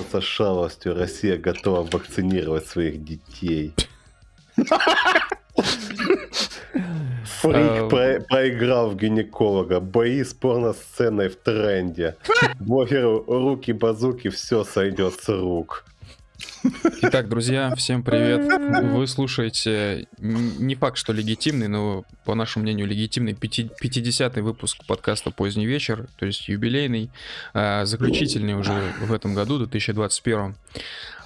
пользоваться шалостью. Россия готова вакцинировать своих детей. Фрик А, про- проиграл в гинеколога. Бои с порно-сценой в тренде. Блогеру руки-базуки, все сойдет с рук. Итак, друзья, всем привет. Вы слушаете не факт, что легитимный, но, по нашему мнению, легитимный 50-й выпуск подкаста «Поздний вечер», то есть юбилейный, а, заключительный уже в этом году, 2021.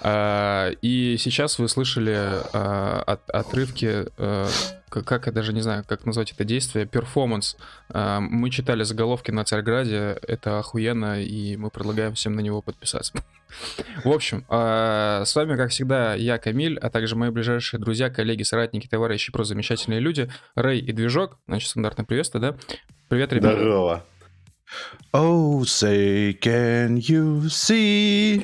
А, И сейчас вы слышали а, от- отрывки, к- как я даже не знаю, как назвать это действие, перформанс. А, Мы читали заголовки на Царьграде, это охуенно, и мы предлагаем всем на него подписаться. В общем, с вами, как всегда, я, Камиль, а также мои ближайшие друзья, коллеги, соратники, товарищи, просто замечательные люди, Рэй и Движок. Значит, стандартное приветствие, да? Привет, ребята. Здорово. Oh, say, can you see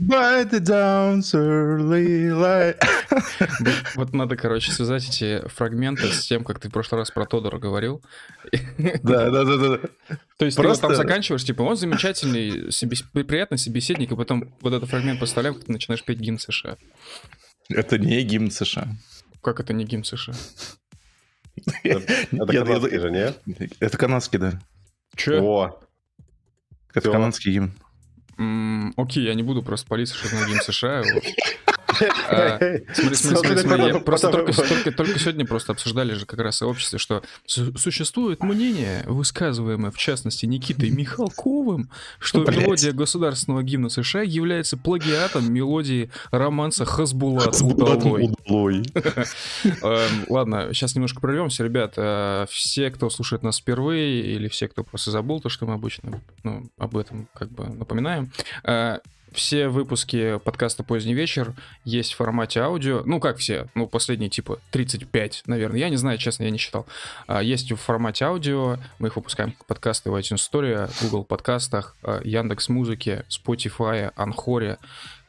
by the dawn's early light? Вот, надо, короче, связать эти фрагменты с тем, как ты в прошлый раз про Тодора говорил. Да, да, да, да. То есть ты Просто- вот там заканчиваешь, типа, он замечательный, собес- приятный собеседник, и потом вот этот фрагмент поставляем, как ты начинаешь петь гимн США. Это не гимн США. Как это не гимн США? Это канадский же, не? Это канадский, да. Че? О, Это канадский гимн. Окей, я не буду просто на гимн США. Смотри, просто только, сегодня просто обсуждали же как раз в сообществе, что су- существует мнение, высказываемое в частности Никитой Михалковым, что мелодия государственного гимна США является плагиатом мелодии романса Хасбулат Удалой. Эм, Ладно, сейчас немножко прервемся, ребят. Э, Все, кто слушает нас впервые, или все, кто просто забыл то, что мы обычно ну, об этом как бы напоминаем. Все выпуски подкаста «Поздний вечер» есть в формате аудио. Ну, как все? Ну, последние, типа, 35, наверное. Я не знаю, честно, я не считал. А, Есть в формате аудио. Мы их выпускаем как подкасты в iTunes Store, Google подкастах, Яндекс Музыке, Spotify, Анхоре,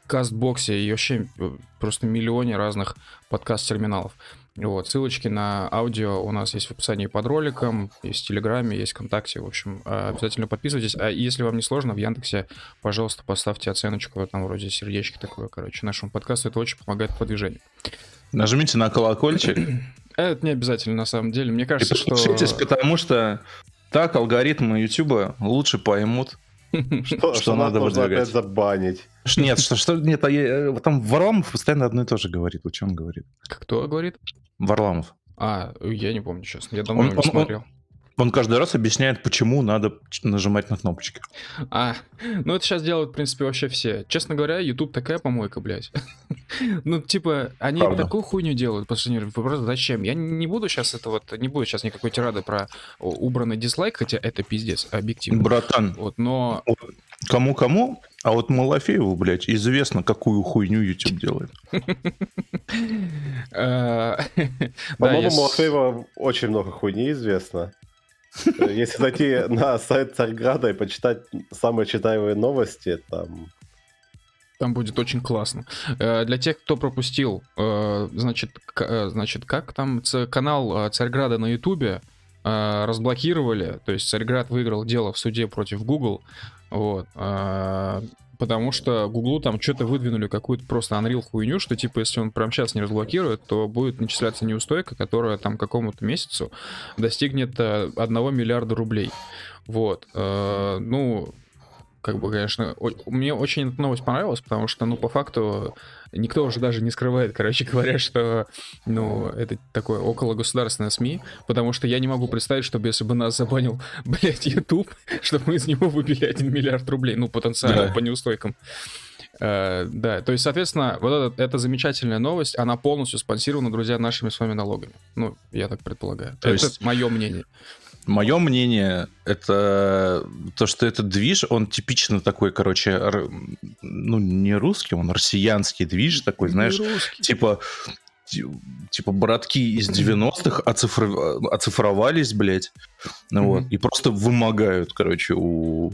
Кастбоксе и вообще э, просто миллионе разных подкаст-терминалов. Вот, ссылочки на аудио у нас есть в описании под роликом, есть в Телеграме, есть ВКонтакте, в общем, а, обязательно подписывайтесь. А если вам не сложно, в Яндексе, пожалуйста, поставьте оценочку, там вроде сердечко такое, короче, нашему подкасту, это очень помогает в продвижению. Нажмите на колокольчик Это не обязательно, на самом деле, мне и кажется, что... подпишитесь, потому что так алгоритмы YouTube лучше поймут. Что, что что надо выдвигать? опять забанить. Ш- Нет, что, что, нет, а я- там Варламов постоянно одно и то же говорит. Что он говорит? Кто говорит? Варламов. А, я не помню, честно, я давно Он- не он- смотрел. Он каждый раз объясняет, почему надо нажимать на кнопочки. А, ну это сейчас делают, в принципе, вообще все. Честно говоря, YouTube такая помойка, блядь. Ну, типа, они Правда. такую хуйню делают, вы просто зачем? Я не буду сейчас это вот, не буду сейчас никакой тирады про убранный дизлайк, хотя это пиздец, объективно. Братан, Вот, но... кому-кому, а вот Малафееву, блядь, известно, какую хуйню YouTube делает. Да, По-моему, Малафеева очень много хуйни известно. Если зайти на сайт Царьграда и почитать самые читаемые новости, там... Там будет очень классно. Э, Для тех, кто пропустил, э, значит, э, значит, как там канал э, Царьграда на Ютубе э, разблокировали, то есть Царьград выиграл дело в суде против Google, вот, э, потому что Гуглу там что-то выдвинули какую-то просто Unreal хуйню, что типа если он прямо сейчас не разблокирует, то будет начисляться неустойка, которая там какому-то месяцу достигнет э, 1 миллиарда рублей. Вот. э, Ну, как бы, конечно, мне очень эта новость понравилась, потому что, ну, по факту, никто уже даже не скрывает, короче говоря, что, ну, это такое около государственное СМИ, потому что я не могу представить, чтобы если бы нас забанил, блядь, YouTube, чтобы мы из него выбили 1 миллиард рублей, ну, потенциально, Да. по неустойкам. Э, да, то есть, соответственно, вот эта, эта замечательная новость, она полностью спонсирована, друзья, нашими с вами налогами. Ну, я так предполагаю. То это есть- мое мнение. Мое мнение, это то, что этот движ, он типично такой, короче, р- ну, не русский, он россиянский движ такой, знаешь, Русский. типа ти- типа братки из 90-х оцифров- оцифровались, блядь, ну вот, и просто вымогают, короче, у,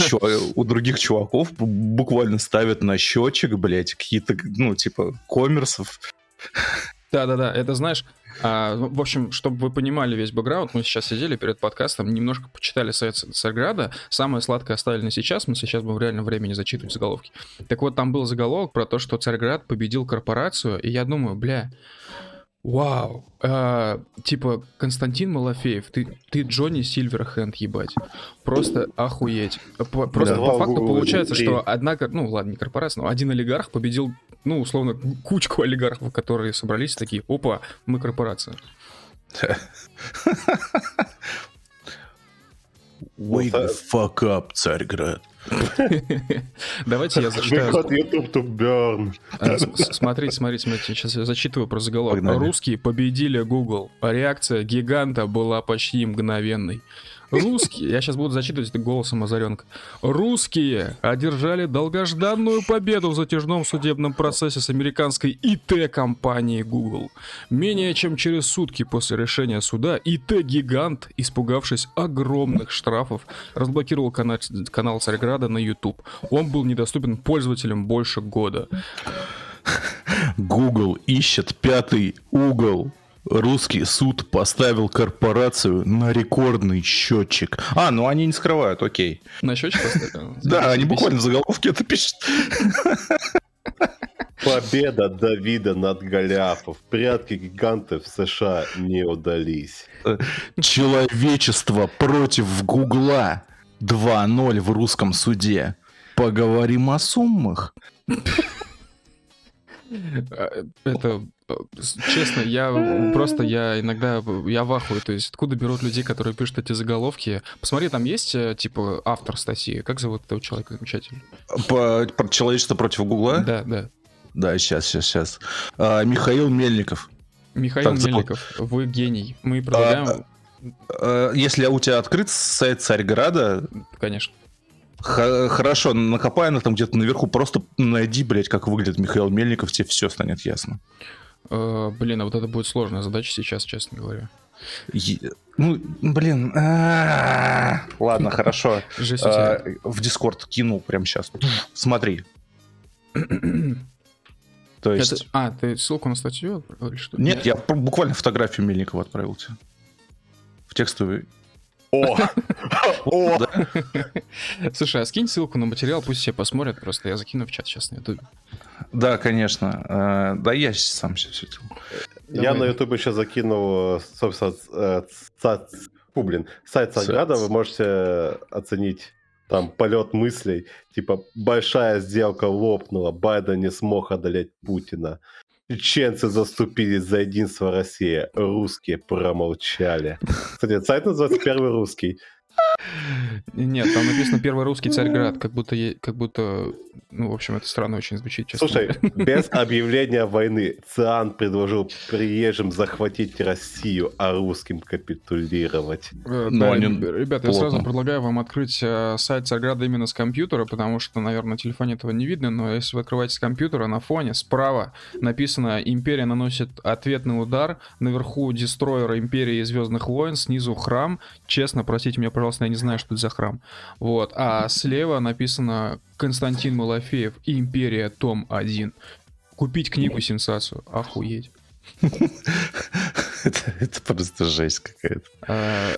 чува- у других чуваков, бу- буквально ставят на счетчик, блядь, какие-то, ну, типа, коммерсов. Да-да-да, это знаешь, А, ну, в общем, чтобы вы понимали весь бэкграунд, мы сейчас сидели перед подкастом, немножко почитали сайт Царьграда. Самое сладкое оставили на сейчас, мы сейчас будем в реальном времени зачитывать заголовки. Так вот, там был заголовок про то, что Царьград победил корпорацию, и я думаю, бля, Вау. А, типа, Константин Малафеев, ты, ты Джонни Сильверхенд, ебать. Просто охуеть. По- Просто Да. по факту получается, что одна, ну ладно, не корпорация, но один олигарх победил, ну, условно, кучку олигархов, которые собрались такие, опа, мы корпорация. Wake the fuck up, Царьград. Давайте я зачитаю. с- Смотрите, смотрите, смотрите, сейчас я зачитываю про заголовок. Русские победили Google. А Реакция гиганта была почти мгновенной. Русские, я сейчас буду зачитывать это голосом Озаренка. Русские одержали долгожданную победу в затяжном судебном процессе с американской ИТ-компанией Google. Менее чем через сутки после решения суда ИТ-гигант, испугавшись огромных штрафов, разблокировал канал, канал Царьграда на YouTube. Он был недоступен пользователям больше года. Google ищет пятый угол. Русский суд поставил корпорацию на рекордный счетчик. А, ну они не скрывают, окей. На счетчик поставили? Да, они буквально в заголовке это пишут. Победа Давида над Голиафом. Прятки гигантов в США не удались. Человечество против Гугла. 2-0 в русском суде. Поговорим о суммах. А, Это, честно, я просто, я иногда, я в ахуе, то есть откуда берут людей, которые пишут эти заголовки. Посмотри, там есть, э, типа, автор статьи, как зовут этого человека замечательно? По- про человечество против Гугла? Да, да. Да, сейчас, сейчас, сейчас. А, Михаил Мельников. Михаил Так зовут. Мельников, вы гений. Мы предлагаем, А, Если у тебя открыт сайт Царьграда, конечно. х- хорошо, накопай на там где-то наверху, просто найди, блядь, как выглядит Михаил Мельников, тебе все станет ясно. Э, Блин, а вот это будет сложная задача сейчас, честно говоря. Е- Ну, блин. а, Ладно, хорошо. Тебя. В Дискорд кинул прямо сейчас. Смотри. То Это- есть... А, ты ссылку на статью отправил что? Нет, я пр- буквально фотографию Мельникова отправил тебе. В текстовый. О! О! Слушай, а скинь ссылку на материал, пусть все посмотрят, просто я закину в чат сейчас на ютубе. Да, конечно. А, Да, я сам все все Я на YouTube еще закинул, э, собственно, э, блин, сайт Царьграда, вы можете оценить там полет мыслей, типа большая сделка лопнула, Байден не смог одолеть Путина, чеченцы заступились за единство России, русские промолчали. Кстати, сайт называется «Первый русский». Нет, там написано первый русский Царьград, как будто, как будто, ну, в общем, это странно очень звучит, честно. Слушай, без объявления войны ЦИАН предложил приезжим захватить Россию, а русским капитулировать. Э, Но да, они ребята, я плотно. сразу предлагаю вам открыть э, сайт Царьграда именно с компьютера, потому что, наверное, на телефоне этого не видно, но если вы открываете с компьютера, на фоне справа написано «Империя наносит ответный удар», наверху дестройер Империи и Звездных войн, снизу храм. Честно, простите меня, пожалуйста, я не знаю, что это за храм. Вот. А слева написано «Константин Малафеев. Империя. Том 1». Купить книгу «Сенсацию». Охуеть. Это, просто жесть какая-то. А,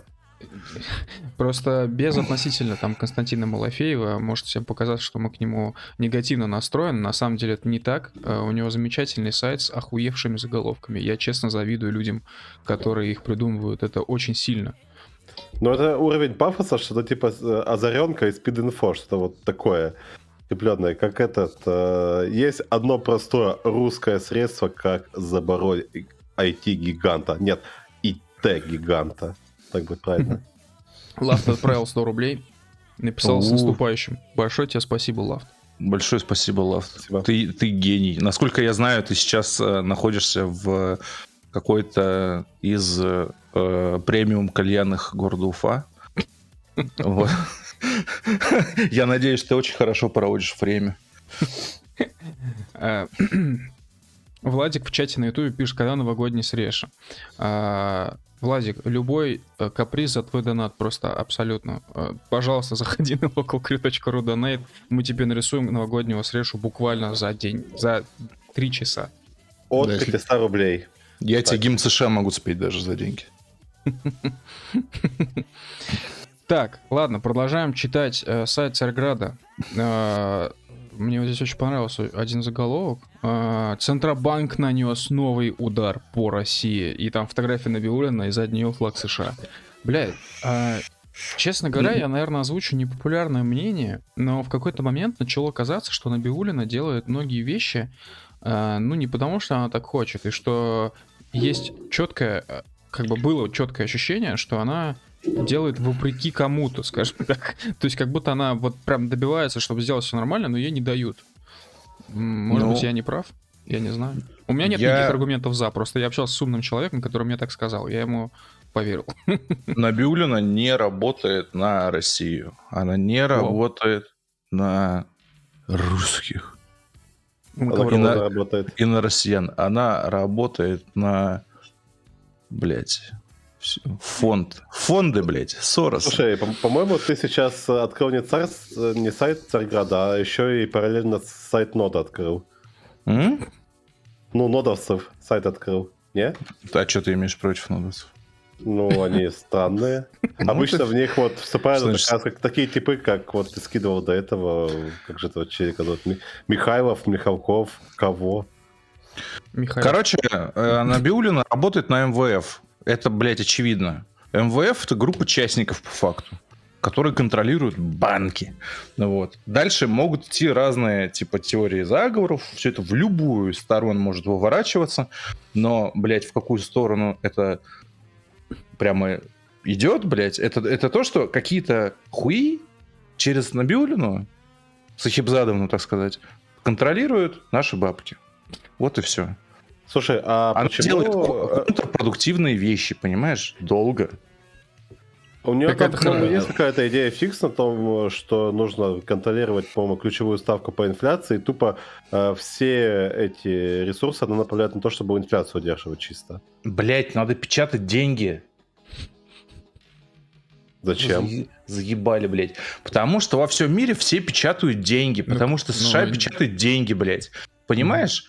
Просто без относительно там Константина Малафеева может всем показаться, что мы к нему негативно настроены. На самом деле это не так. А, У него замечательный сайт с охуевшими заголовками. Я честно завидую людям, которые их придумывают. Это очень сильно. Ну, это уровень пафоса, что-то типа э, озаренка и спид-инфо, что-то вот такое крепленное, как этот. э, есть одно простое русское средство, как забороть IT-гиганта. Нет, ИТ-гиганта. Так будет правильно. Лафт отправил 100 рублей. Написал с наступающим. Большое тебе спасибо, Лафт. Большое спасибо, Лав. Спасибо. Ты, ты гений. Насколько я знаю, ты сейчас э, находишься в какой-то из э, премиум кальянных города Уфа. Я надеюсь, ты очень хорошо проводишь время. А, Владик в чате на ютубе пишет, когда новогодний срежь. А, Владик, любой э, каприз за твой донат, просто абсолютно. Э, Пожалуйста, заходи на localcrew.ru донейт, мы тебе нарисуем новогоднего срешу буквально за день, за три часа. От Да, если- 500 рублей. Я тебе гимн США могу спеть даже за деньги. Так, ладно, продолжаем читать э, сайт Царьграда. Э, мне вот здесь очень понравился один заголовок. Э, Центробанк нанес новый удар по России. И там фотография Набиулина, и за нее флаг США. Блядь, э, честно говоря, я, наверное, озвучу непопулярное мнение, но в какой-то момент начало казаться, что Набиулина делает многие вещи, ну, не потому что она так хочет, и что есть четкое, э, как бы было четкое ощущение, что она делает вопреки кому-то, скажем так. То есть как будто она вот прям добивается, чтобы сделать все нормально, но ей не дают. Может Ну, быть, я не прав? Я не знаю. У меня нет я- никаких аргументов за, просто я общался с умным человеком, который мне так сказал. Я ему поверил. Набиулина не работает на Россию. Она не работает на русских Кого- кому на- работает. и на россиян. Она работает на, блядь, всё- фонд. Фонды, блядь, Сорос. Слушай, по- по-моему, ты сейчас э, открыл не, царь, э, не сайт Царьграда, а еще и параллельно сайт Нода открыл. М? Ну, нодовцев сайт открыл. Не? А что ты имеешь против нодовцев? Ну, они странные. Ну, Обычно в них вот вступают такие типы, как вот ты скидывал до этого, как же этого челика зовут, Ми- Михайлов, Михалков, кого? Михаил. Короче, э, Набиулина работает на МВФ. Это, блядь, очевидно. МВФ это группа частников по факту, которые контролируют банки. Ну Вот. Дальше могут идти разные типа теории заговоров. Все это в любую из сторон может выворачиваться. Но, блядь, в какую сторону это прямо идет, блядь, это, это то, что какие-то хуи через Набиулину, Сахибзадовну, так сказать, контролируют наши бабки. Вот и все. Слушай, а Она почему... делает э, контрпродуктивные вещи, понимаешь? Долго. У нее Так там, хорошо. есть какая-то идея фикс на том, что нужно контролировать, по-моему, ключевую ставку по инфляции. Тупо э, все эти ресурсы она направляет на то, чтобы инфляцию удерживать чисто. Блять, надо печатать деньги. Зачем? Заe- Заебали, блядь. Потому что во всем мире все печатают деньги. Ну, Потому что ну, США и- печатает деньги, блядь. Понимаешь?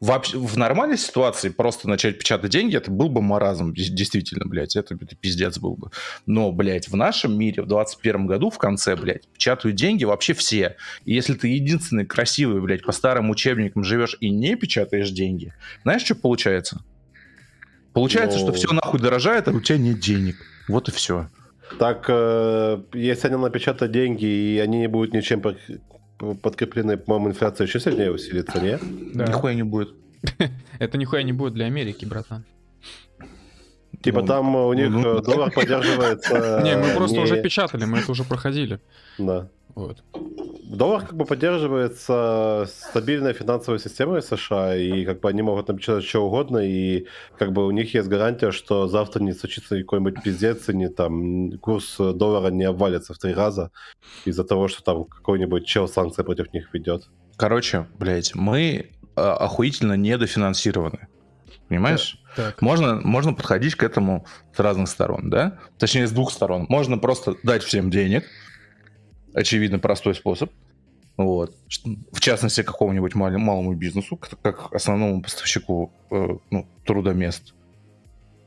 Вообще, в нормальной ситуации просто начать печатать деньги, это был бы маразм, действительно, блядь, это, это пиздец был бы. Но, блядь, в нашем мире в 21 году в конце, блядь, печатают деньги вообще все. И если ты единственный красивый, блядь, по старым учебникам живешь и не печатаешь деньги, знаешь, что получается? Получается, Ну- что все нахуй дорожает, а у тебя нет денег. Вот и все. Так, э, если они напечатают деньги, и они не будут ничем под- подкреплены, по-моему, инфляция еще сильнее усилится, не? Да. Нихуя не будет. Это нихуя не будет для Америки, братан. Типа Ну, там у них ну, э, доллар поддерживается... Не, мы просто не- уже печатали, мы это уже проходили. Да. Вот. Доллар как бы поддерживается стабильной финансовой системой США, и как бы они могут напечатать что угодно, и как бы у них есть гарантия, что завтра не случится какой-нибудь пиздец, и не там курс доллара не обвалится в три раза из-за того, что там какой-нибудь чел санкции против них ведет. Короче, блядь, мы а, охуительно недофинансированы. Понимаешь? Так. Можно, можно подходить к этому с разных сторон, да? Точнее, с двух сторон. Можно просто дать всем денег. Очевидно, простой способ. Вот. В частности, какому-нибудь мал- малому бизнесу, как, основному поставщику э, ну, трудомест.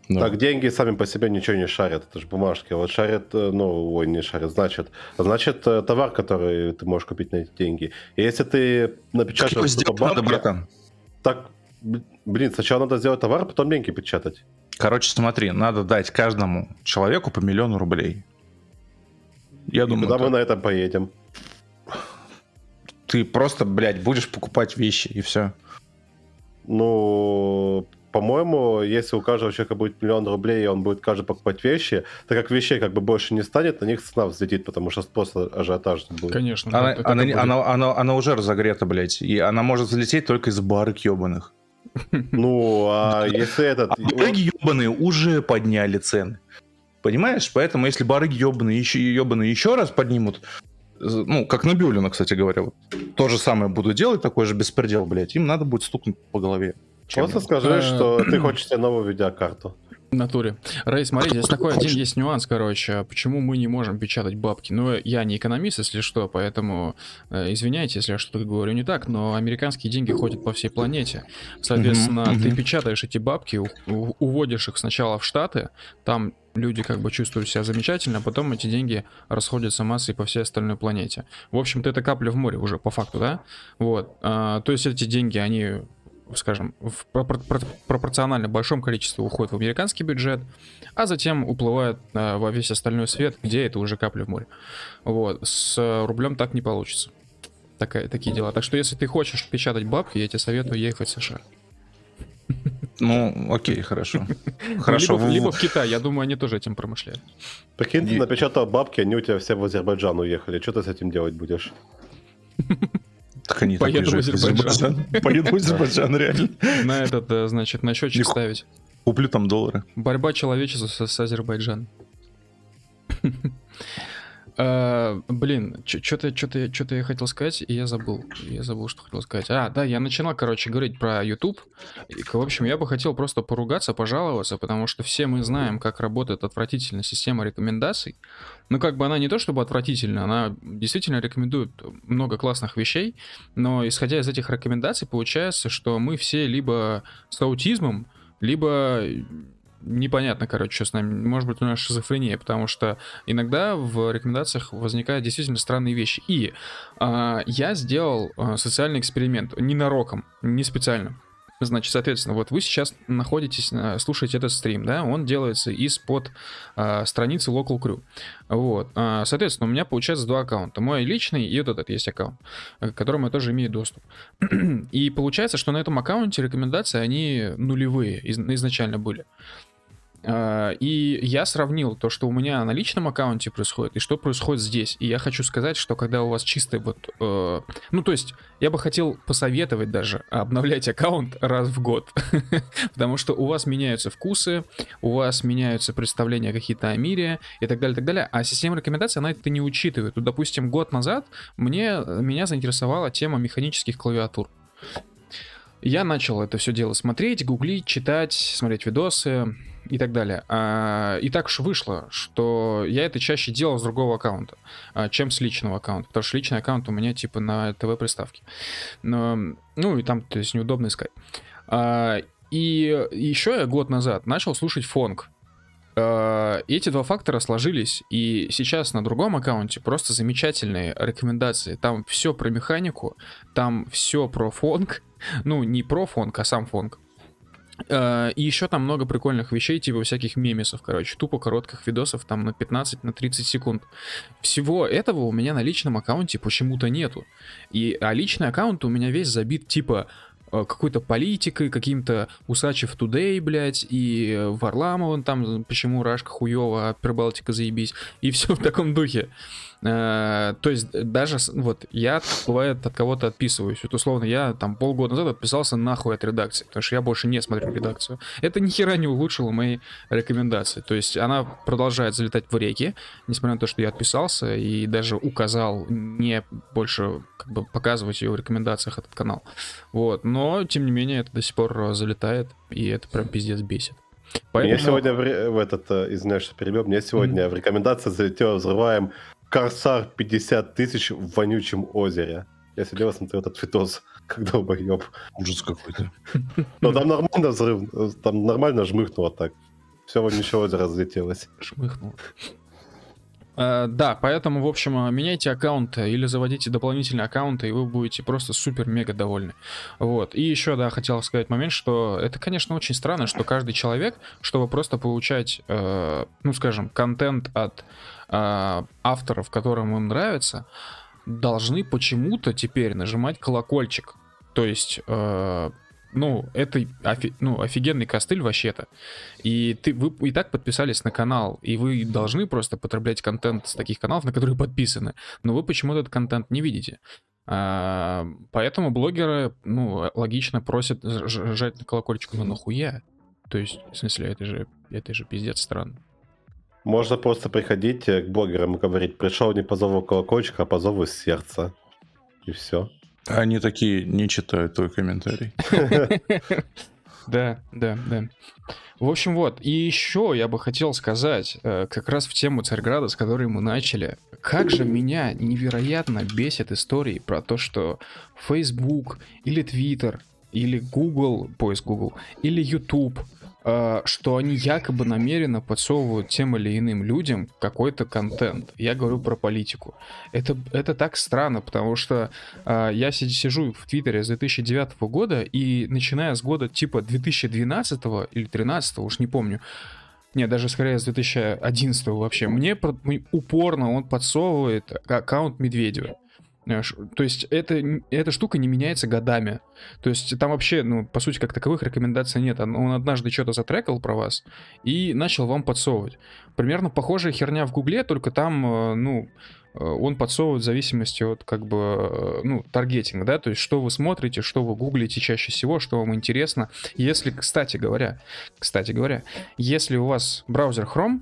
Ну, Так деньги сами по себе ничего не шарят, это же бумажки. Вот шарят, э, ну, ой, не шарят, значит, значит э, товар, который ты можешь купить на эти деньги. И если ты напечатаешь надо, бабки, братан? так, блин, сначала надо сделать товар, а потом деньги печатать. Короче, смотри, надо дать каждому человеку по миллиону рублей. Я И думаю, куда так. мы на этом поедем? ты просто, блядь, будешь покупать вещи и все. Ну, по-моему, если у каждого человека будет миллион рублей, и он будет каждый покупать вещи, так как вещей как бы больше не станет, на них цена взлетит, потому что спрос ажиотажный будет. Конечно. Она, так она, будет. она, она, она уже разогрета, блядь. И она может залететь только из барыг ебаных. Ну, а если этот... А ебаные уже подняли цены. Понимаешь? Поэтому если барыги ебаные еще, ебаные еще раз поднимут, ну, как Набиулина, кстати говоря, вот, то же самое буду делать, такой же беспредел, блядь, им надо будет стукнуть по голове. Просто скажи, что ты хочешь себе новую видеокарту. Натуре. Рэй, смотри, здесь такой один есть нюанс, короче. Почему мы не можем печатать бабки? Ну, я не экономист, если что, поэтому э, извиняйте, если я что-то говорю не так, но американские деньги ходят по всей планете. Соответственно, mm-hmm. ты печатаешь эти бабки, у- уводишь их сначала в Штаты, там люди как бы чувствуют себя замечательно, а потом эти деньги расходятся массой по всей остальной планете. В общем-то, это капля в море уже, по факту, да? Вот. А, то есть эти деньги, они скажем, в пропорционально большом количестве уходит в американский бюджет, а затем уплывает э, во весь остальной свет, где это уже капля в море. Вот. С рублем так не получится. Такая, такие дела. Так что если ты хочешь печатать бабки, я тебе советую ехать в США. Ну, окей, хорошо. Хорошо. Либо, либо в Китай, я думаю, они тоже этим промышляют. Прикинь, ты напечатал бабки, они у тебя все в Азербайджан уехали. Что ты с этим делать будешь? Так они Поеду в Азербайджан. Поеду в Азербайджан, реально. На этот, э, значит, на счетчик ставить. Куплю там доллары. Борьба человечества с Азербайджаном. Uh, блин, что-то что-то что-то я хотел сказать, и я забыл. Я забыл, что хотел сказать. А, да, я начинал, короче, говорить про YouTube. И, в общем, я бы хотел просто поругаться, пожаловаться, потому что все мы знаем, как работает отвратительная система рекомендаций. Ну, как бы она не то чтобы отвратительная, она действительно рекомендует много классных вещей, но исходя из этих рекомендаций, получается, что мы все либо с аутизмом, либо непонятно, короче, что с нами. Может быть, у нас шизофрения, потому что иногда в рекомендациях возникают действительно странные вещи. И э, я сделал э, социальный эксперимент ненароком, не специально. Значит, соответственно, вот вы сейчас находитесь, слушаете этот стрим, да, он делается из-под э, страницы Local Crew. Вот, э, соответственно, у меня получается два аккаунта. Мой личный и вот этот есть аккаунт, к которому я тоже имею доступ. и получается, что на этом аккаунте рекомендации, они нулевые из- изначально были. А, и я сравнил то, что у меня на личном аккаунте происходит, и что происходит здесь. И я хочу сказать, что когда у вас чистый вот... Э, ну, то есть, я бы хотел посоветовать даже обновлять аккаунт раз в год. Потому что у вас меняются вкусы, у вас меняются представления какие-то о мире и так далее, так далее. А система рекомендаций, она это не учитывает. Ну, допустим, год назад мне, меня заинтересовала тема механических клавиатур. Я начал это все дело смотреть, гуглить, читать, смотреть видосы и так далее. А, и так уж вышло, что я это чаще делал с другого аккаунта, а, чем с личного аккаунта, потому что личный аккаунт у меня типа на ТВ-приставке. Ну и там, то есть, неудобно искать. А, и еще я год назад начал слушать фонг. Эти два фактора сложились, и сейчас на другом аккаунте просто замечательные рекомендации. Там все про механику, там все про фонг, ну не про фонг, а сам фонг. Uh, и еще там много прикольных вещей, типа всяких мемесов, короче, тупо коротких видосов, там на 15, на 30 секунд. Всего этого у меня на личном аккаунте почему-то нету. И, а личный аккаунт у меня весь забит типа Э, какой-то политикой, каким-то Усачев Тудей, блядь, и Варламовым там, почему Рашка хуёво, а Прибалтика заебись, и все в таком духе. Э, то есть даже вот я бывает от кого-то отписываюсь. Вот условно я там полгода назад отписался нахуй от редакции, потому что я больше не смотрю редакцию. Это ни хера не улучшило мои рекомендации. То есть она продолжает залетать в реки, несмотря на то, что я отписался и даже указал не больше как бы показывать ее в рекомендациях этот канал. Вот. Но тем не менее это до сих пор залетает, и это прям пиздец бесит. Поэтому... Мне сегодня в, в этот, э, извиняюсь, что перебил, мне сегодня mm-hmm. в рекомендации залетело «Взрываем Корсар 50 тысяч в вонючем озере. Я сидел и смотрел этот видос, как долбоеб. Ужас какой-то. Но там нормально взрыв, там нормально жмыхнуло так. Все вонючее озеро разлетелось. Жмыхнуло. Uh, да, поэтому, в общем, меняйте аккаунты или заводите дополнительные аккаунты, и вы будете просто супер-мега довольны. Вот. И еще, да, хотел сказать момент, что это, конечно, очень странно, что каждый человек, чтобы просто получать, uh, ну, скажем, контент от э, авторов, которым им нравится, должны почему-то теперь нажимать колокольчик. То есть, э, ну, это офи, ну, офигенный костыль вообще-то. И ты, вы и так подписались на канал, и вы должны просто потреблять контент с таких каналов, на которые подписаны. Но вы почему-то этот контент не видите. А, поэтому блогеры, ну, логично просят жать на колокольчик, ну нахуя? То есть, в смысле, это же, это же пиздец странно. Можно просто приходить к блогерам и говорить, пришел не по зову колокольчика, а по зову сердца. И все. Они такие не читают твой комментарий. Да, да, да. В общем, вот. И еще я бы хотел сказать, э, как раз в тему Царьграда, с которой мы начали. Как же меня невероятно бесит истории про то, что Facebook или Twitter или Google, поиск Google, или YouTube Э, что они якобы намеренно подсовывают тем или иным людям какой-то контент. Я говорю про политику. Это, это так странно, потому что э, я сижу в Твиттере с 2009 года, и начиная с года типа 2012 или 2013, уж не помню, не, даже скорее с 2011 вообще, мне упорно он подсовывает аккаунт Медведева. То есть это, эта штука не меняется годами. То есть там вообще, ну, по сути, как таковых рекомендаций нет. Он однажды что-то затрекал про вас и начал вам подсовывать. Примерно похожая херня в Гугле, только там, э, ну, э, он подсовывает в зависимости от, как бы, э, ну, таргетинга, да, то есть что вы смотрите, что вы гуглите чаще всего, что вам интересно. Если, кстати говоря, кстати говоря, если у вас браузер Chrome,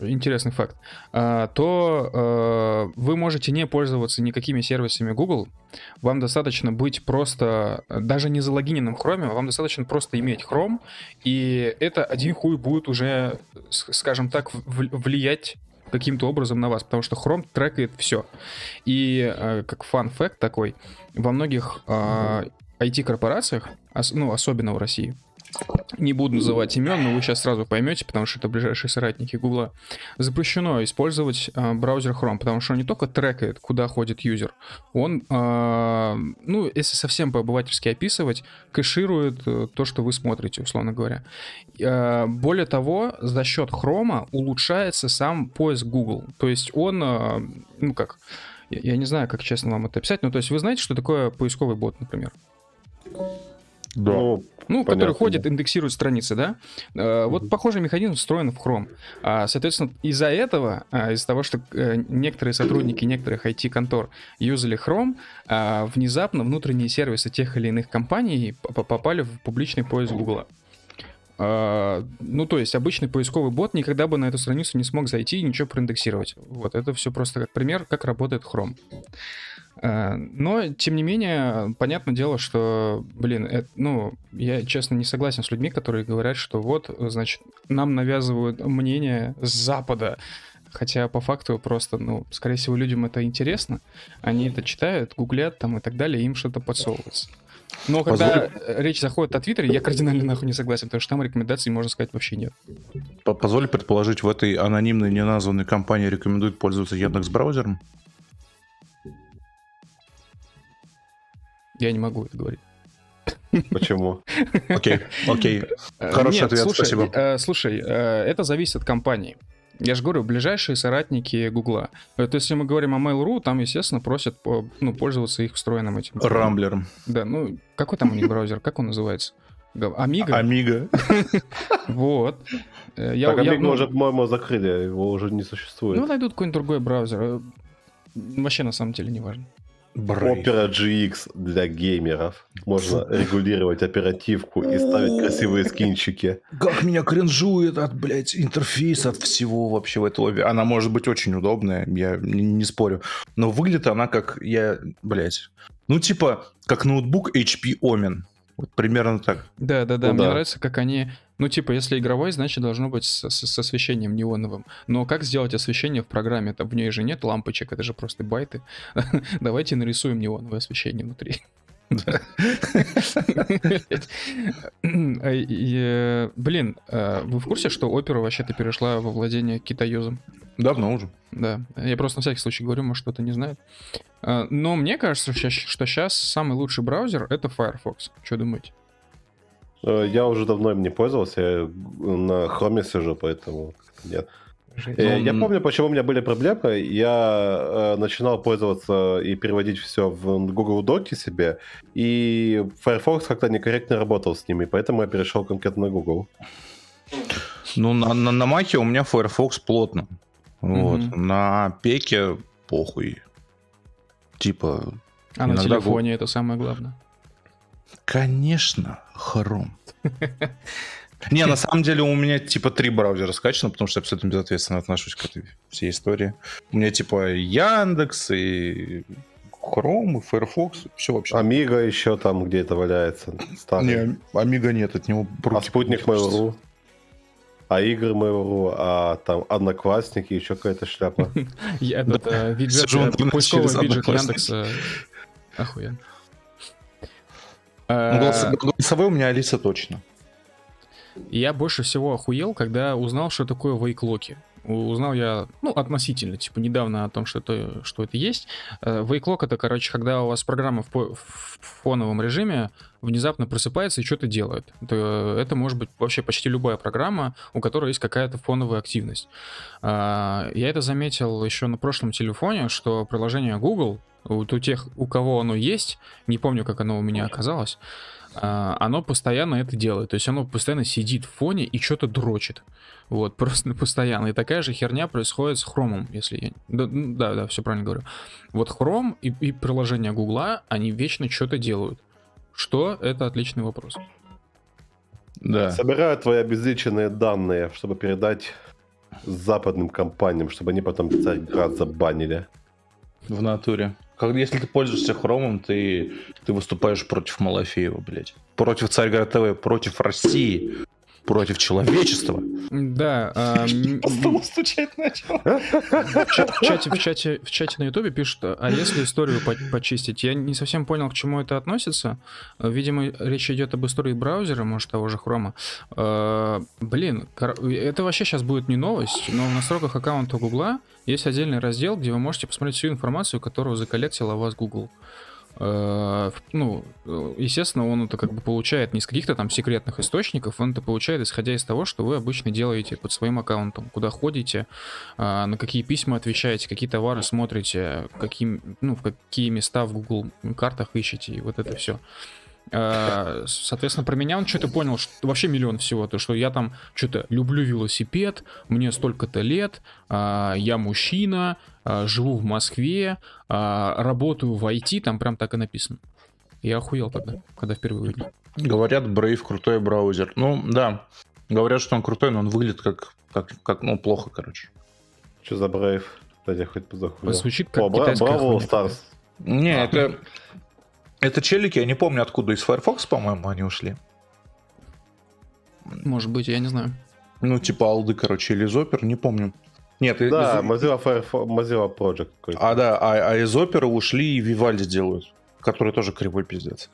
интересный факт, а, то а, вы можете не пользоваться никакими сервисами Google. Вам достаточно быть просто, даже не залогиненным Chrome, вам достаточно просто иметь Chrome, и это один хуй будет уже, скажем так, влиять каким-то образом на вас, потому что Chrome трекает все. И а, как фан-факт такой, во многих IT-корпорациях, ну, особенно в России, не буду называть имен, но вы сейчас сразу поймете, потому что это ближайшие соратники Гугла, запрещено использовать э, браузер Chrome, потому что он не только трекает, куда ходит юзер, он, э, ну, если совсем по-обывательски описывать, кэширует э, то, что вы смотрите, условно говоря. Э, более того, за счет Chrome улучшается сам поиск Google. То есть он, э, ну как, я, я не знаю, как честно вам это описать, но то есть вы знаете, что такое поисковый бот, например? Да. Ну, ну который ходит, индексирует страницы, да? mm Вот похожий механизм встроен в Chrome. А, соответственно, из-за этого, а, из-за того, что э, некоторые сотрудники некоторых IT-контор юзали Chrome, а, внезапно внутренние сервисы тех или иных компаний попали в публичный поиск Google. Ну, то есть обычный поисковый бот никогда бы на эту страницу не смог зайти и ничего проиндексировать. Вот, это все просто как пример, как работает Chrome. Э, но, тем не менее, понятное дело, что, блин, это, ну, я, честно, не согласен с людьми, которые говорят, что вот, значит, нам навязывают мнение с Запада, Хотя по факту просто, ну, скорее всего, людям это интересно. Они это читают, гуглят там и так далее, им что-то подсовывается. Но когда Позволь... речь заходит о Твиттере, я кардинально нахуй не согласен, потому что там рекомендаций, можно сказать, вообще нет. Позволь предположить, в этой анонимной неназванной компании рекомендуют пользоваться Яндекс браузером? Я не могу это говорить. Почему? Окей, окей. Э, Хороший Нет, ответ, слушай, спасибо. Э, слушай, э, это зависит от компании. Я же говорю, ближайшие соратники Гугла. То есть, если мы говорим о Mail.ru, там, естественно, просят ну, пользоваться их встроенным этим. Рамблером. Да, ну, какой там у них браузер? Как он называется? Амига? Амига. Вот. Я, так, Амига уже, по-моему, закрыли, его уже не существует. Ну, найдут какой-нибудь другой браузер. Вообще, на самом деле, не важно. Brave. Opera GX для геймеров. Можно регулировать оперативку и ставить красивые скинчики. Как меня кринжует от, блядь, интерфейса, от всего вообще в этой лобби. Она может быть очень удобная, я не, не спорю. Но выглядит она как, я, блядь, ну типа, как ноутбук HP Omen. Вот примерно так. Да, да, да. Ну, Мне да. нравится, как они. Ну, типа, если игровой, значит, должно быть с, с, с освещением неоновым. Но как сделать освещение в программе? Там в ней же нет лампочек, это же просто байты. Давайте нарисуем неоновое освещение внутри. Э, блин, э, вы в курсе, что опера вообще-то перешла во владение китаюзом? Давно уже. Да. Я просто на всякий случай говорю, может, кто-то не знает. Э, но мне кажется, что сейчас самый лучший браузер — это Firefox. Что думаете? Я уже давно им не пользовался, я на Chrome сижу, поэтому нет. Э, я помню, почему у меня были проблемы. Я э, начинал пользоваться и переводить все в Google Доки себе, и Firefox как-то некорректно работал с ними, поэтому я перешел конкретно на Google. Ну, на, на, на Маке у меня Firefox плотно. Вот. Mm-hmm. На Пеке похуй. Типа. А на телефоне это самое главное. Конечно, Chrome. Не, на самом деле у меня типа три браузера скачано, потому что я абсолютно безответственно отношусь к этой всей истории. У меня типа Яндекс и Chrome, и Firefox, все вообще. Amiga еще там где-то валяется. старый. Не, Amiga нет, от него а спутник. Mail.ru? А игры Mail.ru? А там Одноклассники, еще какая-то шляпа. Я этот э, виджет, э, поисковый виджет. Яндекса. Охуенно. Э, голос- Голосовой у меня Алиса точно. Я больше всего охуел, когда узнал, что такое вейклоки. Узнал я, ну, относительно, типа, недавно о том, что это, что это есть. Вейклок это, короче, когда у вас программа в, в фоновом режиме внезапно просыпается и что-то делает. Это, это может быть вообще почти любая программа, у которой есть какая-то фоновая активность. А, Я это заметил еще на прошлом телефоне, что приложение Google, вот у тех, у кого оно есть, не помню, как оно у меня оказалось, а, оно постоянно это делает. То есть оно постоянно сидит в фоне и что-то дрочит. Вот, просто постоянно. И такая же херня происходит с хромом, если я... Да, ну, да, да, все правильно говорю. Вот Chrome и, и приложение Гугла, они вечно что-то делают. Что? Это отличный вопрос. Да. Собирают твои обезличенные данные, чтобы передать западным компаниям, чтобы они потом Царьград забанили. В натуре. Как, если ты пользуешься хромом, ты, ты выступаешь против Малафеева, блядь. Против Царьград ТВ, против России, против человечества. Да, а, м- м- стучать начал. в ча- в чате, в чате, в чате на Ютубе пишут, а если историю по- почистить? Я не совсем понял, к чему это относится. Э, Видимо, речь идет об истории браузера, может, того же Хрома. Э, Блин, это вообще сейчас будет не новость, но в настройках аккаунта Гугла есть отдельный раздел, где вы можете посмотреть всю информацию, которую заколлектил о вас Google. Э, Ну, э, естественно, он это как бы получает не из каких-то там секретных источников, он это получает исходя из того, что вы обычно делаете под своим аккаунтом, куда ходите, а, на какие письма отвечаете, какие товары смотрите, какие, ну, в какие места в Google картах ищете, и вот это все. Соответственно, про меня он что-то понял, что вообще миллион всего, то что я там что-то люблю велосипед, мне столько-то лет, а, я мужчина, а, живу в Москве, а, работаю в IT, там прям так и написано. Я охуел тогда, когда впервые увидел. Говорят, Brave крутой браузер. Ну, да. Говорят, что он крутой, но он выглядит как, как, как ну, плохо, короче. Что за брейв? Дайте хоть позахуя. Звучит как О, китайская Браво Старс. Не, это... Это челики, я не помню, откуда. Из Firefox, по-моему, они ушли. Может быть, я не знаю. Ну, типа алды, короче, или из Opera, не помню. Нет, Да, из- Mozilla Firefox, Mozilla Project какой-то. а, да, а, а из Opera ушли и Vivaldi делают, который тоже кривой пиздец.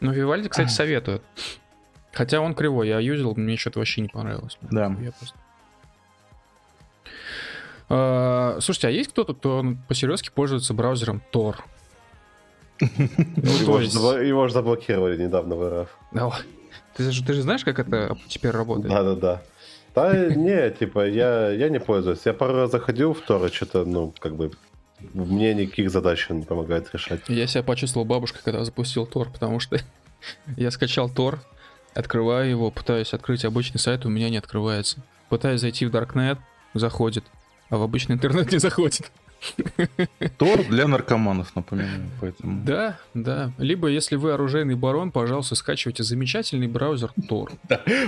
Ну, Вивальди, кстати, советует. Хотя он кривой, я юзал, мне что-то вообще не понравилось. Да. Я просто... А, слушайте, а есть кто-то, кто по-серьезки пользуется браузером Tor? Ну, его, же забл- его же заблокировали недавно в РФ. Да, Ты же, ты же знаешь, как это теперь работает? Да-да-да. Да не, типа, я, я не пользуюсь. Я пару раз заходил в Тор, и что-то, ну, как бы, мне никаких задач не помогает решать. Я себя почувствовал бабушкой, когда запустил Tor, потому что я скачал Tor, открываю его, пытаюсь открыть обычный сайт, у меня не открывается. Пытаюсь зайти в Darknet, заходит, а в обычный интернет не заходит. Тор для наркоманов, напоминаю, поэтому... Да, да. Либо, если вы оружейный барон, пожалуйста, скачивайте замечательный браузер Tor.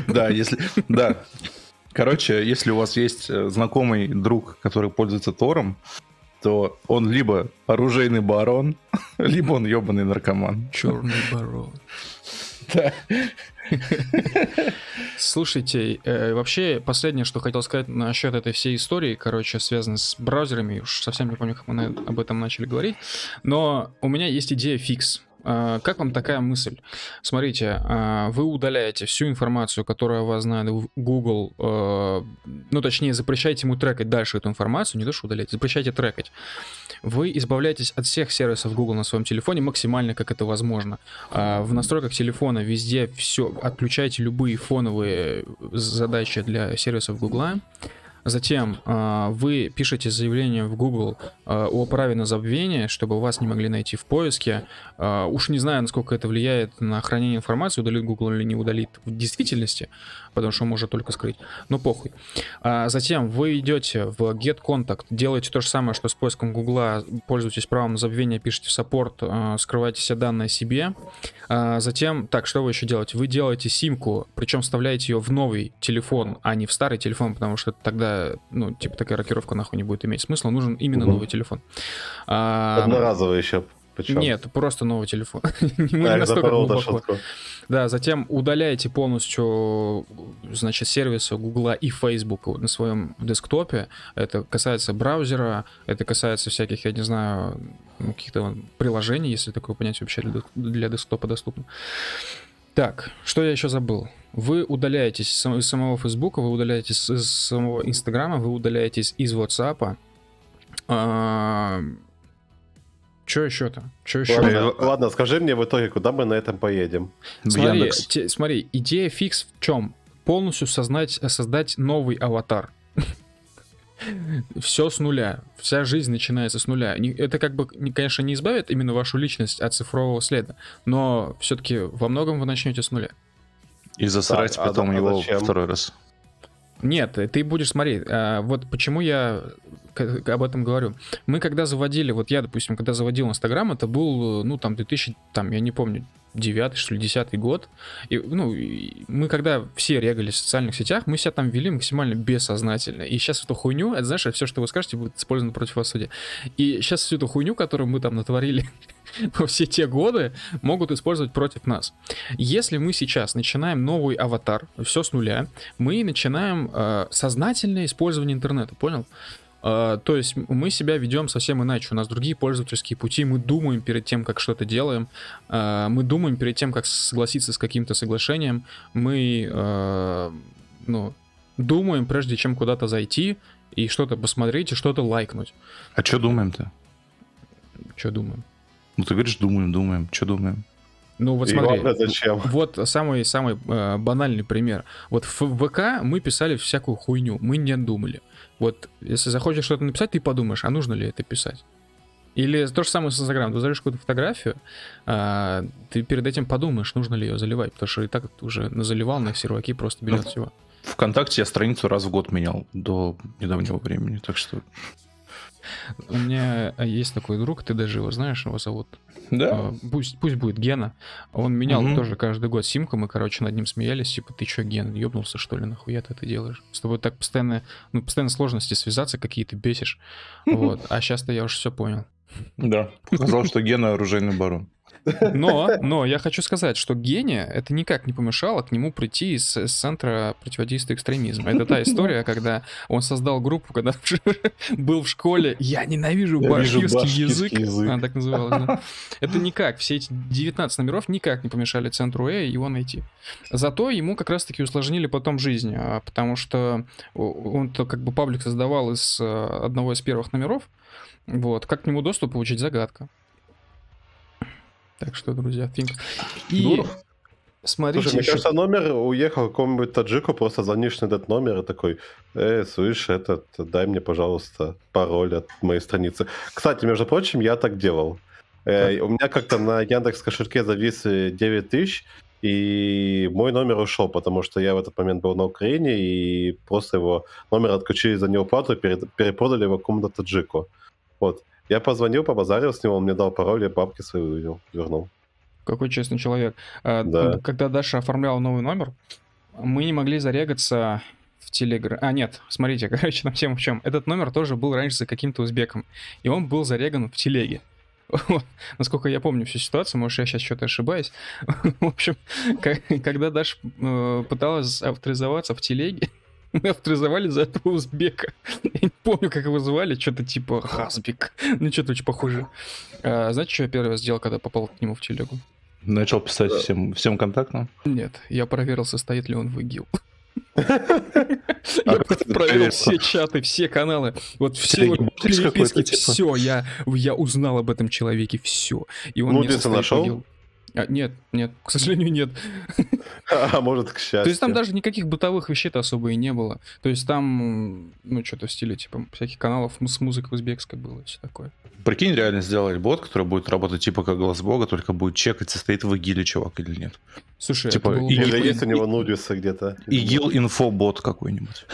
Да, если... Да. Короче, если у вас есть э, знакомый друг, который пользуется Тором, то он либо оружейный барон, либо он ебаный наркоман. Черный барон. Да. Слушайте, э, вообще последнее, что хотел сказать насчет этой всей истории, короче, связанной с браузерами, уж совсем не помню, как мы об этом начали говорить, но у меня есть идея фикс. А, Как вам такая мысль? Смотрите, а, вы удаляете всю информацию, которая вас знает Google, э, ну, точнее, запрещаете ему трекать дальше эту информацию, не то, что удаляете, запрещаете трекать. Вы избавляетесь от всех сервисов Google на своем телефоне максимально, как это возможно. А, В настройках телефона везде все, отключайте любые фоновые задачи для сервисов Google. Затем а, вы пишете заявление в Google а, о праве на забвение, чтобы вас не могли найти в поиске. А, Уж не знаю, насколько это влияет на хранение информации, удалит Google или не удалит в действительности, потому что он может только скрыть. Но похуй. А Затем вы идете в Get Contact, делаете то же самое, что с поиском Гугла, пользуетесь правом на забвение, пишете в саппорт, а, скрываете все данные себе. А Затем, так, что вы еще делаете? Вы делаете симку, причем вставляете ее в новый телефон, а не в старый телефон, потому что тогда, ну, типа такая рокировка нахуй не будет иметь смысла, нужен именно новый телефон. А, Одноразовый еще. Почему? Нет, просто новый телефон. Мы я настолько глубоко. Да, затем удаляете полностью, значит, сервисы Гугла и Facebook на своем десктопе. Это касается браузера, это касается всяких, я не знаю, ну, каких-то приложений, если такое понятие вообще для, для десктопа доступно. Так, что я еще забыл? Вы удаляетесь из сам- из самого Facebook, вы удаляетесь из самого Инстаграма, вы удаляетесь из WhatsApp. Что еще-то? Что еще? Ладно, ладно, скажи мне в итоге, куда мы на этом поедем. Смотри, те- смотри, идея фикс в чем? Полностью создать, создать новый аватар. Все с нуля. Вся жизнь начинается с нуля. Это как бы, не- конечно, не избавит именно вашу личность от цифрового следа, но все-таки во многом вы начнете с нуля. И засрать Так, а потом а его зачем? второй раз. Нет, ты будешь смотреть. а, вот почему я об этом говорю. Мы когда заводили, вот я, допустим, когда заводил Инстаграм, это был, ну, там, 2000, там, я не помню, 9 что ли, 10 год. И, ну, и мы когда все регались в социальных сетях, мы себя там вели максимально бессознательно. И сейчас эту хуйню, это, знаешь, все, что вы скажете, будет использовано против вас в суде. И сейчас всю эту хуйню, которую мы там натворили во все те годы, могут использовать против нас. Если мы сейчас начинаем новый аватар, все с нуля, мы начинаем э, сознательное использование интернета, понял? Э, то есть мы себя ведем совсем иначе, у нас другие пользовательские пути, мы думаем перед тем, как что-то делаем, э, мы думаем перед тем, как согласиться с каким-то соглашением, мы, э, ну, думаем, прежде чем куда-то зайти и что-то посмотреть, и что-то лайкнуть. А что думаем-то? Что думаем? Ну ты говоришь, думаем, думаем. Что думаем? Ну вот И смотри, зачем? Вот самый самый э, банальный пример. Вот в ВК мы писали всякую хуйню, мы не думали. Вот если захочешь что-то написать, ты подумаешь, а нужно ли это писать? Или то же самое с Инстаграмом. Ты залишь какую-то фотографию, а, ты перед этим подумаешь, нужно ли ее заливать, потому что и так ты уже заливал на серваки просто миллион Ну, всего. Вконтакте я страницу раз в год менял до недавнего времени, так что... У меня э, есть такой друг, ты даже его знаешь, его зовут Да? А, пусть, пусть будет Гена. Он менял Мгм. тоже каждый год симку, мы, короче, над ним смеялись, типа, ты чё, Ген, ёбнулся, что ли, нахуя ты это делаешь? С тобой так постоянно, ну, постоянно сложности связаться какие-то бесишь. Вот, а сейчас-то я уже все понял. Да. Сказал, что Гена оружейный барон. Но, но я хочу сказать, что Гене это никак не помешало к нему прийти из, из центра противодействия экстремизма. Это та история, когда он создал группу, когда был в школе. Я ненавижу башкирский язык. язык. Она так называлась, да. Это никак. Все эти 19 номеров никак не помешали центру Э его найти. Зато ему как раз-таки усложнили потом жизнь, а, потому что он то как бы паблик создавал из э, одного из первых номеров. Вот. Как к нему доступ получить загадка. Так что, друзья, think. И Дуров. смотрите Слушай, мне еще- кажется, номер уехал какому-нибудь таджику, просто звонишь на этот номер и такой, э, слышь, этот, дай мне, пожалуйста, пароль от моей страницы. Кстати, между прочим, я так делал. Э, у меня как-то на Яндекс кошельке завис э, 9 тысяч, и мой номер ушел, потому что я в этот момент был на Украине, и просто его номер отключили за неуплату и перед- перепродали его какому-то таджику. Вот. Я позвонил, побазарил с ним, он мне дал пароль, я бабки свои вывел, вернул. Какой честный человек. А, Да. Когда Даша оформляла новый номер, мы не могли зарегаться в Телеграм. А, нет, смотрите, короче, там тема в чем. Этот номер тоже был раньше за каким-то узбеком, и он был зареган в Телеге. Вот. Насколько я помню всю ситуацию, может, я сейчас что-то ошибаюсь. В общем, когда Даша э, пыталась авторизоваться в Телеге, авторизовали за этого узбека. Я не помню, как его звали, что-то типа Хазбик. Ну, что-то очень похоже. А, знаете, что я первый раз сделал, когда попал к нему в телегу? Начал писать всем, всем контактам. Нет, я проверил, состоит ли он в ИГИЛ. Я проверил все чаты, все каналы, вот все переписки, типа? все, я, я узнал об этом человеке, все. И он Ну, в нашел? А, нет, нет, к сожалению, нет. А может, к счастью. То есть там даже никаких бытовых вещей-то особо и не было. То есть там, ну, что-то в стиле, типа, всяких каналов с музыкой узбекской было, и все такое. Прикинь, реально сделать бот, который будет работать типа как глаз бога, только будет чекать, состоит в игиле чувак или нет. Слушай, Типа, это было и- бы Или охуенно. есть у него нудисы где-то. ИГИЛ инфобот какой-нибудь.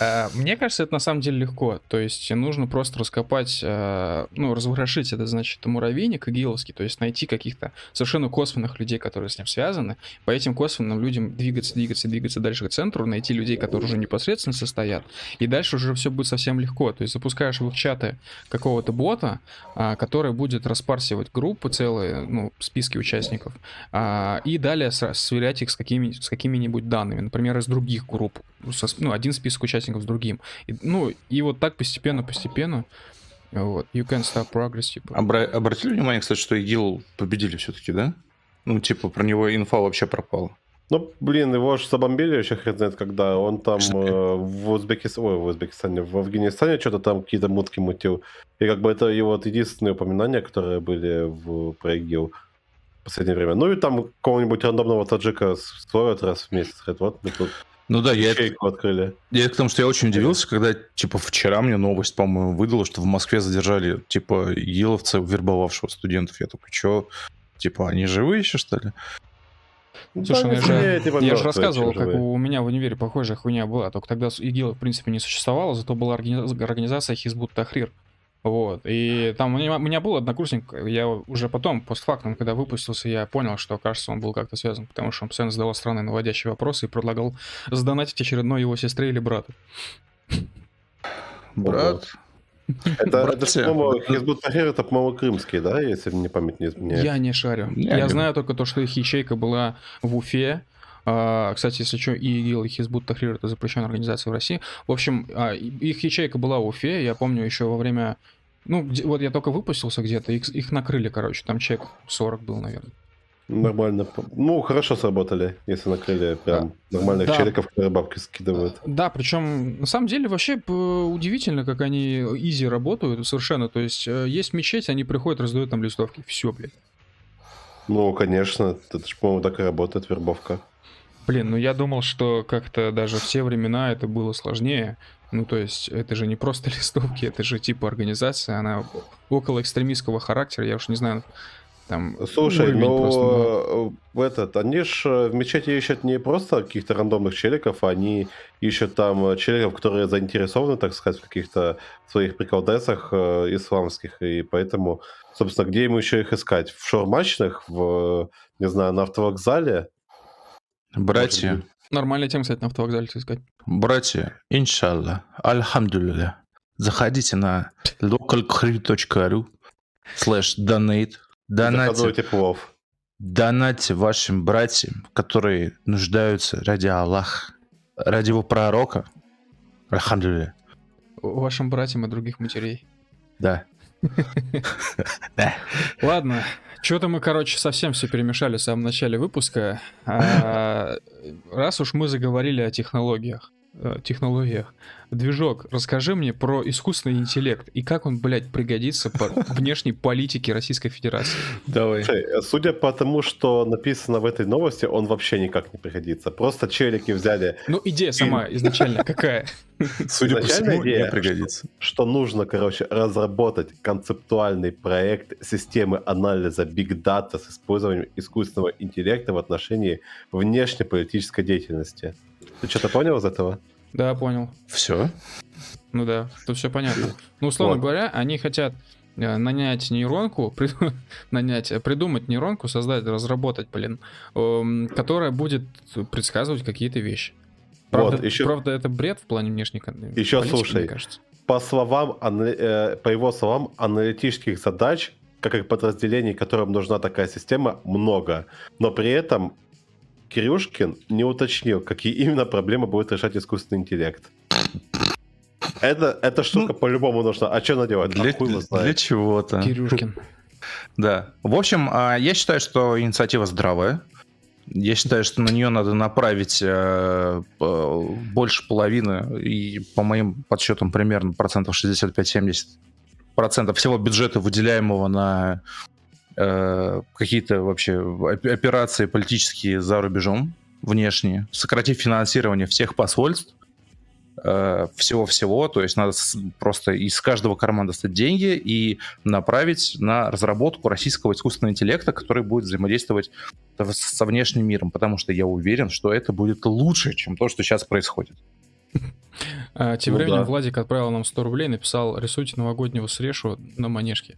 А, Мне кажется, это на самом деле легко. То есть нужно просто раскопать, э, ну, разворошить это, значит, муравейник игиловский, то есть найти каких-то совершенно косвенных людей, которые с ним связаны, по этим косвенным людям двигаться, двигаться, двигаться дальше к центру, найти людей, которые уже непосредственно состоят, и дальше уже все будет совсем легко. То есть запускаешь в их чаты какого-то бота, а, который будет распарсивать группы целые, ну, списки участников, а, и далее сверять их с, какими, с какими-нибудь данными, например, из других групп. Со- ну, один список участников с другим. И, ну, и вот так постепенно-постепенно. Вот. You can stop progress, типа. Обра- Обратили внимание, кстати, что ИГИЛ победили все-таки, да? Ну, типа, про него инфа вообще пропала. Ну, блин, его же забомбили еще хрен знает когда. Он там э, в Узбекистане, ой, в Узбекистане, в Афганистане что-то там какие-то мутки мутил. И как бы это его вот единственные упоминания, которые были в про ИГИЛ последнее время. Ну и там какого-нибудь рандомного таджика словят раз в месяц. Говорят, вот мы тут Ну да, я, это- ячейку открыли. я это к тому, что я очень удивился, когда, типа, вчера мне новость, по-моему, выдала, что в Москве задержали, типа, ИГИЛовца, вербовавшего студентов. Я такой, что? Типа, они живые еще, что ли? Слушай, ну я же, я же рассказывал, как живые. у меня в универе похожая хуйня была, только тогда с- ИГИЛ, в принципе, не существовало, зато была органи- организация Хизбут Тахрир. Вот, и там у меня, у меня был однокурсник, я уже потом, постфактум, когда выпустился, я понял, что, кажется, он был как-то связан, потому что он постоянно задавал странные наводящие вопросы и предлагал задонатить очередной его сестре или брату. Брат. Это, это по-моему, это, крымский, да, если мне память не изменяет. Я не шарю. Я Я, не- знаю только то, что их ячейка была в Уфе. А, кстати, если что, ИГИЛ, и Хизбут Тахрир это запрещенная организация в России. В общем, а, их ячейка была в Уфе. Я помню еще во время... Ну, вот я только выпустился где-то, их, их накрыли, короче. Там чек 40 был, наверное. Нормально. Ну, хорошо сработали, если накрыли прям нормальных Да. челиков, которые бабки скидывают. Да, причем на самом деле вообще удивительно, как они изи работают совершенно. То есть э, есть мечеть, они приходят, раздают там листовки. Все, блядь. Ну, конечно, это же, по-моему, так и работает вербовка. Блин, ну я думал, что как-то даже в те времена это было сложнее. Ну, то есть, это же не просто листовки, это же типа организация, она около экстремистского характера, я уж не знаю, там... Слушай, уровень просто, ну. но в этот, они ж в мечети ищут не просто каких-то рандомных челиков, они ищут там челиков, которые заинтересованы, так сказать, в каких-то своих приколдесах э, исламских, и поэтому, собственно, где ему еще их искать? В шаурмачных, в, не знаю, на автовокзале? Братья. Нормальная тема, кстати, на автовокзале искать. братья, иншалла, альхамдулилля, заходите на localcrew.ru slash donate, донатьте, донатьте вашим братьям, которые нуждаются ради Аллаха, ради его пророка, альхамдулилля, Вашим братьям и других матерей. да. Ладно, что-то мы, короче, совсем все перемешали в самом начале выпуска. А, раз уж мы заговорили о технологиях, технологиях, движок, расскажи мне про искусственный интеллект и как он, блядь, пригодится по внешней политике Российской Федерации. Давай. Слушай, э, судя по тому, что написано в этой новости, он вообще никак не пригодится. Просто челики взяли Ну, идея сама изначально какая? Судя по всему, идея, не пригодится. что нужно, короче, разработать концептуальный проект системы анализа Big Data с использованием искусственного интеллекта в отношении внешнеполитической деятельности. Ты что-то понял из этого? Да, понял. Все. Ну да, тут все понятно. Ну, условно Вот. говоря, они хотят э, нанять нейронку, при- нанять, э, придумать нейронку, создать, разработать, блин, эм, которая будет предсказывать какие-то вещи. Правда, Вот, еще- правда, это бред в плане внешней Еще политики, слушай. мне кажется. По словам, э, по его словам, аналитических задач, как и подразделений, которым нужна такая система, много. Но при этом Кирюшкин не уточнил, какие именно проблемы будет решать искусственный интеллект. Это, эта штука по-любому нужна. А что она делает? Для, А для чего-то. Кирюшкин. Да. В общем, а, я считаю, что инициатива здравая. Я считаю, что на нее надо направить э, э, больше половины, и по моим подсчетам примерно процентов 65-70 процентов всего бюджета, выделяемого на э, какие-то вообще оп- операции политические за рубежом, внешние, сократив финансирование всех посольств, э, всего-всего, то есть надо просто из каждого кармана достать деньги и направить на разработку российского искусственного интеллекта, который будет взаимодействовать со внешним миром, потому что я уверен, что это будет лучше, чем то, что сейчас происходит. А, тем Ну временем. Владик отправил нам 100 рублей, написал, рисуйте новогоднего срешу на манежке.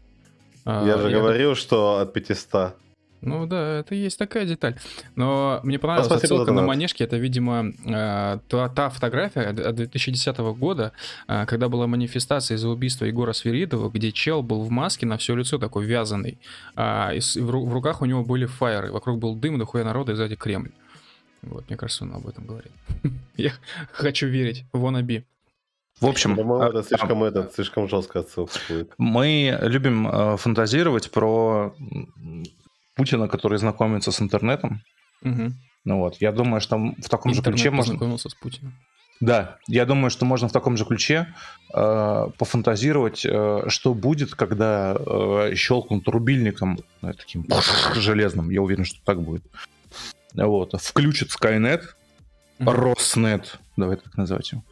А, Я же говорил, что от 500. Ну да, это есть такая деталь. Но мне понравилась спасибо за отсылка на манежке. Это, видимо, э, та, та фотография от от 2010 года, э, когда была манифестация из-за убийства Егора Свиридова, где чел был в маске на все лицо такой вязаный. а, и в, ру- в руках у него были фаеры. Вокруг был дым, дохуя народа, и сзади Кремль. Вот, мне кажется, он об этом говорит. Я хочу верить. Wannabe. В общем, По-моему, а- это слишком, этот, слишком жесткая отсылка будет. Мы любим э, фантазировать про Путина, который знакомится с интернетом. Мгм. Ну вот, я думаю, что в таком же Интернет ключе можно... с Путиным. Да, я думаю, что можно в таком же ключе э, пофантазировать, э, что будет, когда э, щелкнут рубильником э, таким железным. Я уверен, что так будет. Вот. Включит Skynet, Мгм. Роснет, давай так называть его.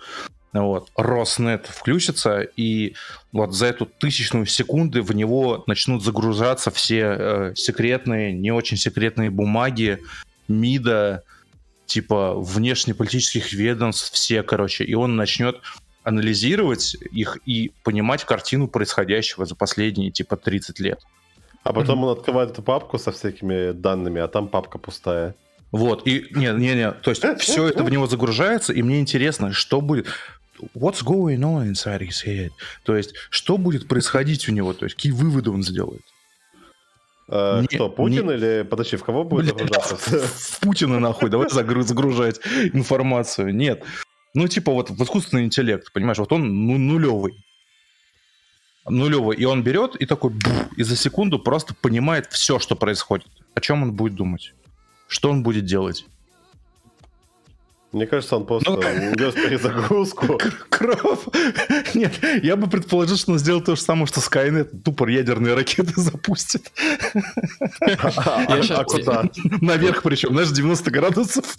Вот. Роснет включится, и вот за эту тысячную секунды в него начнут загружаться все э, секретные, не очень секретные бумаги, МИДа, типа внешнеполитических ведомств, все, короче, и он начнет анализировать их и понимать картину происходящего за последние, типа, 30 лет. А потом он открывает эту папку со всякими данными, а там папка пустая. Вот, и не, не, не, то есть все это в него загружается, и мне интересно, что будет. What's going on inside his head? То есть, что будет происходить у него? То есть, какие выводы он сделает? Э, Не- кто, Путин не- или... Подожди, в кого будет загружаться? В Путина нахуй, давай загру- загружать информацию. Нет. Ну, типа, вот в искусственный интеллект, понимаешь, вот он ну, нулевый. Нулевый. И он берет и такой, бух, и за секунду просто понимает все, что происходит. О чем он будет думать? Что он будет делать? Мне кажется, он просто Ну. увез перезагрузку. Кров. Нет, я бы предположил, что он сделал то же самое, что Skynet тупо ядерные ракеты запустит. А куда? Наверх причем, знаешь, 90 градусов.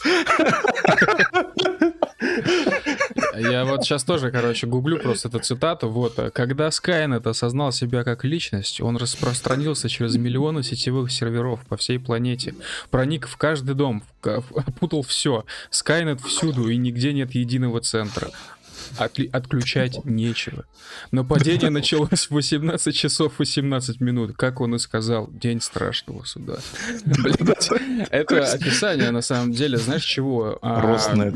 Я вот сейчас тоже, короче, гуглю просто эту цитату. Вот, э, когда Skynet осознал себя как личность, он распространился через миллионы сетевых серверов по всей планете, проник в каждый дом, опутал все. Skynet всюду, и нигде нет единого центра. Отли- отключать нечего. Нападение началось в 18 часов 18 минут, как он и сказал, день страшного суда. Это описание, на самом деле, знаешь чего? А.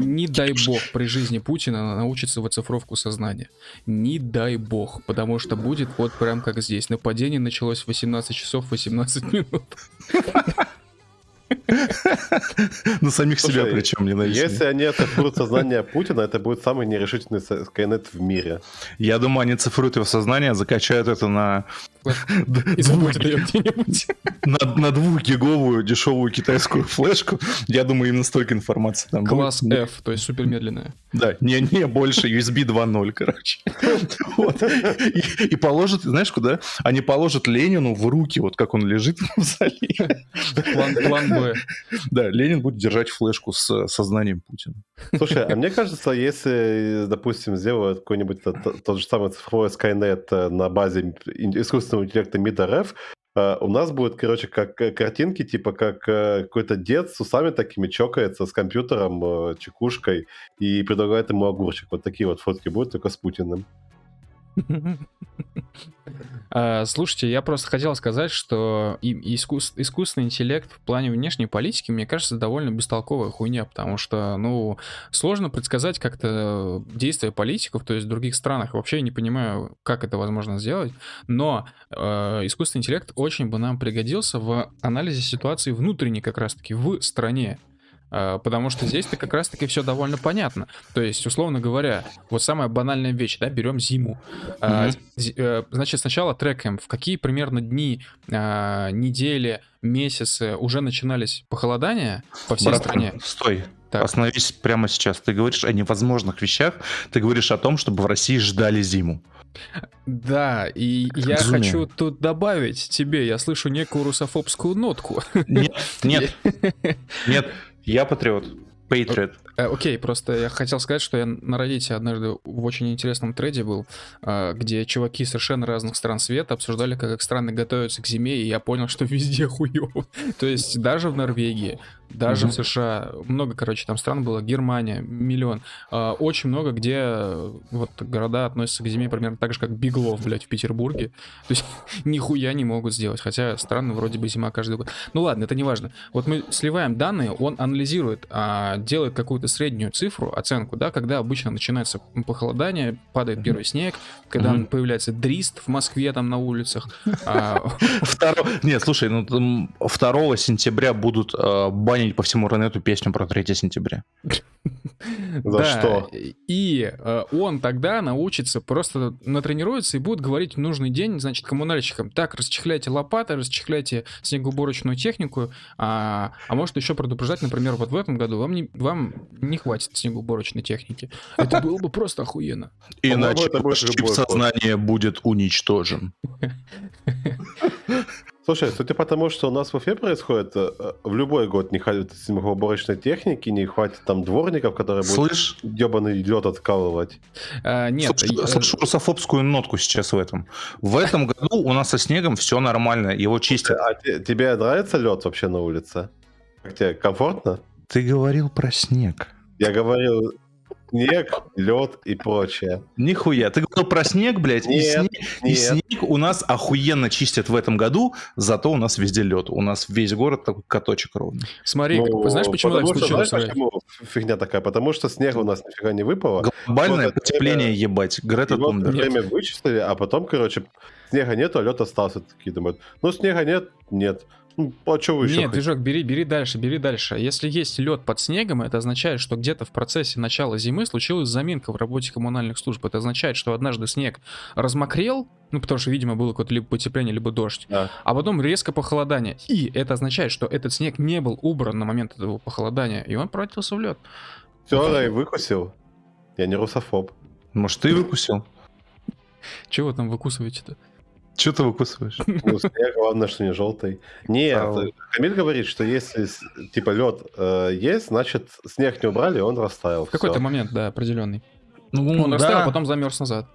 Не дай бог при жизни Путина научится в оцифровку сознания. Не дай бог, потому что будет вот прям как здесь. Нападение началось в 18 часов 18 минут. На самих себя причем ненавистные. Если они оцифруют сознание Путина, это будет самый нерешительный с- Skynet в мире. Я думаю, они цифруют его сознание, закачают это на, И забудет ее где-нибудь. на, двухгиговую дешевую китайскую флешку. Я думаю, именно столько информации там Класс. F, то есть супер медленная. Да, не, не больше, USB 2.0, короче. И, положат, знаешь, куда? Они положат Ленину в руки, вот как он лежит в зале. План Б. Да, Ленин будет держать флешку с сознанием Путина. Слушай, а мне кажется, если, допустим, сделают какой-нибудь т- т- тот же самый цифровой Skynet э, на базе искусственного интеллекта МИД РФ, э, у нас будет, короче, как э, картинки, типа как какой-то дед с усами такими чокается с компьютером, чекушкой и предлагает ему огурчик. Вот такие вот фотки будут, только с Путиным. А, Слушайте, я просто хотел сказать, что искусственный интеллект в плане внешней политики, мне кажется, довольно бестолковая хуйня, потому что, ну, сложно предсказать как-то действия политиков, то есть в других странах. Вообще я не понимаю, как это возможно сделать, но э, искусственный интеллект очень бы нам пригодился в анализе ситуации внутренней как раз-таки в стране. Э, Потому что здесь-то как раз-таки все довольно понятно. То есть, условно говоря, вот самая банальная вещь, да, берем зиму. А, э, Значит, сначала трекаем, в какие примерно дни, а, недели, месяцы уже начинались похолодания по всей Братан, стране. стой. Так. Остановись прямо сейчас. Ты говоришь о невозможных вещах. Ты говоришь о том, чтобы в России ждали зиму. Да, и я Безумие. хочу тут добавить тебе, я слышу некую русофобскую нотку. Нет, нет, нет. Я патриот. Patriot. Э, Окей, просто я хотел сказать, что я на Reddit однажды в очень интересном треде был, э, где чуваки совершенно разных стран света обсуждали, как их страны готовятся к зиме, и я понял, что везде хуёво. То есть даже в Норвегии, даже Мгм. в США, много, короче, там стран было, Германия, миллион. Э, Очень много, где э, вот города относятся к зиме примерно так же, как Биглов, блядь, в Петербурге. То есть нихуя не могут сделать, хотя странно, вроде бы зима каждый год. Ну ладно, это не важно. Вот мы сливаем данные, он анализирует, а, делает какую-то среднюю цифру, оценку, да, когда обычно начинается похолодание, падает первый снег, когда Мгм. появляется дрист в Москве там на улицах. а, Нет, слушай, ну там 2 сентября будут э, банить по всему Рунету песню про 3 сентября. За да, что? И э, он тогда научится, просто натренируется и будет говорить в нужный день, значит, коммунальщикам, так, расчехляйте лопаты, расчехляйте снегоуборочную технику, а, а может еще предупреждать, например, вот в этом году вам не, вам не хватит снегоуборочной техники. Это было бы просто охуенно. Иначе чип сознания будет уничтожен. Слушай, судя по тому, что у нас в Уфе происходит, э, э, в любой год не хватит снегоуборочной техники, не хватит там дворников, которые будут Слышь? ебаный лед откалывать. А, нет, Слышу, слышу русофобскую нотку сейчас в этом. В этом году у нас со снегом все нормально, его чистят. А те- тебе нравится лед вообще на улице? Как тебе, комфортно? Ты говорил про снег. Я говорил снег, лед и прочее. Нихуя. Ты говорил про снег, блядь, и, Нет, снег, и нет. снег у нас охуенно чистят в этом году, зато у нас везде лед. У нас весь город такой каточек ровный. смотри, Ну, знаешь, почему так случилось? знаешь, почему фигня такая? Потому что снега у нас нифига не выпало. Глобальное Вот потепление, время- ебать. Грета Тунберг. время вычислили, а потом, короче, снега нету, а лед остался. Такие думают, ну снега нет, нет. Ну, а что вы еще Нет, хотите? движок, бери, бери дальше, бери дальше. Если есть лед под снегом, это означает, что где-то в процессе начала зимы случилась заминка в работе коммунальных служб. Это означает, что однажды снег размокрел, ну, потому что, видимо, было какое-то либо потепление, либо дождь, Да. а потом резко похолодание. И это означает, что этот снег не был убран на момент этого похолодания, и он превратился в лед. Все, Рэй выкусил. Я не русофоб. Может, ты выкусил? Чего вы там выкусываете-то? Что ты выкусываешь? Ну, снег, главное, что не желтый. Нет, А, Камиль говорит, что если типа лед есть, значит снег не убрали, он растаял. В какой-то момент, да, определенный. Ну, Он да. растаял, а потом замерз назад.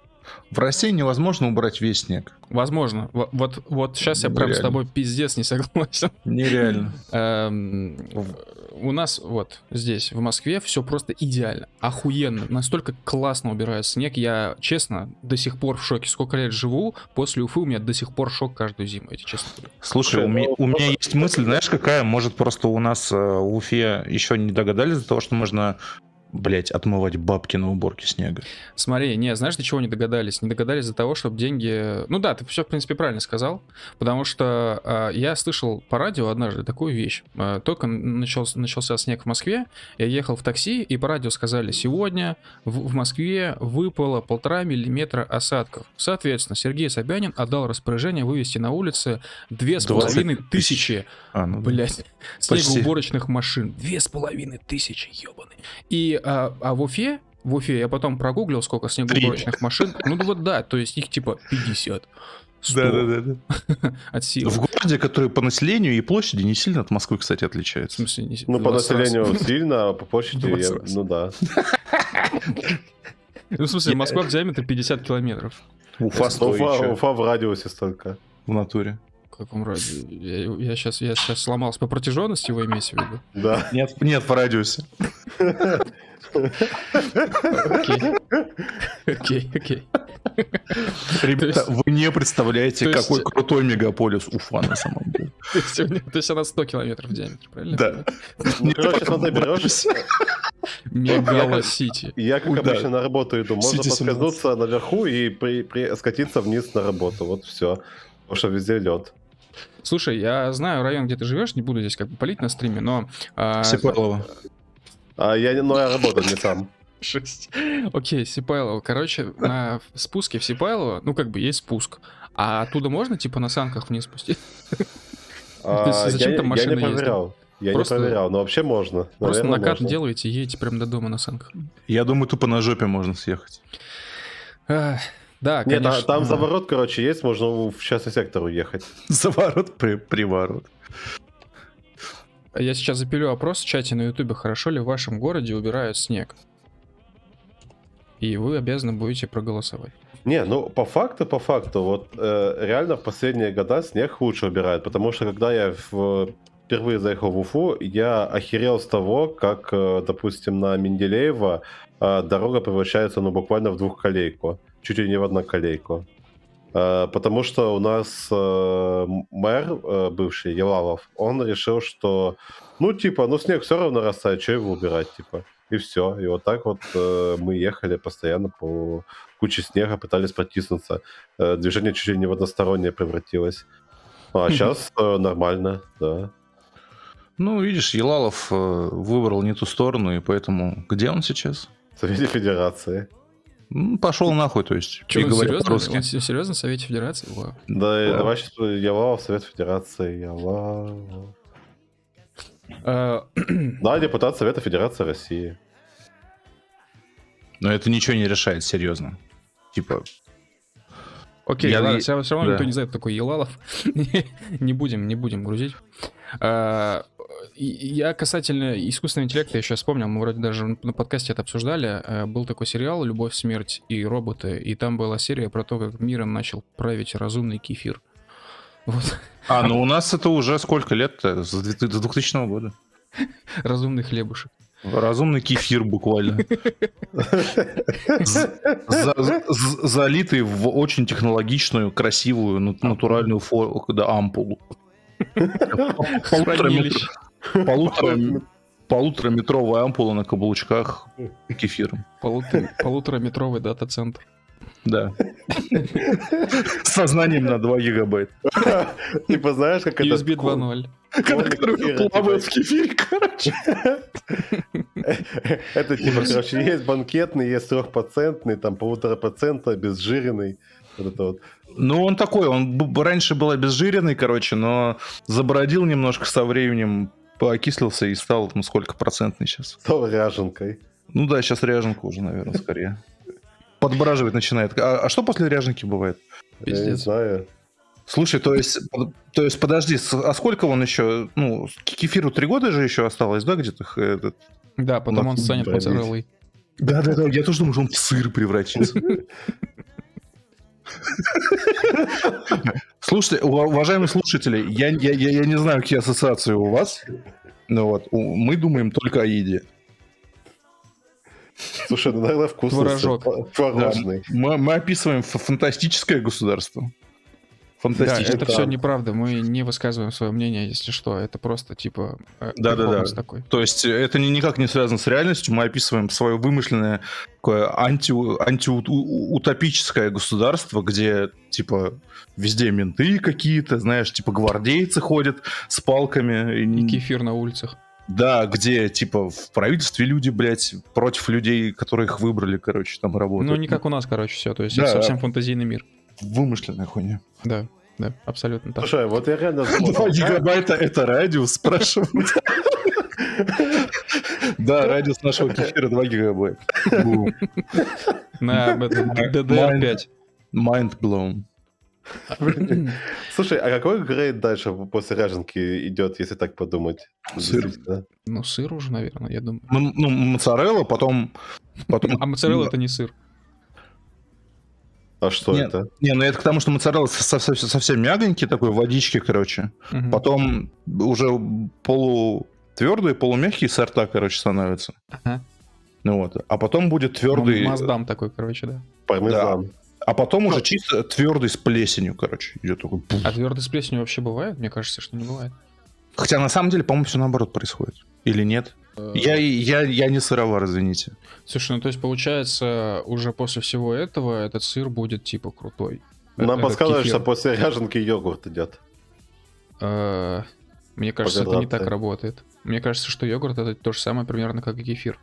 В России невозможно убрать весь снег. Возможно. Во- Вот, вот сейчас я Ну, прям с тобой пиздец не согласен. Нереально. Эм, У нас вот здесь, в Москве, все просто идеально, охуенно, настолько классно убирают снег. Я, честно, до сих пор в шоке. Сколько лет живу, после Уфы у меня до сих пор шок каждую зиму, я тебе честно говорю. Слушай, у, меня, ну, меня есть мысль, знаешь, какая? Может, просто у нас э, в Уфе еще не догадались до того, что можно, блять, отмывать бабки на уборке снега. Смотри, не, знаешь, до чего не догадались? Не догадались из-за того, чтобы деньги... Ну да, ты все, в принципе, правильно сказал, потому что э, я слышал по радио однажды такую вещь. Э, только начался, начался снег в Москве, я ехал в такси, и по радио сказали, сегодня в, в Москве выпало полтора миллиметра осадков. Соответственно, Сергей Собянин отдал распоряжение вывести на улице две с 20 половиной тысячи А, ну, Почти. снегоуборочных машин. Две с половиной тысячи, ебаный. И а, а в Уфе, в Уфе я потом прогуглил, сколько снегоуборочных машин. Ну да вот да, то есть их типа 50. 100 Да-да-да. от силы. В городе, который по населению и площади не сильно от Москвы, кстати, В отличается. смысле, не- Ну, в по 20 раз. населению сильно, а по площади, В 20 я- ну да. Ну, в смысле, Москва в диаметре 50 километров. Уфа Ну, Уфа, Уфа в радиусе столько. в натуре. В каком разе? Я, сейчас, я сейчас сломался. По протяженности вы имеете в виду? Да. Нет, нет, в радиусе. Окей. Окей, окей. Ребята, вы не представляете, какой крутой мегаполис Уфа на самом деле. То есть, она 100 километров в диаметре, правильно? Да. Ну, короче, смотри, берешь... Мегала-сити. Я, как обычно, на работу иду. Можно Сити 17. подскользнуться наверху и скатиться вниз на работу. Вот все. Потому что везде лед. Слушай, я знаю район, где ты живешь, не буду здесь как бы палить на стриме, но... а, Сипайлова. А я, не- ну, я работаю не там. Шесть. Окей, Сипайлово. Короче, на спуске в Сипайлово, ну, как бы есть спуск. А оттуда можно, типа, на санках вниз спустить? А, зачем я, там я машины не проверял. Я Просто- не проверял, но вообще можно. Просто накат можно. делаете и едете прям до дома на санках. Я думаю, тупо на жопе можно съехать. Да, Нет, а- конечно. там заворот, короче, есть, можно в частный сектор уехать. Заворот, при, приворот. Я сейчас запилю опрос в чате на ютубе, хорошо ли в вашем городе убирают снег. И вы обязаны будете проголосовать. Не, ну по факту, по факту, вот э, реально в последние года снег лучше убирают, потому что когда я в, впервые заехал в Уфу, я охерел с того, как, э, допустим, на Менделеева э, дорога превращается, ну, буквально в двухколейку, чуть ли не в одноколейку. Э, потому что у нас э, мэр э, бывший, Елалов, он решил, что, ну, типа, ну, снег все равно растает, что его убирать, типа. И все. И вот так вот мы ехали постоянно по куче снега, пытались протиснуться. Движение чуть ли не в одностороннее превратилось. А сейчас нормально, да. Ну, видишь, Елалов выбрал не ту сторону, и поэтому где он сейчас? В Совете Федерации. Ну, пошел нахуй, то есть. Че, он серьезно? по-русски. Он се- серьезно в Совете Федерации? Вау. Да, и Да. давай сейчас Ялалов, Совет Федерации, Ялалов. А, Да, депутат Совета Федерации России. Но это ничего не решает, серьезно. Типа, Окей, Я- ладно, я- все, равно да. никто не знает, кто такой Елалов. не будем, не будем грузить. А, Я касательно искусственного интеллекта еще вспомнил, мы вроде даже на подкасте это обсуждали. Э, Был такой сериал «Любовь, смерть и роботы», и там была серия про то, как миром начал править разумный кефир. Вот, А, ну у нас это уже сколько лет-то? С 2000 года. разумный хлебушек. Разумный кефир буквально. Залитый в очень технологичную, красивую, ну- натуральную ампулу. Полутора. Полутора- Полутораметровая ампула на каблучках кефиром. Полутора- Полутораметровый дата-центр. Да. С сознанием на 2 гигабайта. Типа, знаешь, как это... USB 2.0. Который плавает в кефире, короче. Это типа, короче, есть банкетный, есть трехпроцентный, там полутора процента, обезжиренный. Вот это вот. Ну, он такой, он раньше был обезжиренный, короче, но забородил немножко со временем, поокислился и стал, ну, сколько процентный сейчас. Стал ряженкой. Ну да, сейчас ряженка уже, наверное, скорее. Подбраживать начинает. А, а что после ряженки бывает? Я не Пиздец. знаю. Слушай, то есть, то есть, подожди, а сколько он еще, ну, кефиру три года же еще осталось, да, где-то? этот? Да, потом он станет дробить. моцареллой. Да-да-да, я тоже думаю, что он в сыр превратится. Слушайте, ува- уважаемые слушатели, я, я, я, я не знаю, какие ассоциации у вас, но вот у- мы думаем только о еде. Слушай, ну, наверное, вкусно. Творожок. Творожный. Мы, мы описываем фантастическое государство. Да, Фантастическое. это все неправда. Мы не высказываем свое мнение, если что. Это просто типа э, Да-да-да. перформанс такой. То есть это ни- никак не связано с реальностью, мы описываем свое вымышленное такое анти, антиутопическое государство, где типа везде менты какие-то, знаешь, типа гвардейцы ходят с палками. И кефир на улицах. Да, где типа в правительстве люди, блядь, против людей, которые их выбрали, короче, там работают. Ну, не как у нас, короче, все. То есть Да. это совсем фантазийный мир. Вымышленная хуйня. Да, да, абсолютно так. Слушай, вот я реально думал, 2 как- гигабайта это радиус, спрашивают. Да, радиус нашего кефира 2 гигабайта. На DDR5. Mind blown. Слушай, а какой грейд дальше после ряженки идет, если так подумать? Сыр. Действительно. Ну, сыр уже, наверное, я думаю. Ну, ну, моцарелла, потом... потом... А моцарелла это не сыр. А что Нет. это? Не, ну это к тому, что моцарелла со- со- совсем мягонький такой, водички, короче. Мгм. Потом уже полутвердые, полумягкие сорта, короче, становятся. Ага. Ну вот. А потом будет твердый... Маздам такой, короче, да. Пармезан. А потом уже чисто твердый с плесенью, короче. Идет такой... А твердый с плесенью вообще бывает? Мне кажется, что не бывает. Хотя на самом деле, по-моему, все наоборот происходит. Или нет? Я, я, я не сыровар, извините. Слушай, ну то есть получается, уже после всего этого этот сыр будет типа крутой. Нам Этот подсказывают, что после ряженки йогурт идет. Э, Мне кажется, это не так работает. Мне кажется, что йогурт это то же самое примерно, как и кефир.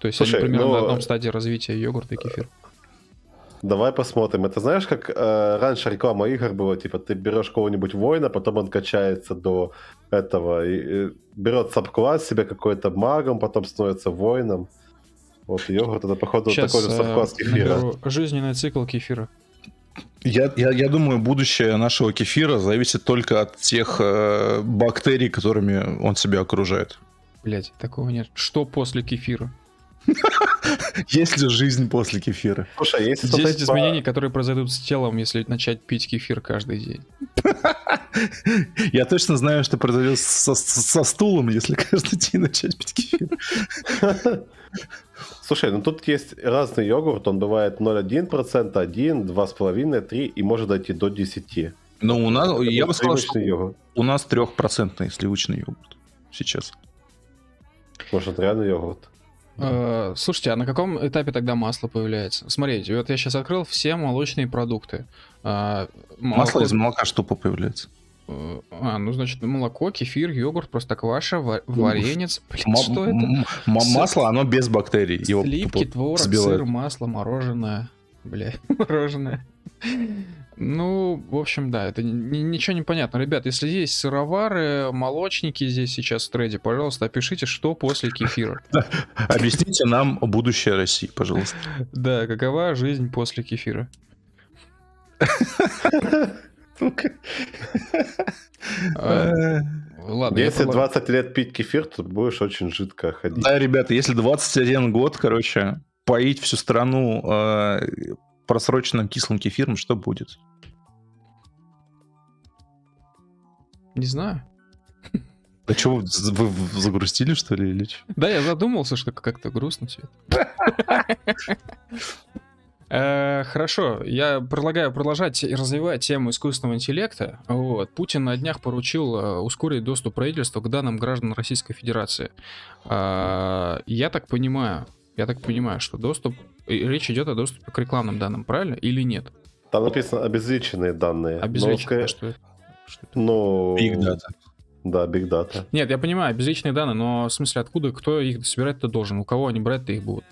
То есть Слушай, они примерно ну, на одном стадии развития йогурта и кефир. Давай посмотрим. Это знаешь, как э, раньше реклама игр была, типа ты берешь кого-нибудь воина, потом он качается до этого, и, и берет сабкласс себе какой-то магом, потом становится воином. Вот йогурт это походу Сейчас такой же э, сабкласс кефира. жизненный цикл кефира. Я, я, я думаю, будущее нашего кефира зависит только от тех э, бактерий, которыми он себя окружает. Блять, такого нет. Что после кефира? Есть ли жизнь после кефира? Слушай, если 10 смотреть по- изменений, которые произойдут с телом, если начать пить кефир каждый день. Я точно знаю, что произойдет со, со стулом, если каждый день начать пить кефир. Слушай, ну тут есть разный йогурт, он бывает 0,1%, 1, 2,5, 3 и может дойти до 10. Ну, у нас, Это я бы сказал, что йогурт. у нас трехпроцентный сливочный йогурт сейчас. Может, реально йогурт. Э, Слушайте, а на каком этапе тогда масло появляется? Смотрите, вот я сейчас открыл все молочные продукты. А, Масло молоко- из молока что появляется? э, А, ну, значит, молоко, кефир, йогурт, простокваша, ва- варенец. Блин, М- что это? м- масло, оно без бактерий. Его Сливки, творог, сыр, масло, мороженое. Бля, мороженое. Ну, в общем, да, это ни- ничего не понятно. Ребят, если есть сыровары, молочники здесь сейчас в трейде, пожалуйста, опишите, что после кефира. Объясните нам будущее России, пожалуйста. Да, какова жизнь после кефира? А, Ладно, я Если предла- 20 лет пить кефир, то будешь очень жидко ходить. Да, ребята, если 21 год, короче, поить всю страну э, просроченным кислым кефиром, что будет? Не знаю. Да что, вы, загрустили, что ли, или чё? Да, я задумался, что как-то грустно все. Э, Хорошо, я предлагаю продолжать и развивать тему искусственного интеллекта. Вот. Путин на днях поручил э, ускорить доступ правительства к данным граждан Российской Федерации. А, Я так понимаю, я так понимаю, что доступ, речь идет о доступе к рекламным данным, правильно или нет? Там написано обезличенные данные. но Обезличенные, что это? Что это? Ну... Big data. Да, big data. Нет, я понимаю, безличные данные, но в смысле, откуда, кто их собирать-то должен? У кого они брать-то их будут?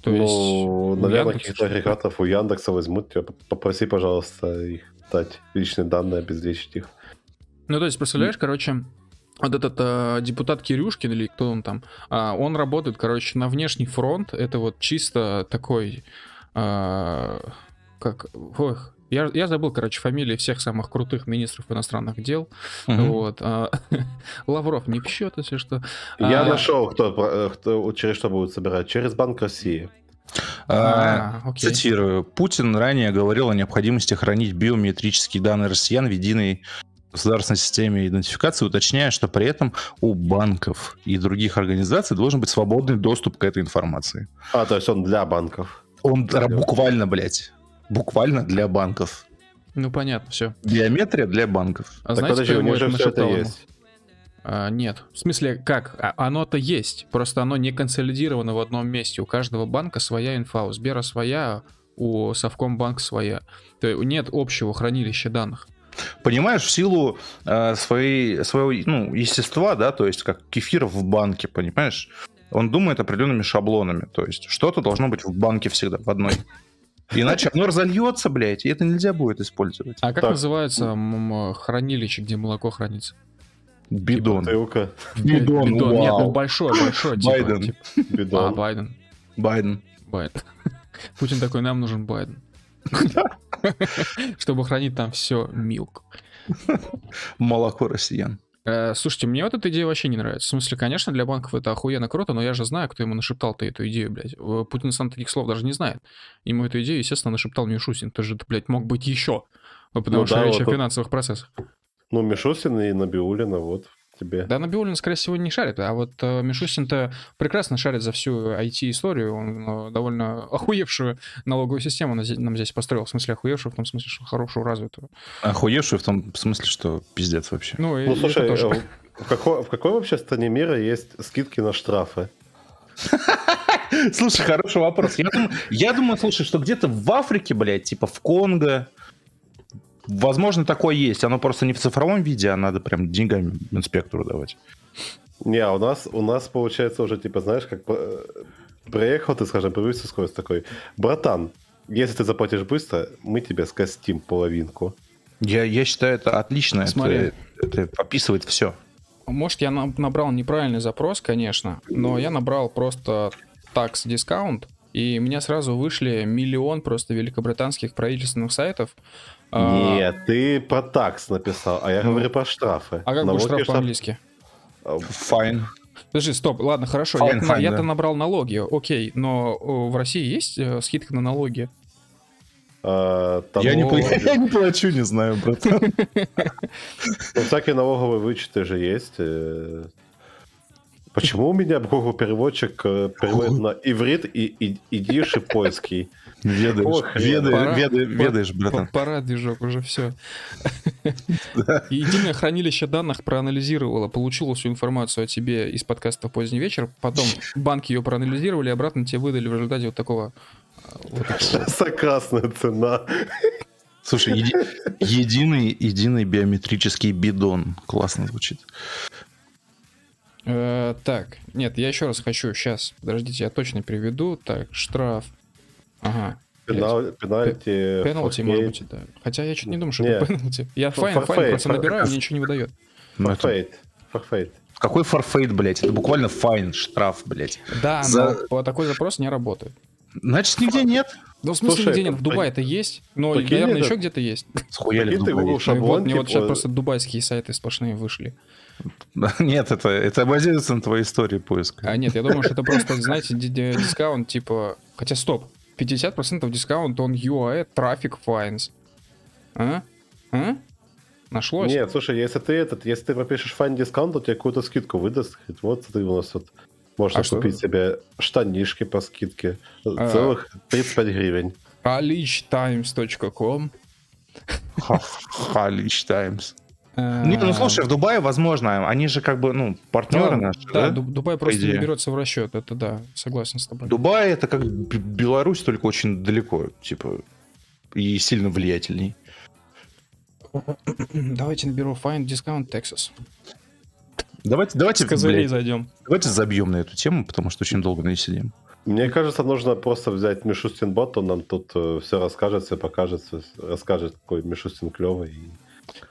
То есть, ну, у наверное, каких-то что агрегатов у Яндекса возьмут тебя. Попроси, пожалуйста, их дать личные данные, обезличить их. Ну, то есть, представляешь, короче, вот этот э, депутат Кирюшкин или кто он там, а, он работает, короче, на внешний фронт. Это вот чисто такой, а, как, ох, я, я забыл, короче, фамилии всех самых крутых министров иностранных дел. Мгм. Вот. а, Лавров не в счет, если что. Я А, нашел, кто, кто через что будут собирать. Через Банк России. А, А, окей. Цитирую. Путин ранее говорил о необходимости хранить биометрические данные россиян в единой государственной системе идентификации, уточняя, что при этом у банков и других организаций должен быть свободный доступ к этой информации. А, то есть он для банков. Он Да. буквально, блядь, буквально для банков. Ну, понятно, все. Биометрия для банков. А так знаете, подожди, у них же это все это есть. А, нет. В смысле, как? А, Оно-то есть. Просто оно не консолидировано в одном месте. У каждого банка своя инфа. У Сбера своя, у Совкомбанк своя. То есть нет общего хранилища данных. Понимаешь, в силу э, своей, своего ну, естества, да, то есть как кефир в банке, понимаешь, он думает определенными шаблонами. То есть что-то должно быть в банке всегда, в одной. Иначе оно разольется, блядь, и это нельзя будет использовать. А как Так. называется хранилище, где молоко хранится? Бидон. Бутылка, Бидон, Нет, ну большой, большой. типа, Байден. типа. А, бидон. Байден. Байден. Байден. Путин такой, нам нужен Байден. Чтобы хранить там все милк. Молоко россиян. Э, Слушайте, мне вот эта идея вообще не нравится. В смысле, конечно, для банков это охуенно круто, но я же знаю, кто ему нашептал-то эту идею, блядь. Э, Путин сам таких слов даже не знает. Ему эту идею, естественно, нашептал Мишустин. Ты же, блядь, мог быть еще. Потому Ну что да, речь вот о финансовых процессах. Ну, Мишустин и Набиулина, вот тебе. Да, Набиулин, скорее всего, не шарит, а вот э, Мишустин-то прекрасно шарит за всю IT-историю. Он э, довольно охуевшую налоговую систему на- нам здесь построил. В смысле, охуевшую, в том смысле, что хорошую, развитую. Охуевший в том смысле, что пиздец вообще. Ну, и Ну, и слушай, тоже. э, в какой, в какой вообще стране мира есть скидки на штрафы? Слушай, хороший вопрос. Я думаю, я думаю, слушай, что где-то в Африке, блядь, типа в Конго, возможно, такое есть. Оно просто не в цифровом виде, а надо прям деньгами инспектору давать. Не, а у нас, у нас получается уже, типа, знаешь, как э, приехал ты, скажем, превысил скорость такой, братан, если ты заплатишь быстро, мы тебе скостим половинку. Я, я считаю, это отлично. Это- Смотри. Это, описывает все. Может, я на- набрал неправильный запрос, конечно, но я набрал просто tax discount, и у меня сразу вышли миллион просто великобританских правительственных сайтов. А, Нет, ты про такс написал, а я Ну. говорю про штрафы. А как Налоги, будет штраф по-английски? Fine. Подожди, стоп, ладно, хорошо. Fine, я-то, на- fine, я-то да. набрал налоги, окей, но в России есть э, скидка на налоги? А, там Я не, я плачу, не знаю, братан. Ну, всякие налоговые вычеты же есть. Почему у меня Google переводчик э, переводит на иврит и, и, идиш и польский? Ведаешь, Ох, веда- пора- веда- пора- ведаешь, братан. Пора, движок, уже все. Единое хранилище данных проанализировало, получило всю информацию о тебе из подкаста в «Поздний вечер», потом банки ее проанализировали и обратно тебе выдали в результате вот такого... а, вот такого. Цена. Слушай, еди- единый, единый биометрический бидон. Классно звучит. Э, Так, нет, я еще раз хочу, сейчас, подождите, я точно переведу. Так, штраф. Ага. Пенал- Пенальти. Forfeit. может быть, это. Хотя я что-то не думаю, что Не. это пеналти. Я Фор- fine, fine просто набираю, мне ничего не выдает. Ну, Forfeit. Forfeit. Какой forfeit, блядь? Это буквально fine, штраф, блядь. Да, За- но такой запрос не работает. Значит, нигде нет. Ну, в смысле, Слушай, нигде нет. В при- Дубае это есть, но, наверное, это- еще где-то есть. Схуяли в Дубае. Ну, вот мне вот сейчас просто дубайские сайты сплошные вышли. Нет, это, это базируется на твоей истории поиска. А нет, я думаю, что это просто, знаете, ди- ди- discount, типа... Хотя, стоп, 50% discount on UAE Traffic Fines. А? А? Нашлось? Нет, слушай, если ты этот, если ты пропишешь fine discount, то тебе какую-то скидку выдаст. Говорит, Вот ты у нас вот можно А что? купить себе штанишки по скидке. А. Целых 35 гривен. khaleejtimes.com. Э, Не, ну слушай, в Дубае, возможно, они же как бы, ну, партнеры Да, наши, Да, да? Ду- Дубай просто не берется в расчет, это да, согласен с тобой. Дубай это как Беларусь, только очень далеко, типа, и сильно влиятельней. Давайте наберу Find Discount Texas. Давайте, давайте, блядь, зайдем. давайте забьем на эту тему, потому что очень долго на ней сидим. Мне кажется, нужно просто взять Мишустин бот, он нам тут все расскажет, все покажет, расскажет, какой Мишустин клевый. И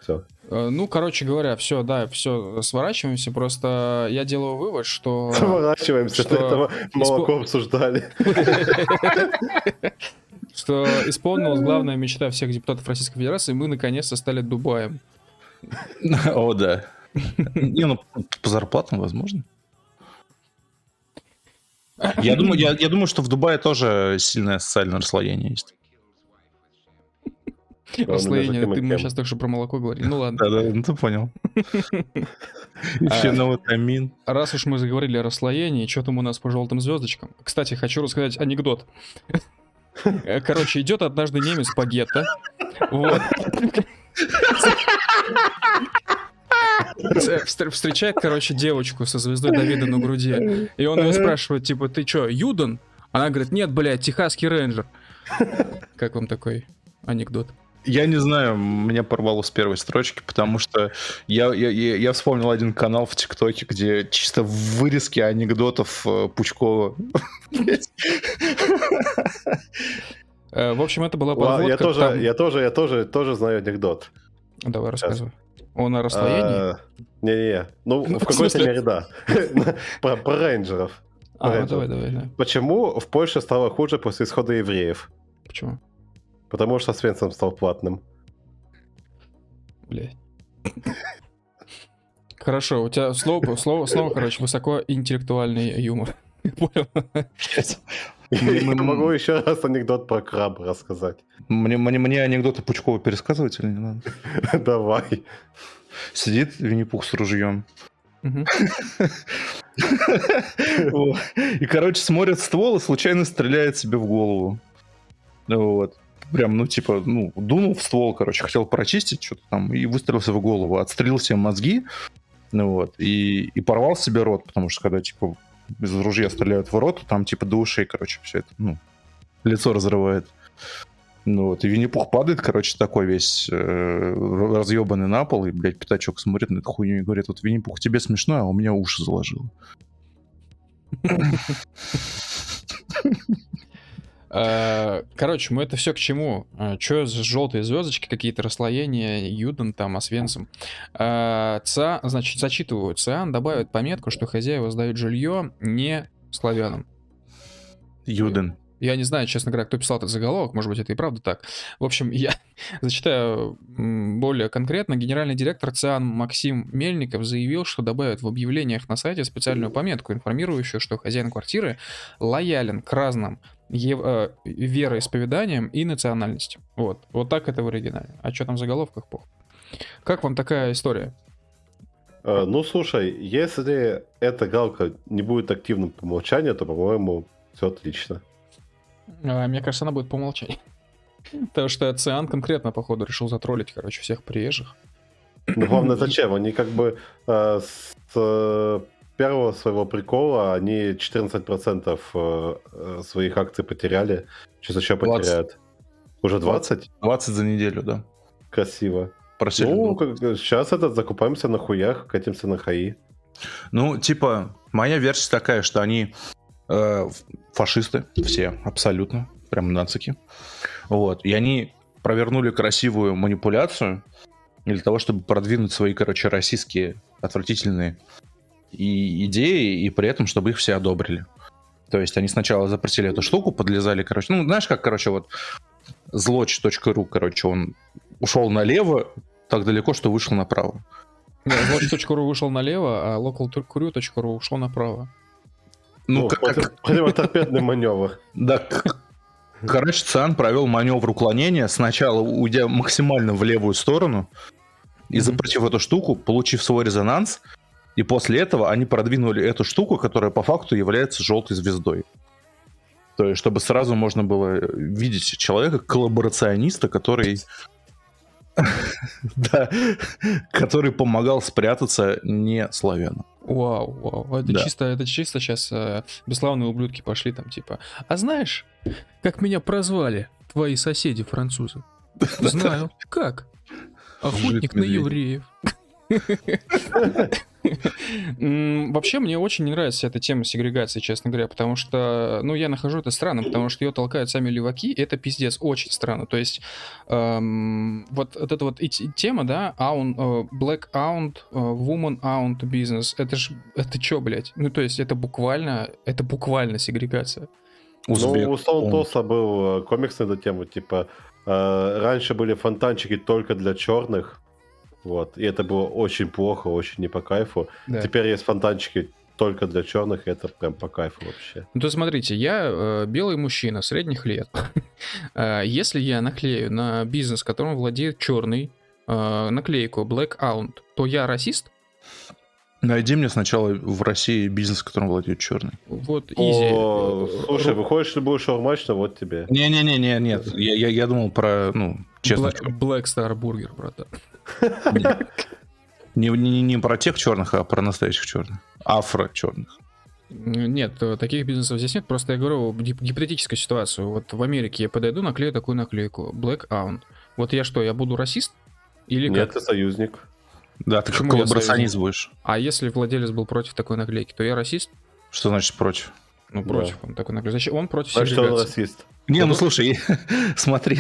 все. Э, Ну, короче говоря, все, да, все, сворачиваемся. Просто я делаю вывод, что... Сворачиваемся, что до этого молоко обсуждали. что исполнилась главная мечта всех депутатов Российской Федерации, мы наконец-то стали Дубаем. О, да. Не, ну, по зарплатам, возможно. Я думаю, я, я думаю, что в Дубае тоже сильное социальное расслоение есть. И ты мне сейчас только что про молоко говорил. Ну ладно. Да, да, ну ты понял. Еще на витамин. Раз уж мы заговорили о расслоении, что там у нас по желтым звездочкам. Кстати, хочу рассказать анекдот. Э, Короче, идет однажды немец по гетто. Вот. Встречает, короче, девочку со звездой Давида на груди. И он ее спрашивает, типа, ты чё, Юден? Она говорит, нет, блядь, техасский рейнджер. Как вам такой анекдот? Я не знаю, меня порвало с первой строчки, потому что я, я, я, вспомнил один канал в ТикТоке, где чисто вырезки анекдотов э, Пучкова. Э, В общем, это была Ла- подводка. Я тоже, я тоже, я тоже, тоже знаю анекдот. Давай рассказывай. Он о расслоении? А, Не-не-не. Ну, Ну, в какой-то мере, да. Про рейнджеров. А, ну давай, давай, да. Почему в Польше стало хуже после исхода евреев? Почему? Потому что Свенцем стал платным. Блядь. Хорошо, у тебя слово, слово, слово, короче, высокоинтеллектуальный юмор. Понял? Я могу еще раз анекдот про краба рассказать. Мне, мне, мне анекдоты Пучкова пересказывать или не надо? Давай. Сидит Винни-Пух с ружьем. И, короче, смотрит ствол и случайно стреляет себе в голову. Вот. Прям, ну, типа, ну, дунул в ствол, короче, хотел прочистить что-то там и выстрелился в голову. Отстрелил себе мозги, ну, вот, и, и порвал себе рот, потому что когда, типа, из ружья стреляют в рот, там, типа, до ушей, короче, все это, ну, лицо разрывает. Ну вот, и Винни-Пух падает, короче, такой весь э, разъебанный на пол, и, блядь, пятачок смотрит на эту хуйню и говорит, вот, Винни-Пух, тебе смешно, а у меня уши заложило. Э, Короче, мы это все к чему? Че за желтые звездочки, какие-то расслоения, Юден там, Освенцим. Э, ЦИА, значит, зачитываю. ЦИАН добавит пометку, что хозяева сдают жилье не славянам. Юден. Я не знаю, честно говоря, кто писал этот заголовок, может быть, это и правда так. В общем, я зачитаю более конкретно. Генеральный директор ЦИАН Максим Мельников заявил, что добавят в объявлениях на сайте специальную пометку, информирующую, что хозяин квартиры лоялен к разным ев- э, вероисповеданиям и национальностям. Вот. Вот так это в оригинале. А что там в заголовках, пох. Как вам такая история? Э, ну, слушай, если эта галка не будет активным по умолчанию, то, по-моему, все отлично. А, мне кажется, она будет по умолчанию. Потому что Циан конкретно, походу, решил затроллить, короче, всех приезжих. Ну, главное, зачем? Они как бы э, с э, первого своего прикола они 14% э, э, своих акций потеряли. Сейчас еще 20. потеряют. Уже 20? 20 за неделю, да. Красиво. Просили. Ну, как- сейчас этот закупаемся на хуях, катимся на хаи. Ну, типа, моя версия такая, что они э, фашисты, все, абсолютно, прям нацики. Вот, и они провернули красивую манипуляцию для того, чтобы продвинуть свои, короче, российские отвратительные и идеи, и при этом, чтобы их все одобрили. То есть они сначала запретили эту штуку, подлезали, короче, ну, знаешь, как, короче, вот злоч.ру, короче, он ушел налево так далеко, что вышел направо. Watch.ru вышел налево, а localcrew.ru ушло направо. Ну, Ну, как, как- противоторпедный маневр. Да, короче, Циан провел маневр уклонения, сначала уйдя максимально в левую сторону и запретив эту штуку, получив свой резонанс, и после этого они продвинули эту штуку, которая по факту является желтой звездой. То есть, чтобы сразу можно было видеть человека, коллаборациониста, который... Да, который помогал спрятаться не славяну. Вау, вау. Это Да. чисто, это чисто сейчас э, бесславные ублюдки пошли там, типа. А знаешь, как меня прозвали твои соседи французы? Знаю. Как? Охотник на евреев. Вообще, мне очень не нравится эта тема сегрегации, честно говоря, потому что, ну, я нахожу это странным, потому что ее толкают сами леваки, и это пиздец, очень странно. То есть, эм, вот, вот эта вот тема, да, аун, э, black aunt, э, woman aunt business, это ж, это чё, блядь? Ну, то есть, это буквально, это буквально сегрегация. Узбек. Ну, у Стоун он- Тоса был э, комикс на эту тему, типа, э, раньше были фонтанчики только для черных, вот, и это было очень плохо, очень не по кайфу. Да. Теперь есть фонтанчики только для черных, и это прям по кайфу вообще. Ну, то смотрите, я э, белый мужчина средних лет. Э, Если я наклею на бизнес, которым владеет черный, э, наклейку Black Aunt, то я расист? Найди мне сначала в России бизнес, которым владеет черный. Вот, изи. О, слушай, выходишь, ты будешь шаурмачно, вот тебе. Не-не-не, нет. Я, я, я думал про, ну, честно, Black, Star Burger, братан. не, не, не про тех черных, а про настоящих черных. Афро черных. Нет, э, таких бизнесов здесь нет. Просто я говорю гип- гипотетическую ситуацию. Вот в Америке я подойду, наклею такую наклейку. Black Aunt. Вот я что, я буду расист? Или Нет, как? ты союзник. Да, ты как Почему коллаборационист будешь. А если владелец был против такой наклейки, то я расист? Что значит против? Ну, Да. против он такой наклейки. Зачем? Он против Так что он сегрегации. расист. Не, ну слушай, смотри,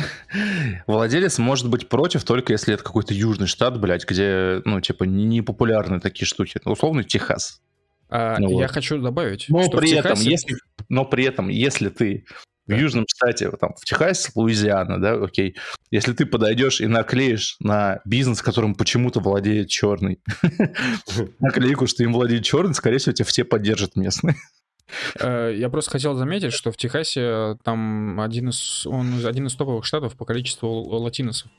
владелец может быть против только если это какой-то южный штат, блядь, где, ну, типа, не популярны такие штуки. Ну, условно, Техас. А, Ну я вот. хочу добавить, Но что в при этом, Техасе- если, но при этом, если ты в южном штате, там, в Техасе, Луизиана, да, окей, если ты подойдешь и наклеишь на бизнес, которым почему-то владеет черный, наклейку, что им владеет черный, скорее всего, тебя все поддержат местные. Э, Я просто хотел заметить, что в Техасе э, там один из, он один из топовых штатов по количеству латиносов.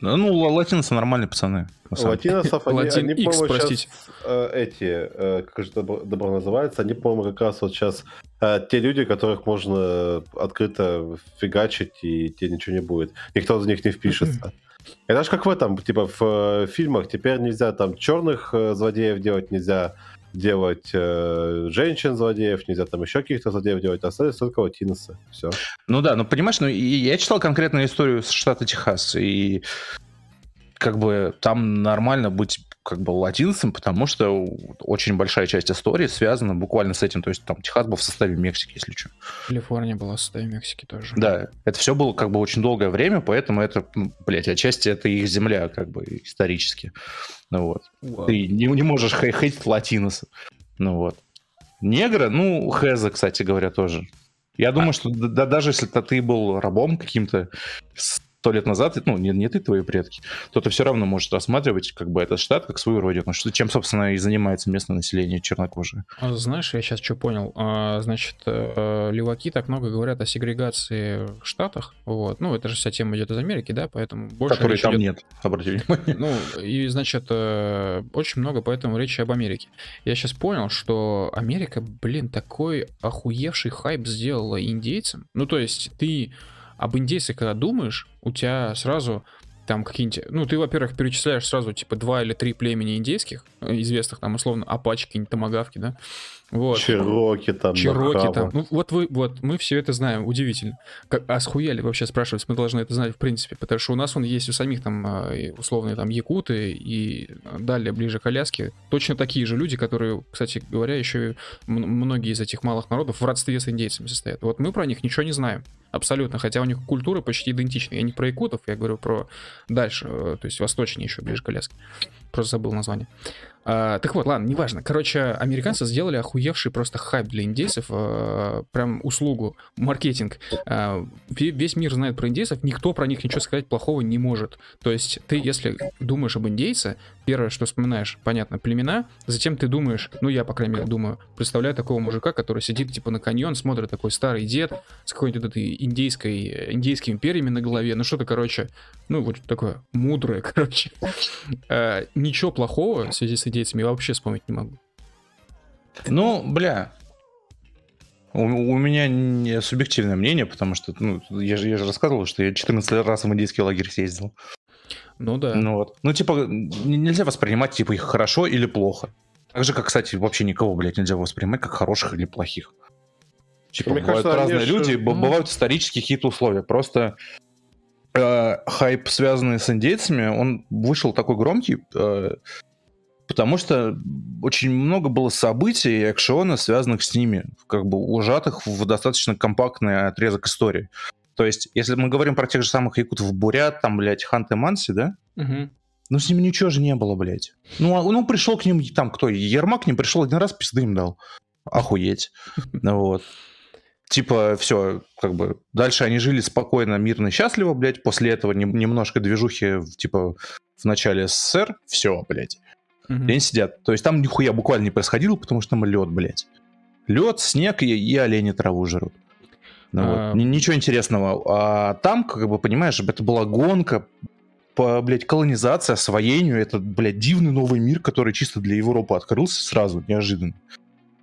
Ну, ла- латиносы нормальные пацаны. Латиносов, они, Латин они, X, по-моему, простите. сейчас, э, эти, э, как же добро, добро называется, они, по-моему, как раз вот сейчас э, те люди, которых можно открыто фигачить, и тебе ничего не будет. Никто за них не впишется. Это же как в этом, типа в э, фильмах, теперь нельзя там черных э, злодеев делать, нельзя делать э, женщин-злодеев, нельзя там еще каких-то злодеев делать, остались только латиносы. Все. Ну да, ну понимаешь, ну и я читал конкретную историю с штата Техас, и как бы там нормально быть как бы латинцем, потому что очень большая часть истории связана буквально с этим. То есть там Техас был в составе Мексики, если что. Калифорния была в составе Мексики тоже. Да, это все было как бы очень долгое время, поэтому это, блядь, отчасти это их земля как бы исторически. Ну вот. Вау. Ты не, не можешь хей- хейтить латиносов. Ну вот. Негра, ну, Хеза, кстати говоря, тоже Я думаю, что да, даже если ты был рабом каким-то сто лет назад, ну, не, не ты, твои предки, то ты все равно можешь рассматривать как бы этот штат как свою родину, что, чем, собственно, и занимается местное население чернокожие. А, знаешь, я сейчас что понял. А, значит, э, леваки так много говорят о сегрегации в Штатах, вот. Ну, это же вся тема идет из Америки, да, поэтому больше Которой там идет... нет, обратите внимание. Ну, и, значит, э, очень много поэтому речи об Америке. Я сейчас понял, что Америка, блин, такой охуевший хайп сделала индейцам. Ну, то есть ты об индейцах, когда думаешь, у тебя сразу там какие-нибудь... Ну, ты, во-первых, перечисляешь сразу, типа, два или три племени индейских, э, известных там, условно, апачи, какие-нибудь томагавки, да? Вот. Чироки там. Чироки там. Ну, вот вы, вот, мы все это знаем, удивительно. Как, а схуяли вообще спрашивать, мы должны это знать в принципе, потому что у нас он есть у самих там а, условные там якуты и далее ближе к Аляске. Точно такие же люди, которые, кстати говоря, еще многие из этих малых народов в родстве с индейцами состоят. Вот мы про них ничего не знаем. Абсолютно, хотя у них культуры почти идентичны. Я не про якутов, я говорю про дальше, э, то есть восточнее еще, ближе к Аляске. Просто забыл название. А, так вот, ладно, неважно. Короче, американцы сделали охуевший просто хайп для индейцев, а, прям услугу, маркетинг. А, весь мир знает про индейцев, никто про них ничего сказать плохого не может. То есть ты, если думаешь об индейце, первое, что вспоминаешь, понятно, племена, затем ты думаешь, ну я, по крайней мере, думаю, представляю такого мужика, который сидит типа на каньон, смотрит такой старый дед с какой-нибудь этой индейской, индейскими перьями на голове, ну что-то, короче, ну вот такое мудрое, короче. Ничего плохого в связи с индейцами я вообще вспомнить не могу. Ну, бля, у, у меня не субъективное мнение, потому что, ну, я же, я же рассказывал, что я 14 раз в индийский лагерь съездил. Ну да. Ну вот. Ну, типа, нельзя воспринимать, типа, их хорошо или плохо. Так же, как, кстати, вообще никого, блядь, нельзя воспринимать как хороших или плохих. Типа, Мне бывают кажется, разные люди, же... бывают исторические какие-то условия. Просто э, хайп, связанный с индейцами, он вышел такой громкий, э, потому что очень много было событий и акшона, связанных с ними, как бы ужатых в достаточно компактный отрезок истории. То есть, если мы говорим про тех же самых якутов Бурят, там, блядь, Ханты Манси, да? Угу. Ну, с ними ничего же не было, блядь. Ну, а, ну, пришел к ним, там, кто? Ермак к ним пришел один раз, пизды им дал. Охуеть. Ну, вот. Типа, все, как бы, дальше они жили спокойно, мирно, счастливо, блядь. После этого немножко движухи, типа, в начале СССР. Все, блядь. Угу. они сидят. То есть там нихуя буквально не происходило, потому что там лед, блядь. Лед, снег и, и олени траву жрут. Ну, а... вот. Ничего интересного. А там, как бы, понимаешь, это была гонка по, блядь, колонизации, освоению. Это, блядь, дивный новый мир, который чисто для Европы открылся сразу, неожиданно.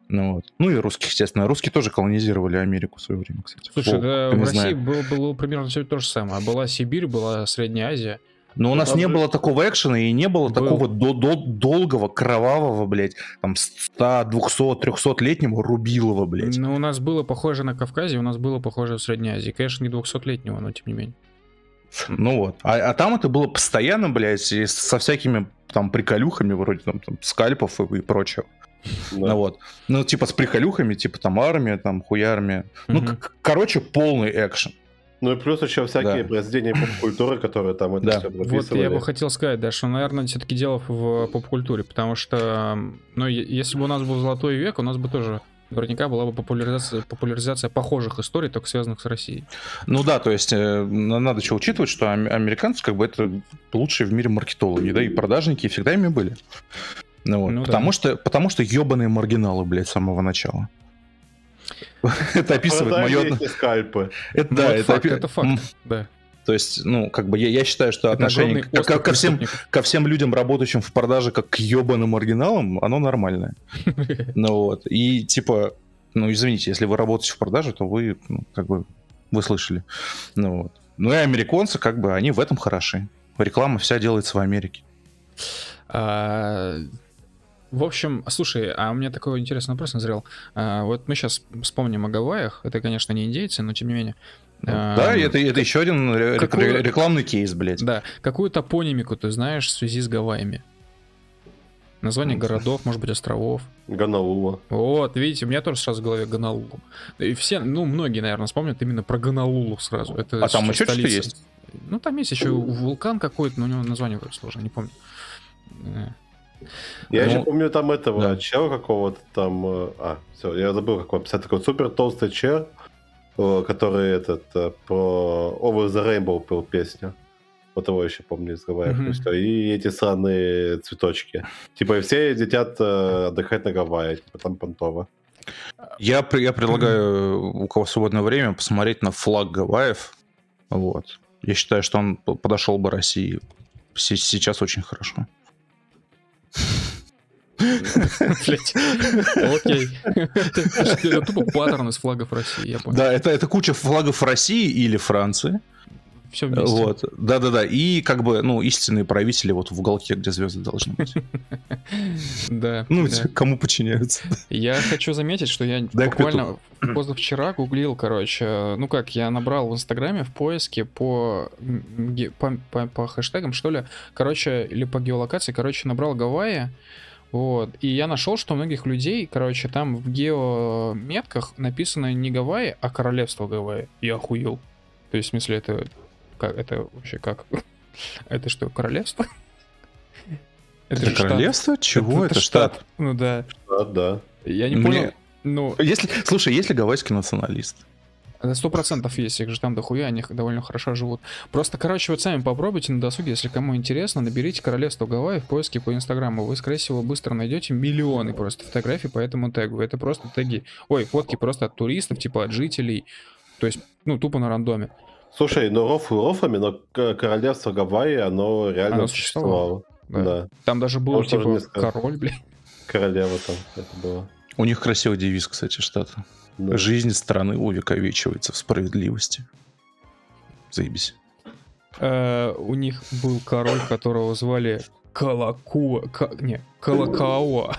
Ну, вот. ну и русских, естественно. Русские тоже колонизировали Америку в свое время, кстати. Слушай, Фу, да, в России было, было примерно все то же самое. Была Сибирь, была Средняя Азия. Но у нас не было такого экшена и не было Был. такого до до долгого, кровавого, блядь, там 100, 200, 300-летнего рубилова, блядь. Ну, у нас было похоже на Кавказе, у нас было похоже в Средней Азии. Конечно, не 200-летнего, но тем не менее. Ну вот. А, а там это было постоянно, блядь, и со всякими там приколюхами, вроде там, там скальпов и, и прочего. Да. Ну вот. Ну, типа с приколюхами, типа там армия, там хуярмия. Угу. Ну, короче, полный экшен. Ну и плюс еще всякие да. произведения поп-культуры, которые там это да. все Вот я бы хотел сказать, да, что, наверное, все-таки дело в поп-культуре, потому что, ну, если бы у нас был золотой век, у нас бы тоже наверняка была бы популяризация, популяризация похожих историй, только связанных с Россией. Ну да, то есть э, надо еще учитывать, что американцы как бы это лучшие в мире маркетологи, да, и продажники всегда ими были. Ну, вот. ну, потому, да. что, потому что ебаные маргиналы, блядь, с самого начала. Это описывает мое... скальпы. Это, да, это, факт, это факт, да. То есть, ну, как бы я, я считаю, что отношение к, ко, ко, всем, ко всем людям, работающим в продаже, как к ебаным оригиналам, оно нормальное. Ну вот. И типа, ну, извините, если вы работаете в продаже, то вы, ну, как бы, вы слышали. Ну вот. Ну и американцы, как бы, они в этом хороши. Реклама вся делается в Америке. А, в общем, слушай, а у меня такой интересный вопрос назрел. А, вот мы сейчас вспомним о Гавайях. Это, конечно, не индейцы, но тем не менее. Ну, а, да, это, это еще один какую, рекламный кейс, блядь. Да. Какую топонимику ты знаешь в связи с Гавайями? Название городов, может быть, островов. Ганалула. Вот, видите, у меня тоже сразу в голове Ганалула. И все, ну, многие, наверное, вспомнят именно про Ганалулу сразу. Это а там еще что-то есть? Ну, там есть еще вулкан какой-то, но у него название сложно, не помню. Я ну, еще помню там этого да. чела какого-то там. Э, а, все, я забыл, как он писать. Такой супер толстый чел. э, который этот э, про Over the Rainbow пел песню. Вот его еще помню из Гавайев. Мгм. всё. И эти странные цветочки. Типа все летят отдыхать на Гавайи, типа там понтово. Я, я предлагаю, у кого свободное время, посмотреть на флаг Гавайев. Вот. Я считаю, что он подошел бы России се- сейчас очень хорошо. Блять. Окей. Это это тупо паттерн из флагов России, я понял. Да, это, это куча флагов России или Франции. Все вместе. Вот. Да-да-да. И как бы, ну, истинные правители вот в уголке, где звезды должны быть. Да. Ну, кому подчиняются. Я хочу заметить, что я буквально позавчера гуглил, короче, ну как, я набрал в Инстаграме в поиске по, по, по- по хэштегам, что ли, короче, или по геолокации, короче, набрал Гавайи, вот, и я нашел, что у многих людей, короче, там в геометках написано не Гавайи, а Королевство Гавайи. Я охуел. То есть, в смысле, это как, это вообще как? Это что, королевство? Это, штат. королевство? Чего? Это, штат. Ну да. Да, да. Я не Мне- понял. Ну, Если, слушай, есть ли гавайский националист? Это Сто процентов есть, их же там дохуя, они довольно хорошо живут. Просто, короче, вот сами попробуйте на досуге, если кому интересно, наберите Королевство Гавайи в поиске по Инстаграму. Вы, скорее всего, быстро найдете миллионы просто фотографий по этому тегу. Это просто теги, ой, фотки просто от туристов, типа от жителей. То есть, ну, тупо на рандоме. Слушай, ну рофлы рофлами, но к- королевство Гавайи, оно реально Оно существовало. существовало. Да. Да. Там даже был, Может, типа, король, блин. Королева там это было. У них красивый девиз, кстати, штата. Да. Жизнь страны увековечивается в справедливости. Заебись. Э, у них был король, которого звали Калакуа, Ка- не, Калакауа.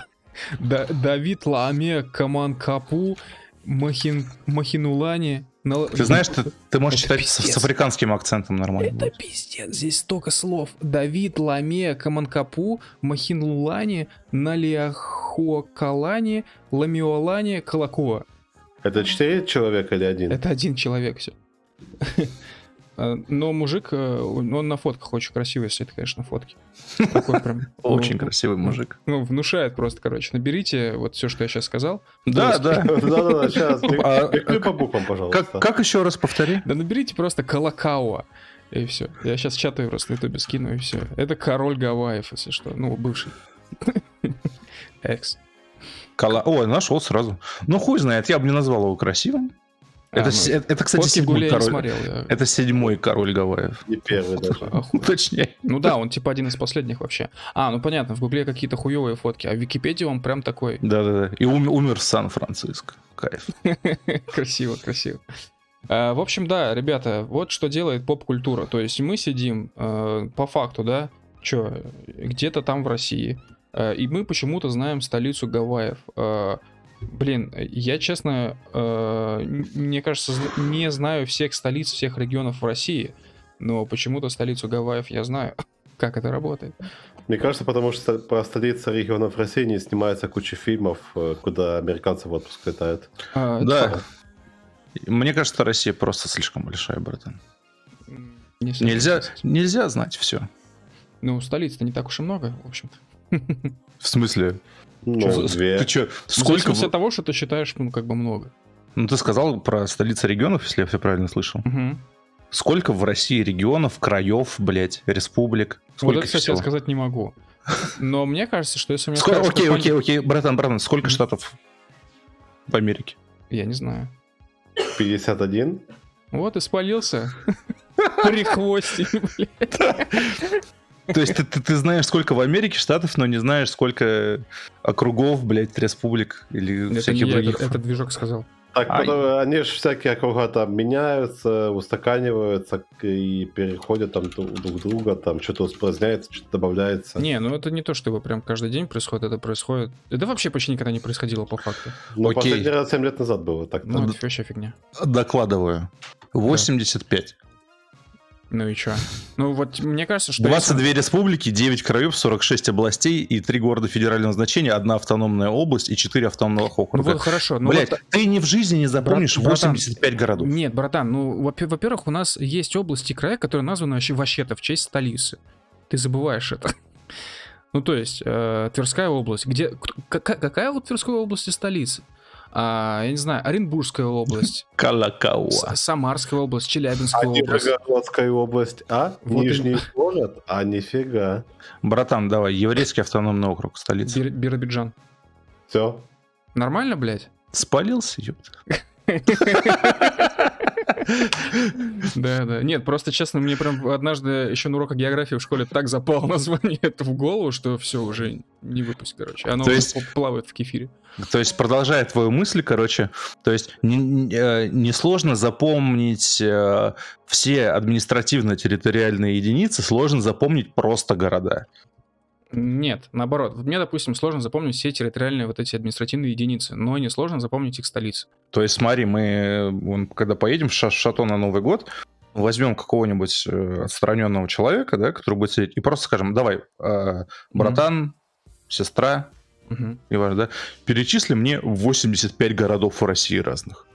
Да- Давид Ламе Каманкапу Махин, Махинулани. Нал- Ты знаешь, ты, ты можешь Это читать с, пиздец. с африканским акцентом нормально. Это будет. пиздец, здесь столько слов. Давид Ламе Каманкапу Махинулани Налиахуакалани Ламиолани Калакуа. Это четыре человека или один? Это один человек все. Но мужик, э, он на фотках очень красивый, если это, конечно, фотки. Такой прям. Очень ну, красивый мужик. Ну, внушает просто, короче. Наберите вот все, что я сейчас сказал. Да, Поиск. да. Да-да-да, сейчас. А, Переклю по буквам, пожалуйста. Как, еще раз повтори? Да наберите просто Калакауа. И все. Я сейчас чатаю просто на ютубе скину, и все. Это король Гавайев, если что. Ну, бывший. Экс. Кала... О, нашел сразу. Ну, хуй знает, я бы не назвал его красивым. А, это, ну, с- это, это, кстати, седьмой Гугле я не король. смотрел. я- Это седьмой король Гавайев. Не первый даже. Точнее. Ну да, он типа один из последних вообще. А, ну понятно, в Гугле какие-то хуевые фотки, а в Википедии он прям такой Да-да-да. И ум- умер в Сан-Франциско. Кайф. красиво, красиво. А, в общем, да, ребята, вот что делает поп-культура. То есть мы сидим э, по факту, да, чё, где-то там в России, э, и мы почему-то знаем столицу Гавайев. Э, блин, я честно, э, мне кажется, не знаю всех столиц, всех регионов в России, но почему-то столицу Гавайев я знаю. Как это работает? Мне кажется, потому что по столице регионов России не снимается куча фильмов, э, куда американцы в отпуск летают. А, Да. Мне кажется, Россия просто слишком большая, братан. не Нельзя, нельзя знать все. Ну, столиц-то не так уж и много, в общем-то. В смысле? Ну, за- две. Ты сколько... в- того, что ты считаешь, ну, как бы много. Ну, ты сказал про столицы регионов, если я все правильно слышал. Мгм. Сколько в России регионов, краев, блядь, республик? Вот Сколько это, кстати, всего? я сказать не могу. Но мне кажется, что если мне Сколько- скажут, Окей, что окей, окей, братан, братан, сколько штатов в Америке? Я не знаю. 51? Вот и спалился. При хвосте, блядь. То есть ты, ты- ты знаешь, сколько в Америке штатов, но не знаешь, сколько округов, блядь, республик или Это не всяких я, других. это, это движок сказал. Так, Ай. потом они же всякие округа там меняются, устаканиваются и переходят там друг друг друга, там что-то упраздняется, что-то добавляется. Не, ну это не то, что его прям каждый день происходит, это происходит. Это вообще почти никогда не происходило по факту. Ну, Окей. последний раз 7 лет назад было так. Ну, Да. это вообще фигня. Докладываю. 85. Ну и чё? Ну вот мне кажется, что... 22 республики, 9 краев, 46 областей и 3 города федерального значения, одна автономная область и 4 автономных Ну округа. вот хорошо, ну Блять, вот- ты ни в жизни не запомнишь Брат- братан, 85 городов. Нет, братан, ну, во- во-первых, у нас есть области и края, которые названы вообще, вообще-то в честь столицы. Ты забываешь это. Ну, то есть, э, Тверская область. Где, к- какая, в Тверской области столица? А, я не знаю, Оренбургская область, Калакауа. Самарская область, Челябинская А область. Нижегородская область, а? Вот Нижний город? А нифига. Братан, давай, еврейский автономный округ, столица. Бир- Биробиджан. Все. Нормально, блядь? Спалился, ёпта. Да, да. Нет, просто честно, мне прям однажды еще на уроках географии в школе так запало название это в голову, что все, уже не выпуск, короче. Оно То есть- плавает в кефире. То есть, продолжая твою мысль, короче, то есть не- не- э, несложно запомнить э, все административно-территориальные единицы, сложно запомнить просто города. Нет, наоборот. Мне, допустим, сложно запомнить все территориальные вот эти административные единицы, но не сложно запомнить их столицы. То есть, смотри, мы, когда поедем в Ша- Шато на Новый год, возьмем какого-нибудь э, отстраненного человека, да, который будет сидеть, и просто скажем, давай, э, братан, сестра, Мгм. неважно, да, перечисли мне 85 городов в России разных.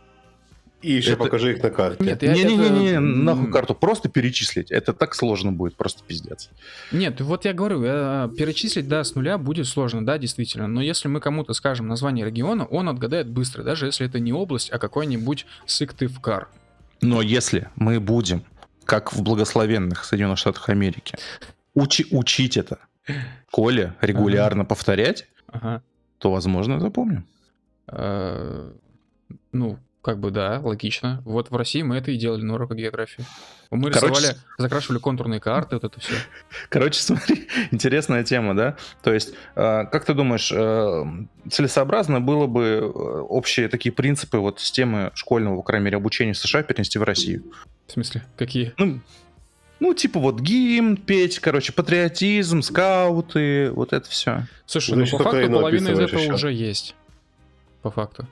И еще Это- покажи их на карте. Нет, я- Не-не-не, это- нахуй м, карту, просто перечислить. Это так сложно будет, просто пиздец. Нет, вот я говорю, э, перечислить, да, с нуля будет сложно, да, действительно. Но если мы кому-то скажем название региона, он отгадает быстро, даже если это не область, а какой-нибудь Сыктывкар. Но если мы будем, как в благословенных Соединенных Штатах Америки, учи- учить это, Коля, регулярно повторять, Ага. то, возможно, запомним. Э, Ну, как бы да, логично. Вот в России мы это и делали на уроках географии. Мы Короче, рисовали, закрашивали контурные карты, вот это все. Короче, смотри, интересная тема, да? То есть, э, как ты думаешь, э, целесообразно было бы э, общие такие принципы вот системы школьного, по крайней мере, обучения в США перенести в Россию? В смысле, какие? Ну, ну, типа вот гимн петь, короче, патриотизм, скауты, вот это все. Слушай, Ну, ну, еще по факту половина из этого еще. уже есть. По факту.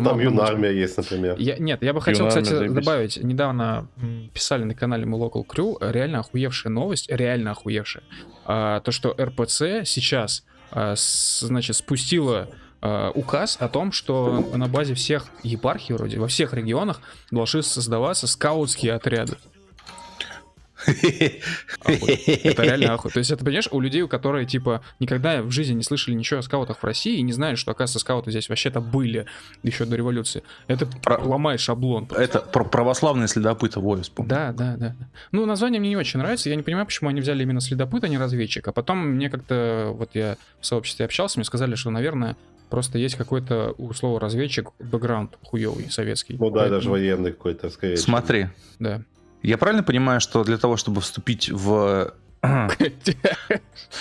Ну, там юнармия есть, например. Я, нет, я бы хотел, кстати, заебись. добавить. Недавно писали на канале мы Local Crew реально охуевшая новость, реально охуевшая. А, то, что РПЦ сейчас, а, с- значит, спустила а, указ о том, что на базе всех епархий вроде, во всех регионах должны создаваться скаутские отряды. Это реально охуй. То есть это, понимаешь, у людей, у которых, типа, никогда в жизни не слышали ничего о скаутах в России и не знают, что, оказывается, скауты здесь вообще-то были еще до революции. Это Про- ломает шаблон. просто. Это про православные следопыты, во, я вспомнил. Да, да, да. Ну, название мне не очень нравится. Я не понимаю, почему они взяли именно следопыт, а не разведчик. А потом мне как-то, вот я в сообществе общался, мне сказали, что, наверное, просто есть какой-то у слова разведчик бэкграунд хуёвый советский. Ну да, Поэтому, даже военный какой-то, скорее. Смотри, Да. Я правильно понимаю, что для того, чтобы вступить в... Ты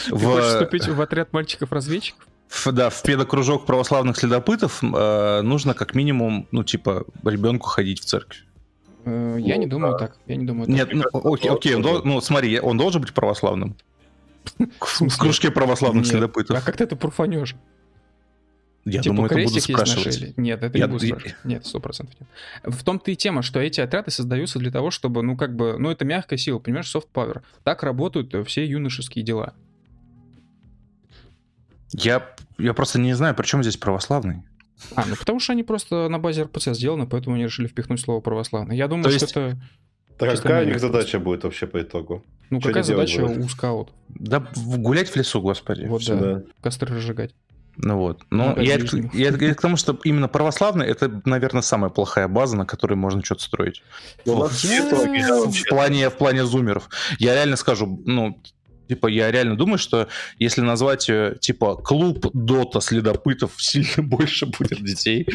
в, хочешь вступить в отряд мальчиков-разведчиков? в- да, в педокружок православных следопытов э, нужно как минимум, ну, типа, ребенку ходить в церковь. Э, Я Ну, не думаю да. так. Я не думаю так. Нет, ну, окей, окей, он дол- ну, смотри, он должен быть православным. В кружке православных Нет. следопытов. А как ты это пурфанешь? Я типа думаю, это буду крестик есть на спрашивать. шее? Нет, это Я- не буду я- спрашивать. Нет, сто процентов нет. В том-то и тема, что эти отряды создаются для того, чтобы, ну, как бы, ну, это мягкая сила, понимаешь, soft power. Так работают э, все юношеские дела. Я, я просто не знаю, при чем здесь православный. А, ну, потому что они просто на базе РПЦ сделаны, поэтому они решили впихнуть слово православный. Я думаю, То что есть- это, Так Чисто какая у них задача будет вообще по итогу? ну, Что какая задача будут? у скаут? Да гулять в лесу, господи. Вот, Всё. да. Да. Костры разжигать. Ну вот. Но Надо я, ближним. я, я к тому, что именно православный это, наверное, самая плохая база, на которой можно что-то строить. Ну, В- да, в, плане, в плане зумеров. Я реально скажу, ну, типа, я реально думаю, что если назвать э, типа клуб Дота следопытов, сильно больше будет детей.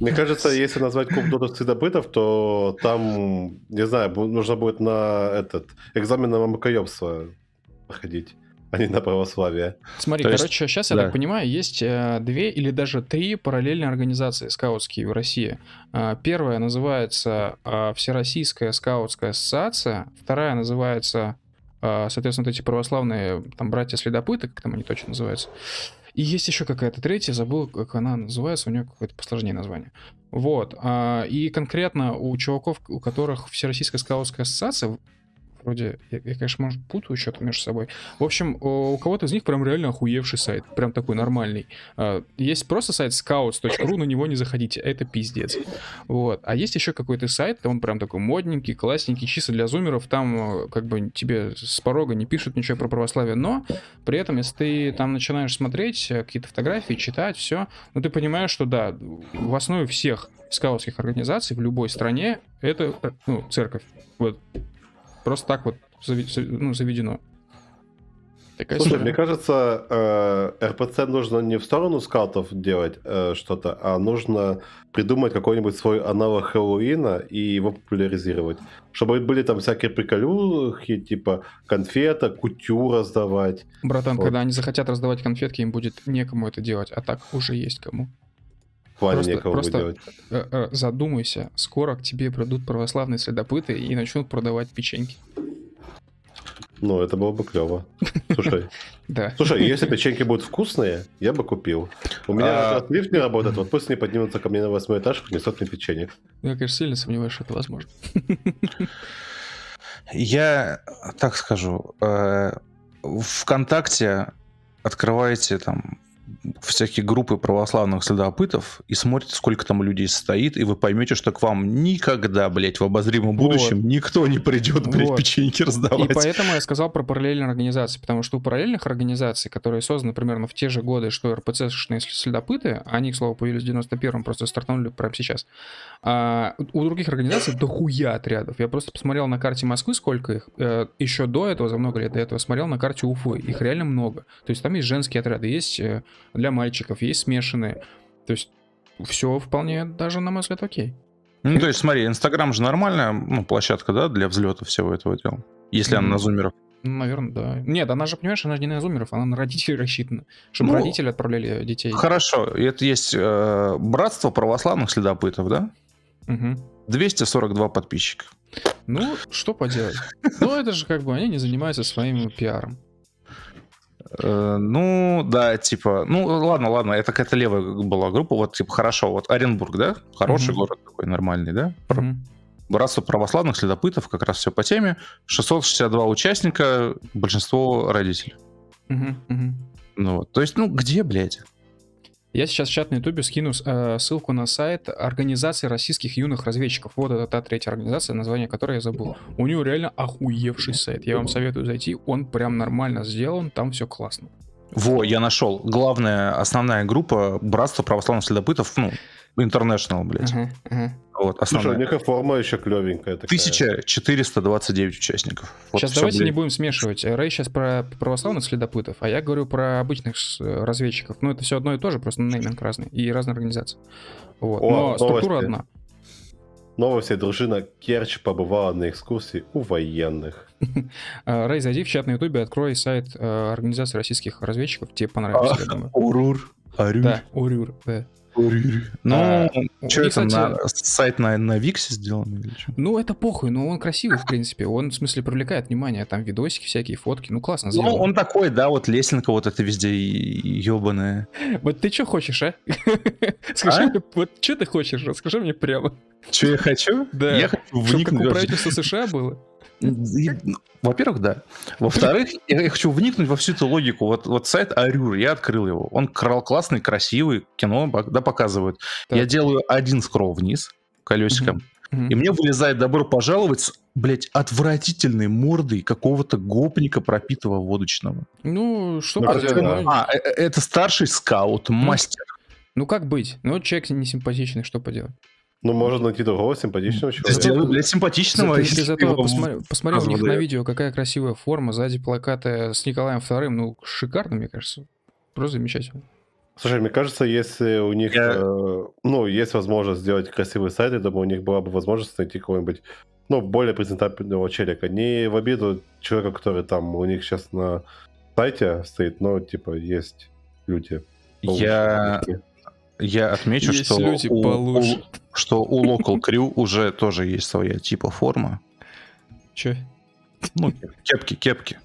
Мне кажется, если назвать клуб Дота следопытов, то там, не знаю, нужно будет на этот экзамен на мамокоебство проходить, а не на православие. Смотри, То есть- короче, сейчас, я да. так понимаю, есть э, две или даже три параллельные организации скаутские в России. А, Первая называется а, Всероссийская скаутская ассоциация, вторая называется, соответственно, вот эти православные там братья-следопыты, как там они точно называются. И есть еще какая-то третья, забыл, как она называется, у нее какое-то посложнее название. Вот. И конкретно у чуваков, у которых Всероссийская скаутская ассоциация, вроде, я, я, конечно, может, путаю что-то между собой. В общем, у кого-то из них прям реально охуевший сайт, прям такой нормальный. А, Есть просто сайт scouts.ru, на него не заходите, это пиздец. Вот. А есть еще какой-то сайт, он прям такой модненький, классненький, чисто для зумеров, там э, как бы тебе с порога не пишут ничего про православие, но при этом, если ты там начинаешь смотреть э, какие-то фотографии, читать, все, ну ты понимаешь, что да, в основе всех скаутских организаций в любой стране это э, ну, церковь. Вот. Просто так вот ну, заведено. Такая Слушай, история. мне кажется, э, РПЦ нужно не в сторону скаутов делать э, что-то, а нужно придумать какой-нибудь свой аналог Хэллоуина и его популяризировать. Чтобы были там всякие приколюхи, типа конфета, кутю раздавать. Братан, Вот. когда они захотят раздавать конфетки, им будет некому это делать, а так уже есть кому. В плане Просто- некого просто- делать. Э, э, Задумайся, скоро к тебе придут православные следопыты и начнут продавать печеньки. Ну, это было бы клево. Слушай, Да. слушай, если печеньки будут вкусные, я бы купил. У меня А- лифт не работает, вот пусть они поднимутся ко мне на восьмой этаж, принесут мне печенье. Я, конечно, сильно сомневаюсь, что это возможно. Я так скажу, э, ВКонтакте открываете там всякие группы православных следопытов и смотрите, сколько там людей стоит, и вы поймете, что к вам никогда, блядь, в обозримом Вот. будущем никто не придет, блядь, Вот. печеньки И раздавать. поэтому я сказал про параллельные организации, потому что у параллельных организаций, которые созданы примерно в те же годы, что РПЦ-шные следопыты, они, к слову, появились в 91-м, просто стартанули прямо сейчас, а, у других организаций дохуя отрядов. Я просто посмотрел на карте Москвы, сколько их. Э, еще до этого, за много лет до этого, смотрел на карте Уфы. Их реально много. То есть там есть женские отряды, есть э, для мальчиков, есть смешанные. То есть все вполне даже, на мой взгляд, окей. Ну, то есть, смотри, Инстаграм же нормальная ну, площадка, да, для взлета всего этого дела. Если она Мгм. на зумерах. Ну, наверное, да. Нет, она же, понимаешь, она же не на зумеров, она на родителей рассчитана. Чтобы Ну, родители отправляли детей. Хорошо, это есть э, братство православных следопытов, да? Мгм. 242 подписчика. Ну, что поделать? Ну, это же как бы они не занимаются своим пиаром. Э, ну, да, типа, ну, ладно, ладно, это какая-то левая была группа, вот, типа, хорошо, вот Оренбург, да? Хороший Мгм. город такой, нормальный, да? Мгм. Братство православных следопытов, как раз все по теме. 662 участника, большинство родителей. Мгм. Мгм. Ну вот, то есть, ну, где, блядь? Я сейчас в чат на ютубе скину э, ссылку на сайт Организации российских юных разведчиков. Вот это та третья организация, название которой я забыл. У него реально охуевший сайт. Я вам советую зайти, он прям нормально сделан, там все классно. Во, я нашел. Главная, основная группа Братство православных следопытов, ну, International, блядь. Ага, ага. Вот, Слушай, у основная. них и форма еще клевенькая такая. 1429 участников. Вот сейчас давайте не блядь. будем смешивать. Рэй сейчас про православных следопытов, а я говорю про обычных э, разведчиков. Ну, это все одно и то же, просто нейминг разный и разные организации. Вот. О, Но структура новости. одна. Новости. Дружина Керчь побывала на экскурсии у военных. А, Рэй, зайди в чат на ютубе, открой сайт э, Организации российских разведчиков, тебе понравится, я думаю. Урур. Арюр. Да, Урюр, да. Ну, А, что это, кстати, на, сайт на, на Виксе сделан или что? Ну, это похуй, но он красивый, в принципе. Он, в смысле, привлекает внимание. Там видосики всякие, фотки. Ну, классно Ну, сделано. он такой, да, вот лесенка вот это везде ебаная. Вот ты что хочешь, а? Скажи А? мне, вот что ты хочешь? Расскажи мне прямо. Что я хочу? Да. Я хочу Чтобы как у правительства США было. Ну, Во-первых, да. Во-вторых, я хочу вникнуть во всю эту логику. Вот, вот сайт Арюр, я открыл его. Он крал классный, красивый, кино да, показывает. Так. Я делаю один скролл вниз колесиком, и мне вылезает добро пожаловать с, блядь, отвратительной мордой какого-то гопника пропитого водочного. Ну, что Ну, поделать? да. Ну, А, э- э, это старший скаут, мастер. Ну, как быть? Ну, вот человек не симпатичный, что поделать? Ну, можно найти другого симпатичного человека. Сделай, блядь, симпатичного. Если зато его посмотри- посмотрел у них на видео, какая красивая форма, сзади плакаты с Николаем II, ну, шикарно, мне кажется. Просто замечательно. Слушай, мне кажется, если у них, Я- э, ну, есть возможность сделать красивый сайт, я думаю, у них была бы возможность найти какого-нибудь, ну, более презентабельного челика. Не в обиду человека, который там у них сейчас на сайте стоит, но, типа, есть люди. получше. Я, я отмечу, Есть что, люди у, получше. у- что у Local Crew уже тоже есть своя типа форма. Че? Ну, кепки, кепки.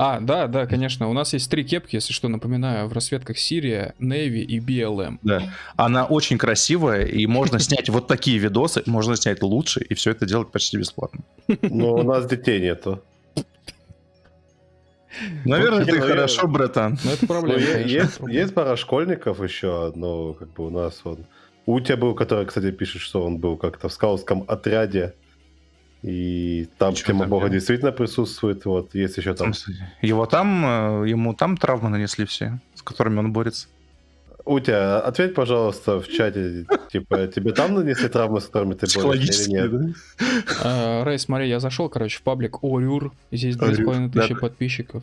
А, да, да, конечно. У нас есть три кепки, если что, напоминаю, в расцветках Сирия, Navy и BLM. Да. Она очень красивая, и можно снять вот такие видосы, можно снять лучше, и все это делать почти бесплатно. Ну, у нас детей нету. Наверное, ты ну я- хорошо, братан. Ну, это проблема, есть, пара школьников еще, но как бы у нас он... Утя был, который, кстати, пишет, что он был как-то в скаутском отряде. И там И чё тема там бога делал? действительно присутствует. Вот есть еще там... Его там, э, ему там травмы нанесли все, с которыми он борется. Утя, ответь, пожалуйста, в чате, типа, тебе там нанесли травмы, с которыми ты борешься или нет? да? А, Рэй, смотри, я зашел, короче, в паблик Орюр, здесь Орюр, 2500 тысячи да. подписчиков.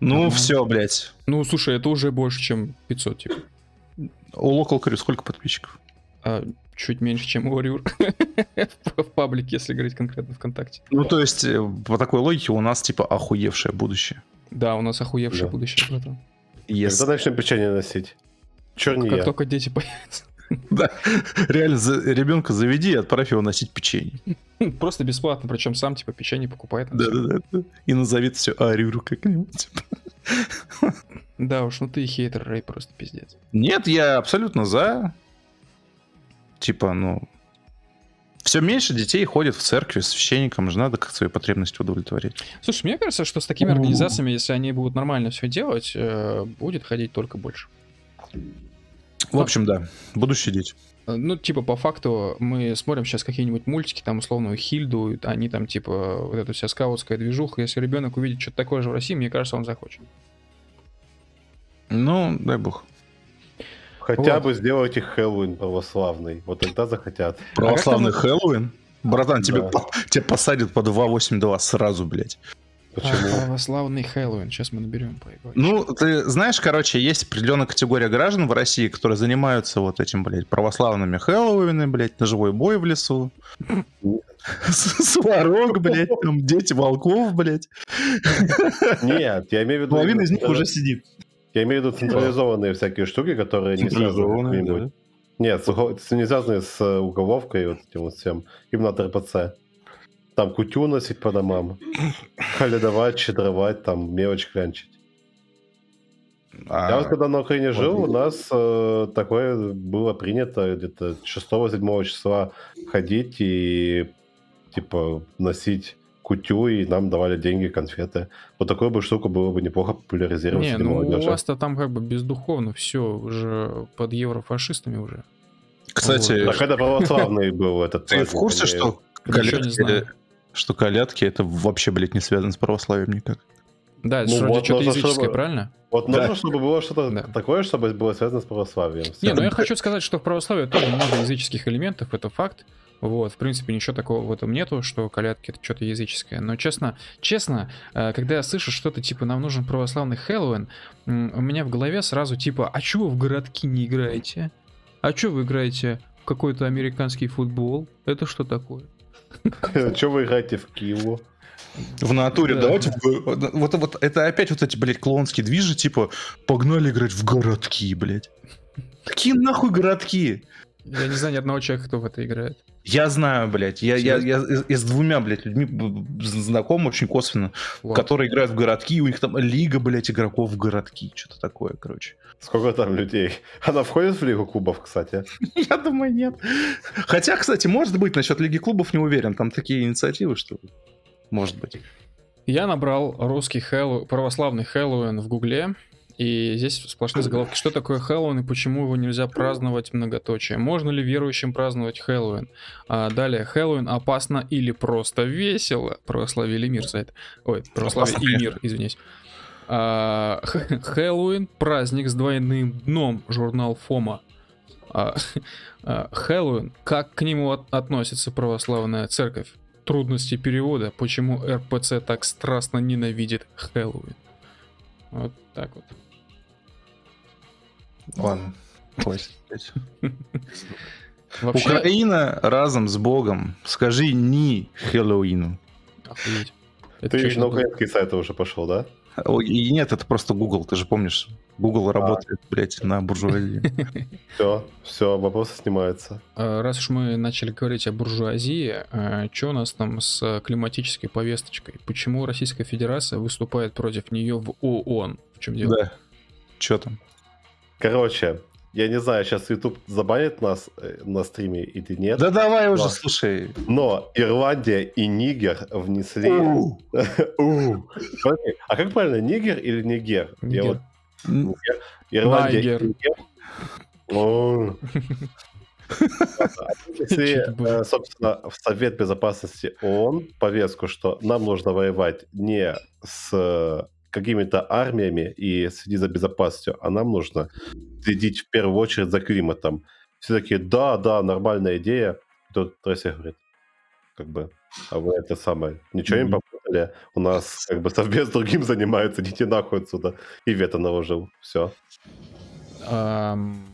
Ну, все, блядь. Ну, слушай, это уже больше, чем 500, типа. У Local Crew сколько подписчиков? А, чуть меньше, чем у Орюр. В паблике, если говорить конкретно ВКонтакте. Ну, то есть, э, по такой логике у нас, типа, охуевшее будущее. Да, у нас охуевшее Да. будущее, братан. Yes. Когда начнем печенье носить? Чё не Как я? только дети появятся. Да. Реально, за- ребенка заведи и отправь его носить печенье. Просто бесплатно, причем сам, типа, печенье покупает. там Да, всё. да, да. И назовет все Арюру как-нибудь. Да уж, ну ты хейтер, Рэй, просто пиздец. Нет, я абсолютно за. Типа, ну... Все меньше детей ходят в церкви с священником, же надо как свои потребности удовлетворить. Слушай, мне кажется, что с такими организациями, если они будут нормально все делать, э, будет ходить только больше. В общем, да, будущие дети. Э, Ну, типа, по факту, мы смотрим сейчас какие-нибудь мультики, там, условно, Хильду, они там, типа, вот эта вся скаутская движуха. Если ребенок увидит что-то такое же в России, мне кажется, он захочет. Ну, дай бог. Хотя Вот. бы сделайте Хэллоуин православный. Вот тогда захотят. Православный там- Хэллоуин? Братан, тебе, Да. по- тебя посадят по 282 сразу, блядь. Почему? А, православный Хэллоуин. Сейчас мы наберем поиграть. Ну, ты знаешь, короче, есть определенная категория граждан в России, которые занимаются вот этим, блядь, православными Хэллоуинами, блядь, ножевой бой в лесу. Сварог, блядь, там дети волков, блядь. Нет, я имею в виду... Половина из них уже сидит. Я имею в виду централизованные всякие штуки, которые не связаны с Нет, не связанные с э, уголовкой, вот этим вот всем. Именно от РПЦ. Там кутю носить по домам. Халядовать, щедровать, там мелочь клянчить. А, Я вот когда на Украине жил, у нас э, такое было принято где-то 6-7 числа ходить и типа носить кутю, и нам давали деньги, конфеты. Вот такую бы штуку было бы неплохо популяризировать Не, ну у вас-то там как бы бездуховно все уже под еврофашистами уже. Кстати, Так это православный был этот ты в курсе, а что. Что колядки это вообще, блядь, не связано с православием никак? Да, это Ну вроде вот, что-то языческое, чтобы- правильно? Вот Да. нужно, чтобы было что-то Да. такое, чтобы было связано с православием. Не, ну я хочу сказать, что в православии тоже много языческих элементов, это факт. Вот, в принципе, ничего такого в этом нету, что колядки это что-то языческое. Но честно, честно, э, когда я слышу что-то типа нам нужен православный Хэллоуин, у меня в голове сразу типа, а чего вы в городки не играете? А чё вы играете в какой-то американский футбол? Это что такое? Чё вы играете в Киеву? В натуре, Да. давайте... в- Вот, вот это опять вот эти, блядь, клоунские движи, типа, погнали играть в городки, блядь. Какие нахуй городки? Я не знаю ни одного человека, кто в это играет. Я знаю, блядь, я, я, я, я- я с двумя, блядь, людьми знаком очень косвенно, Вот. которые играют в городки, у них там лига, блядь, игроков в городки, что-то такое, короче. Сколько там людей? Она входит в Лигу клубов, кстати? Я думаю, нет. Хотя, кстати, может быть, насчет Лиги клубов не уверен, там такие инициативы, что может быть. Я набрал русский Хэллоу... православный Хэллоуин в Гугле, и здесь сплошные заголовки. Что такое Хэллоуин и почему его нельзя праздновать многоточие? Можно ли верующим праздновать Хэллоуин? А далее, Хэллоуин опасно или просто весело? Православие или мир сайт. Ой, православие Опасно, и мир, извиняюсь. А, Хэллоуин – праздник с двойным дном, журнал Фома. А, а, Хэллоуин, как к нему от- относится православная церковь? Трудности перевода, почему РПЦ так страстно ненавидит Хэллоуин. Вот так вот. Ладно, хватит. Вообще, Украина разом с Богом. Скажи ни Хэллоуину. охуеть. Это Ты на украинские сайты уже пошел, да? Ой, И нет, это просто Google, ты же помнишь. Google работает, блядь, на буржуазии. Все, все, вопросы снимаются. А, Раз уж мы начали говорить о буржуазии, что у нас там с климатической повесточкой? Почему Российская Федерация выступает против нее в ООН? В чем дело? Да. Че там? Короче, я не знаю, сейчас YouTube забанит нас э, на стриме или нет. Да давай уже, Да. слушай. Но Ирландия и Нигер внесли... А как правильно, Нигер или Нигер? Я вот Ирландия и Нигер. Если, э, собственно, в Совет Безопасности ООН повестку, что нам нужно воевать не с какими-то армиями и следить за безопасностью, а нам нужно следить в первую очередь за климатом. Все такие, да, да, нормальная идея. Тут Россия говорит, как бы, а вы это самое, ничего не Мгм. попутали? У нас как бы совбез другим занимается, идите нахуй отсюда. И вето наложил, все. Ам,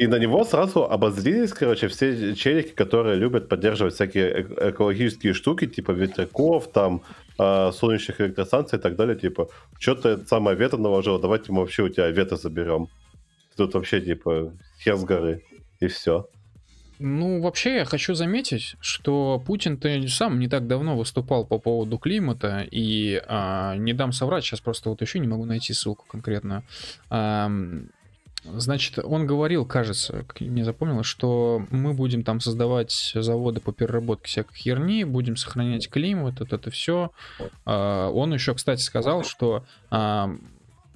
И на него сразу обозлились, короче, все челики, которые любят поддерживать всякие эк- экологические штуки, типа ветряков, там, э, солнечных электростанций и так далее, типа, что ты самое вето наложил, давайте мы вообще у тебя вето заберем. Тут вообще, типа, хер с горы, и все. Ну, вообще, я хочу заметить, что Путин-то сам не так давно выступал по поводу климата, и а, не дам соврать, сейчас просто вот еще не могу найти ссылку конкретно. Ам, значит, он говорил, кажется, как мне запомнилось, что мы будем там создавать заводы по переработке всякой херни, будем сохранять климат, вот это все. он еще, кстати, сказал, что ам,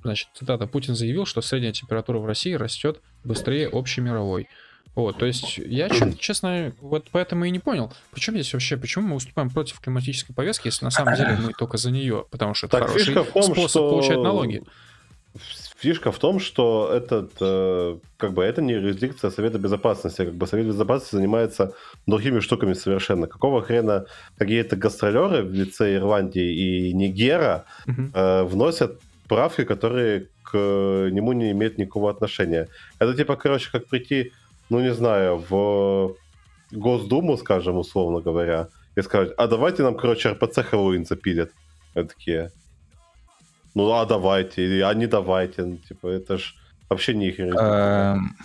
Значит, цитата, Путин заявил, что средняя температура в России растет быстрее общемировой. Вот, то есть я, честно, вот поэтому и не понял, почему здесь вообще, почему мы выступаем против климатической повестки, если на самом деле мы только за нее, потому что это Так хороший том, способ что- получать налоги. Фишка в том, что этот, э, как бы, это не юрисдикция Совета Безопасности, как бы Совет Безопасности занимается другими штуками совершенно. Какого хрена какие-то гастролеры в лице Ирландии и Нигера э, вносят правки, которые к нему не имеют никакого отношения. Это типа, короче, как прийти, ну не знаю, в Госдуму, скажем, условно говоря, и сказать, а давайте нам, короче, РПЦ Хэллоуин запилят. Это такие, ну а давайте, а не давайте. Ну, типа, это ж вообще не их. Эм,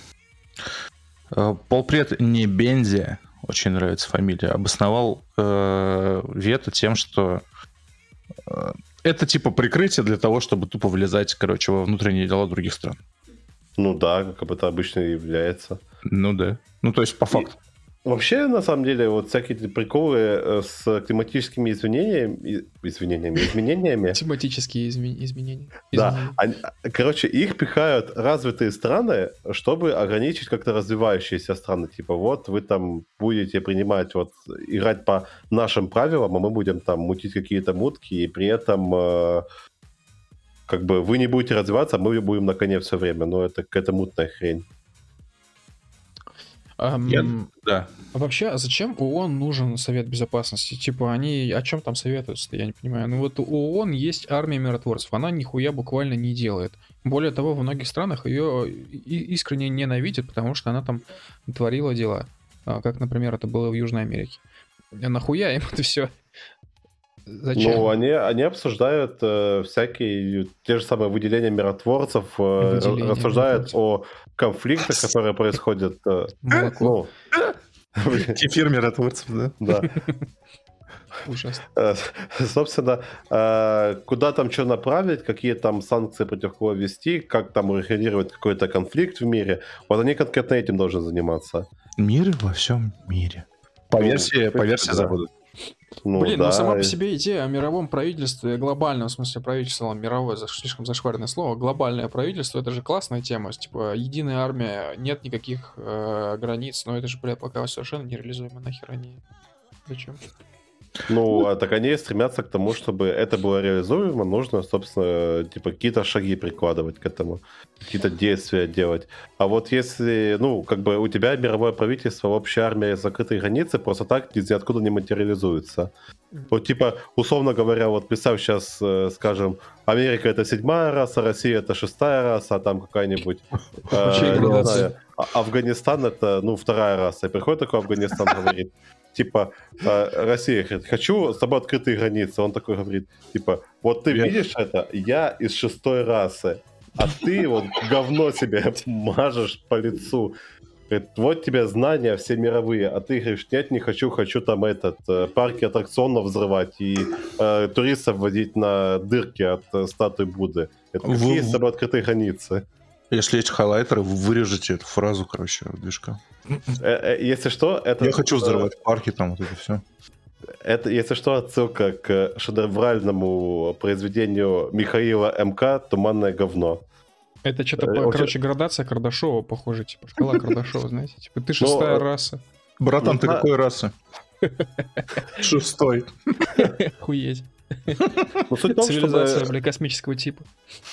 э, Полпред не Бензи, очень нравится фамилия, обосновал э, вето тем, что э, это типа прикрытие для того, чтобы тупо влезать, короче, во внутренние дела других стран. Ну да, как это обычно и является. Ну да. Ну то есть по факту. Вообще, на самом деле, вот всякие приколы э, с климатическими извинениями, извинениями, изменениями, Тематические изме- изменения. Да, они- короче, их пихают развитые страны, чтобы ограничить как-то развивающиеся страны. Типа, вот вы там будете принимать, вот, играть по нашим правилам, а мы будем там мутить какие-то мутки, и при этом э, как бы вы не будете развиваться, а мы будем на коне все время. Но это какая-то мутная хрень. Я- Да. А вообще, а зачем ООН нужен Совет Безопасности? Типа, они о чем там советуются я не понимаю. Ну вот у ООН есть армия миротворцев, она нихуя буквально не делает. Более того, во многих странах ее искренне ненавидят, потому что она там творила дела. А, Как, например, это было в Южной Америке. Нахуя им это все? Зачем? Ну, они, они обсуждают э, всякие те же самые выделения миротворцев, э, Выделения рассуждают миротворцев. о конфликтах, которые происходят. э, ну, Кефир миротворцев, да? да. Ужасно. Э, Собственно, э, куда там что направить, какие там санкции против кого ввести, как там урегулировать какой-то конфликт в мире. Вот они конкретно этим должны заниматься. Мир во всем мире. По Ну, версии, по версии. Запада. Ну, Блин, да, ну сама по себе идея о мировом правительстве, глобальном, в смысле правительство, мировое, за- слишком зашкварное слово, глобальное правительство, это же классная тема, типа единая армия, нет никаких э, границ, но это же, бля, пока совершенно нереализуемо, нахер они... Зачем? Ну, а так они стремятся к тому, чтобы это было реализуемо, нужно, собственно, типа какие-то шаги прикладывать к этому, какие-то действия делать. А вот если, ну, как бы у тебя мировое правительство, общая армия, закрытые границы, просто так из ниоткуда не материализуется. Вот типа, условно говоря, вот представь сейчас, э, скажем, Америка это седьмая раса, Россия это шестая раса, а там какая-нибудь, э, А- Афганистан это, ну, вторая раса. И приходит такой Афганистан, говорит, типа, э, Россия говорит, хочу с тобой открытые границы. Он такой говорит, типа, вот ты видишь это, я из шестой расы, а ты вот говно себе мажешь по лицу. Говорит, вот тебе знания все мировые, а ты говоришь, нет, не хочу, хочу там этот, э, парки аттракционов взрывать и э, туристов водить на дырки от э, статуи Будды. Это какие с тобой открытые границы? Если есть хайлайтеры, вы вырежете эту фразу, короче, движка. Э, э, Если что, это... Я хочу взорвать парки, там вот это все. Это, если что, отсылка к шедевральному произведению Михаила МК «Туманное говно». Это что-то, Э, по- вообще- короче, градация Кардашова, похоже, типа шкала Кардашова, знаете, типа ты шестая э, раса. Братан, Ну, ты какой расы? Шестой. Охуеть. Ну, суть в том, Цивилизация, чтобы, бля, космического типа.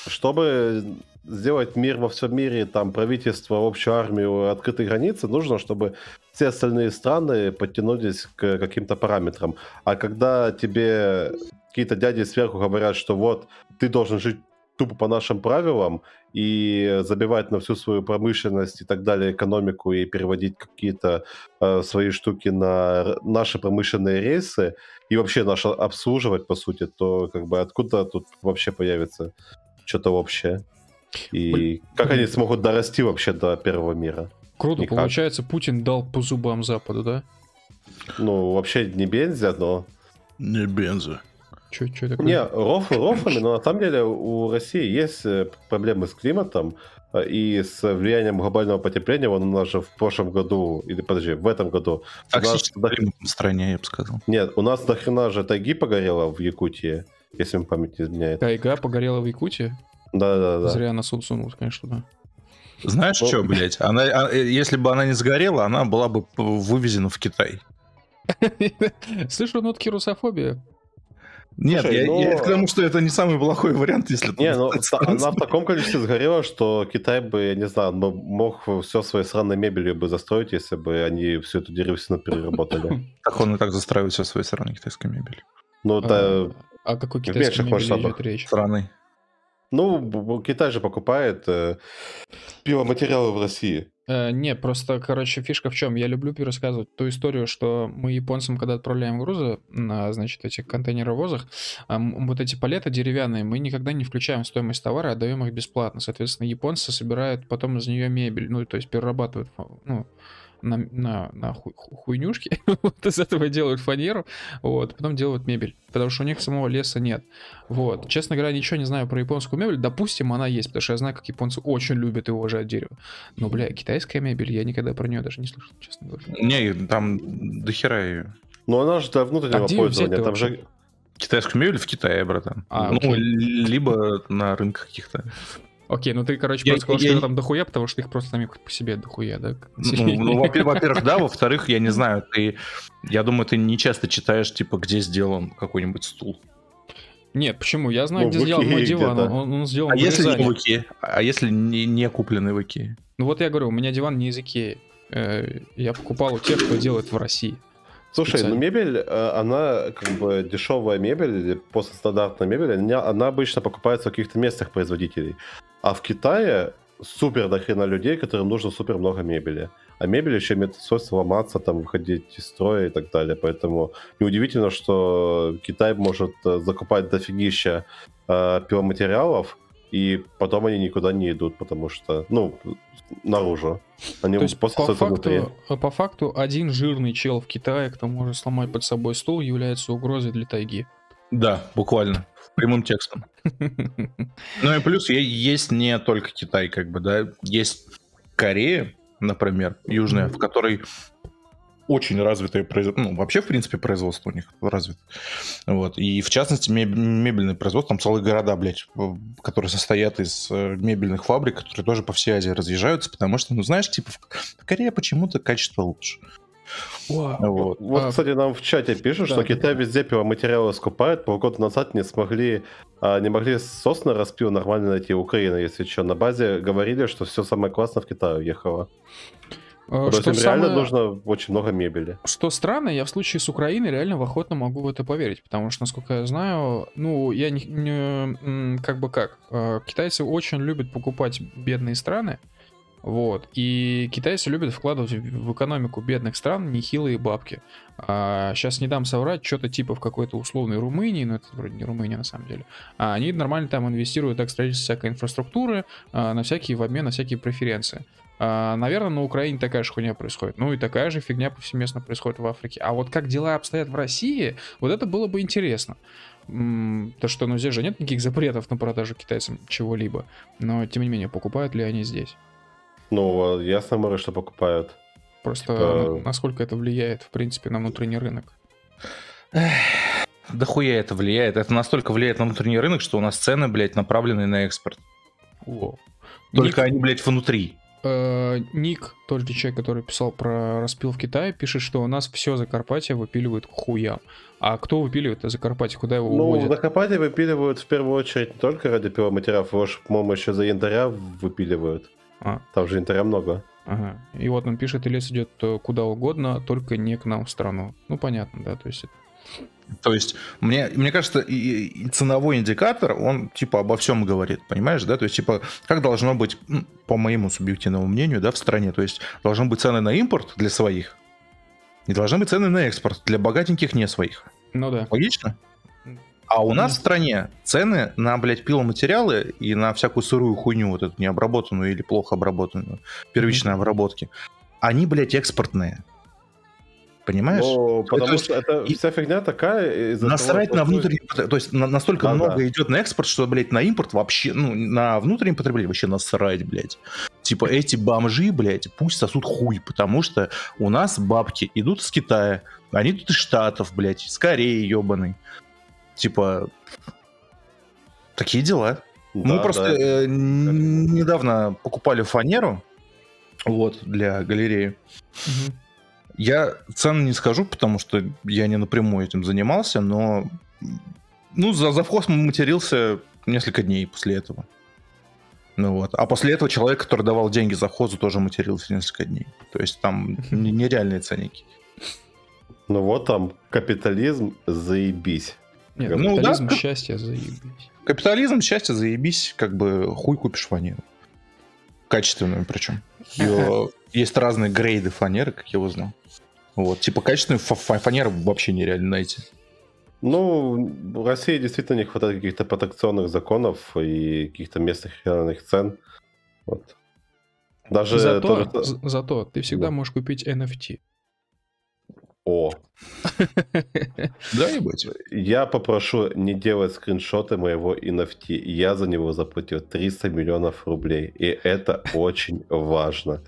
чтобы сделать мир во всем мире, там, правительство, общую армию, открытые границы, нужно, чтобы все остальные страны подтянулись к каким-то параметрам. А когда тебе какие-то дяди сверху говорят, что вот, ты должен жить тупо по нашим правилам и забивать на всю свою промышленность и так далее, экономику и переводить какие-то э, свои штуки на р- наши промышленные рейсы и вообще наше обслуживать, по сути, то как бы откуда тут вообще появится что-то общее? И Блин. как они смогут дорасти вообще до первого мира? Круто, Никак. получается, Путин дал по зубам Западу, да? Ну, вообще не бензя, но... Не бенза. Че, че такое? Не, рофл рофлами, но на самом деле у России есть э, проблемы с климатом э, и с влиянием глобального потепления. Вон у нас же в прошлом году, или подожди, в этом году... нас Токсичный климат в стране, я бы сказал. Нет, у нас до хрена же тайги погорело в Якутии, если мне память не изменяет. Тайга погорела в Якутии. Да-да-да. Зря на суд сунул, конечно, да. Знаешь Ну- что, блядь? Она, а, э, если бы она не сгорела, она была бы вывезена в Китай. Слышу нотки русофобии. Нет, Слушай, я, ну- я к тому, что это не самый плохой вариант, если Не, ну она в таком количестве сгорела, что Китай бы, я не знаю, мог все своей сраной мебелью бы застроить, если бы они всю эту деревесину переработали. Так он и так застраивает все своей стороны китайской мебели. Ну, да, А о какой китайской мебели масштабах. идет речь? Страны. ну, Китай же покупает э, пиломатериалы в России. Э, не, просто, короче, фишка в чем? Я люблю пересказывать ту историю, что мы японцам, когда отправляем грузы на, значит, этих контейнеровозах, м, вот эти палеты деревянные, мы никогда не включаем в стоимость товара, а даем их бесплатно. Соответственно, японцы собирают потом из нее мебель, ну, то есть перерабатывают, ну, на, на, на хуй- ху- хуйнюшки, вот из этого делают фанеру, вот, потом делают мебель, потому что у них самого леса нет. Вот, честно говоря, ничего не знаю про японскую мебель, допустим, она есть, потому что я знаю, как японцы очень любят и уважают дерево. Но, бля, китайская мебель, я никогда про нее даже не слышал, честно говоря. Не, там дохера ее. Но она же для внутреннего А пользования. Там же вообще? Китайскую мебель в Китае, братан. А, ну, окей. либо на рынках каких-то. Окей, ну ты, короче, Я- просто сказал, я- что её там дохуя, потому что их просто сами по себе дохуя, да? Ну, ну, во- во-первых, да, во-вторых, я не знаю, ты, я думаю, ты не часто читаешь, типа, где сделан какой-нибудь стул. Нет, почему? Я знаю, Ну, где в сделан мой диван. Он, он сделан А в если не в Икее? А если не, не купленный в Икее? Ну вот я говорю, у меня диван не из Икеи. Э, Я покупал у тех, кто делает в России. Слушай, ну специально. мебель, э, она как бы дешевая мебель или постстандартная мебель, она, обычно покупается у каких-то местных производителей. А в Китае супер до хрена людей, которым нужно супер много мебели. А мебель еще имеет свойство ломаться, там, выходить из строя и так далее. Поэтому неудивительно, что Китай может э, закупать дофигища э, пиломатериалов, и потом они никуда не идут, потому что, ну, наружу. Они То есть по просто остаются внутри. факту, по факту один жирный чел в Китае, кто может сломать под собой стул, является угрозой для тайги. Да, буквально. Прямым текстом. Ну и плюс есть не только Китай, как бы, да, есть Корея, например, южная, в которой очень развитое производство, ну, вообще, в принципе, производство у них развито. Вот. И, в частности, меб- мебельное производство, там целые города, блядь, которые состоят из э, мебельных фабрик, которые тоже по всей Азии разъезжаются, потому что, ну, знаешь, типа, в Корее почему-то качество лучше. Вот. Вот, А, кстати, нам в чате пишут, да, что да. Китай везде пиломатериалы скупает. Полгода назад не смогли, а, не могли сосны распил нормально найти Украина, если что. На базе говорили, что все самое классное в Китай уехало. Э, То есть им реально самое- нужно очень много мебели. Что странно, я в случае с Украиной реально охотно могу в это поверить, потому что, насколько я знаю, ну, я не, не- как бы как, э, китайцы очень любят покупать бедные страны, вот, и китайцы любят вкладывать в экономику бедных стран нехилые бабки. сейчас не дам соврать, что-то типа в какой-то условной Румынии, но это вроде не Румыния на самом деле, а они нормально там инвестируют так строительство всякой инфраструктуры, а, на всякие в обмен на всякие преференции. А, наверное, на Украине такая же хуйня происходит. Ну и такая же фигня повсеместно происходит в Африке. А вот как дела обстоят в России, вот это было бы интересно. то, что ну, здесь же нет никаких запретов на продажу китайцам чего-либо, но тем не менее, покупают ли они здесь? Ну, ясно, может, что покупают. Просто Типа- на- насколько это влияет, в принципе, на внутренний рынок. Да хуя это влияет. Это настолько влияет на внутренний рынок, что у нас цены, блядь, направлены на экспорт. Воу. Только Ник, они, блядь, внутри. э, Ник, тот же человек, который писал про распил в Китае, пишет, что у нас все Закарпатье выпиливают к хуям. А кто выпиливает это Закарпатье? Куда его Ну, увозят? Закарпатье выпиливают в первую очередь не только ради пиломатериалов, его же, по-моему, еще за янтаря выпиливают. А, Там же янтаря много. ага. И вот он пишет, и лес идет э, куда угодно, только не к нам в страну. Ну, понятно, да, то есть... То есть, мне, мне кажется, и, и ценовой индикатор, он типа обо всем говорит, понимаешь, да? То есть, типа, как должно быть, м, по моему субъективному мнению, да, в стране. То есть, должны быть цены на импорт для своих, и должны быть цены на экспорт для богатеньких не своих. Ну да. Логично? А у нас в стране цены на, блядь, пиломатериалы и на всякую сырую хуйню, вот эту необработанную или плохо обработанную, первичной обработки, они, блядь, экспортные. Понимаешь? Ну, потому есть что это и- вся фигня такая. из-за Насрать того, на что- внутренний потр- То есть на- настолько Да, много да. идет на экспорт, что, блядь, на импорт вообще, ну, на внутреннее потребление вообще насрать, блядь. Типа эти бомжи, блядь, пусть сосут хуй, потому что у нас бабки идут с Китая, они тут из Штатов, блядь, из Кореи ебаный. Типа, такие дела. Мы Да, просто да. э, недавно покупали фанеру, вот, для галереи. Мгм. Я цены не скажу, потому что я не напрямую этим занимался, но ну, за завхоз матерился несколько дней после этого. Ну вот. А после этого человек, который давал деньги за хозу, тоже матерился несколько дней. То есть там нереальные ценники. Ну вот там капитализм, заебись. Нет, Ну да, капитализм, как- счастье, заебись. Капитализм, счастье, заебись, как бы хуй купишь фанеру. Качественную причем. Её- Есть разные грейды фанеры, как я узнал. Вот, типа качественную фа- фа- фанеру вообще нереально найти. Ну, в России действительно не хватает каких-то протекционных законов и каких-то местных региональных цен. Вот. Даже Зато, то же- з- зато ты всегда Да. можешь купить NFT. О, Да, ебать. я попрошу не делать скриншоты моего NFT. Я за него заплатил 300 миллионов рублей. И это очень важно.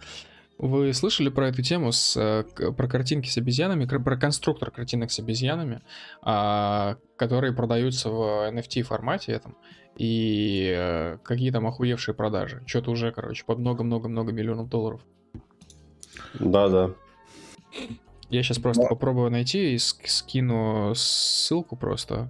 Вы слышали про эту тему с, э, про картинки с обезьянами, про конструктор картинок с обезьянами, а, которые продаются в NFT формате этом, и э, какие там охуевшие продажи. Что-то уже, короче, под много-много-много миллионов долларов. Да-да. Я сейчас просто Да. попробую найти и ск- скину ссылку просто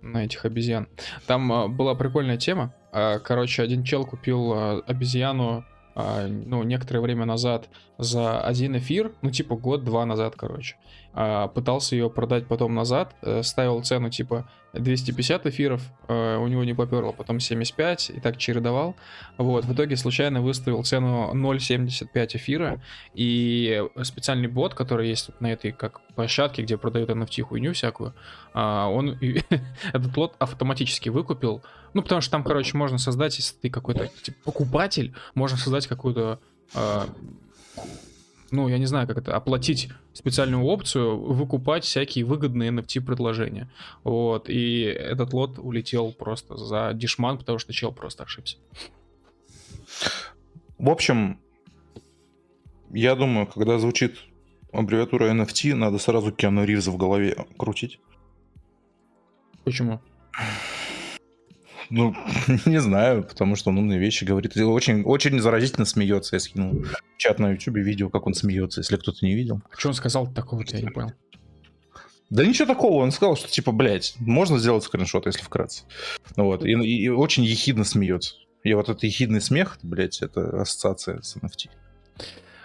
на этих обезьян. Там а, была прикольная тема. А, короче, один чел купил а, обезьяну, ну, некоторое время назад за один эфир, ну, типа год-два назад, короче. А, пытался ее продать потом назад, э, ставил цену типа 250 эфиров, э, у него не поперло, потом 75, и так чередовал. Вот, в итоге случайно выставил цену 0.75 эфира, и специальный бот, который есть на этой как площадке, где продают NFT хуйню всякую, а, он этот лот автоматически выкупил. Ну, потому что там, короче, можно создать, если ты какой-то типа, покупатель, можно создать какую-то а, ну, я не знаю, как это, оплатить специальную опцию, выкупать всякие выгодные NFT-предложения. Вот, и этот лот улетел просто за дешман, потому что чел просто ошибся. В общем, я думаю, когда звучит аббревиатура NFT, надо сразу Киану Ривза в голове крутить. Почему? Ну, не знаю, потому что он умные вещи говорит. И Очень, очень заразительно смеется. Я скинул в чат на YouTube видео, как он смеется, если кто-то не видел. Что он сказал такого-то, я не понял. Да ничего такого, он сказал, что типа, блядь, можно сделать скриншот, если вкратце. Ну Вот, и, и очень ехидно смеется. И вот этот ехидный смех, блядь, это ассоциация с NFT.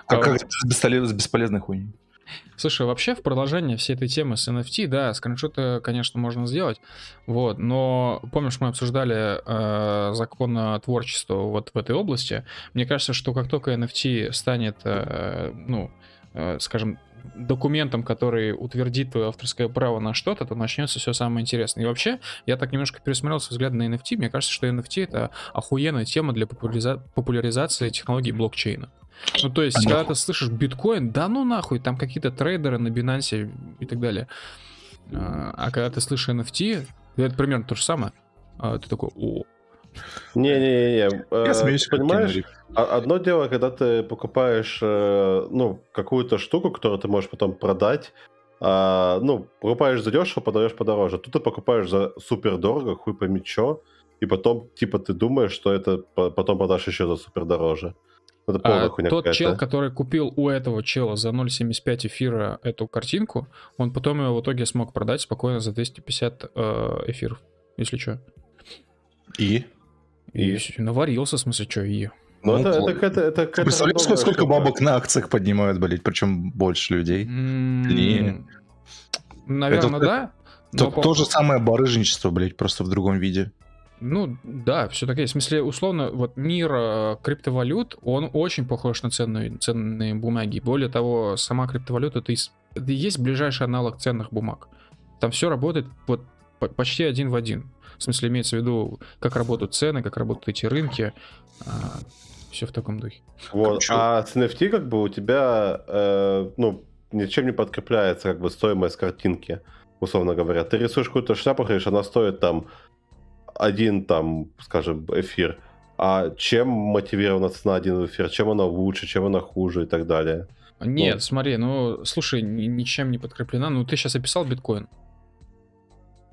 Как, А как вот- с, бесполе- с бесполезной хуйней. Слушай, вообще в продолжение всей этой темы с NFT, да, скриншоты, конечно, можно сделать, вот, но помнишь, мы обсуждали э, закон о творчестве вот в этой области, мне кажется, что как только NFT станет, э, ну, э, скажем, документом, который утвердит твое авторское право на что-то, то начнется все самое интересное. И вообще, я так немножко пересмотрел свой взгляд на NFT, мне кажется, что NFT это охуенная тема для популяриза- популяризации технологий блокчейна. Ну, то есть, А когда нахуй? ты слышишь биткоин, да ну нахуй, там какие-то трейдеры на Binance и так далее. А а когда ты слышишь NFT, Это примерно то же самое. А ты такой, о, Не-не-не, Я э, смеюсь, как понимаешь, одно дело, когда ты покупаешь, э, ну, какую-то штуку, которую ты можешь потом продать, а, ну, покупаешь за дешево, продаешь подороже. Тут ты покупаешь за супер дорого, хуй пойми чё, и потом, типа, ты думаешь, что это по- потом продашь еще за супер дороже. Это А хуйня тот чел, который купил у этого чела за 0.75 эфира эту картинку, он потом ее в итоге смог продать спокойно за 250 э, эфиров, если что. И? И, И? наварился, в смысле, что, и... Ну, Ну, это, это, это Ты какая-то представляешь, сколько штука. бабок на акциях поднимают, блядь, причем больше людей? М, Наверное, Это- да. То, но по- то же самое барыжничество, блядь, просто в другом виде. Ну, да, все таки В смысле, условно, вот мир э, криптовалют, он очень похож на ценные, ценные бумаги. Более того, сама криптовалюта, это, из- это и есть ближайший аналог ценных бумаг. Там все работает вот по- почти один в один. В смысле, имеется в виду, как работают цены, как работают эти рынки. все в таком духе. Вот. А с NFT как бы у тебя, э, ну, ничем не подкрепляется как бы стоимость картинки, условно говоря. Ты рисуешь какую-то шляпу, говоришь, она стоит там один, там, скажем, эфир. А чем мотивирована цена один эфир? Чем она лучше, чем она хуже и так далее? Нет, Вот. смотри, ну, слушай, ни- ничем не подкреплена. Ну, ты сейчас описал биткоин.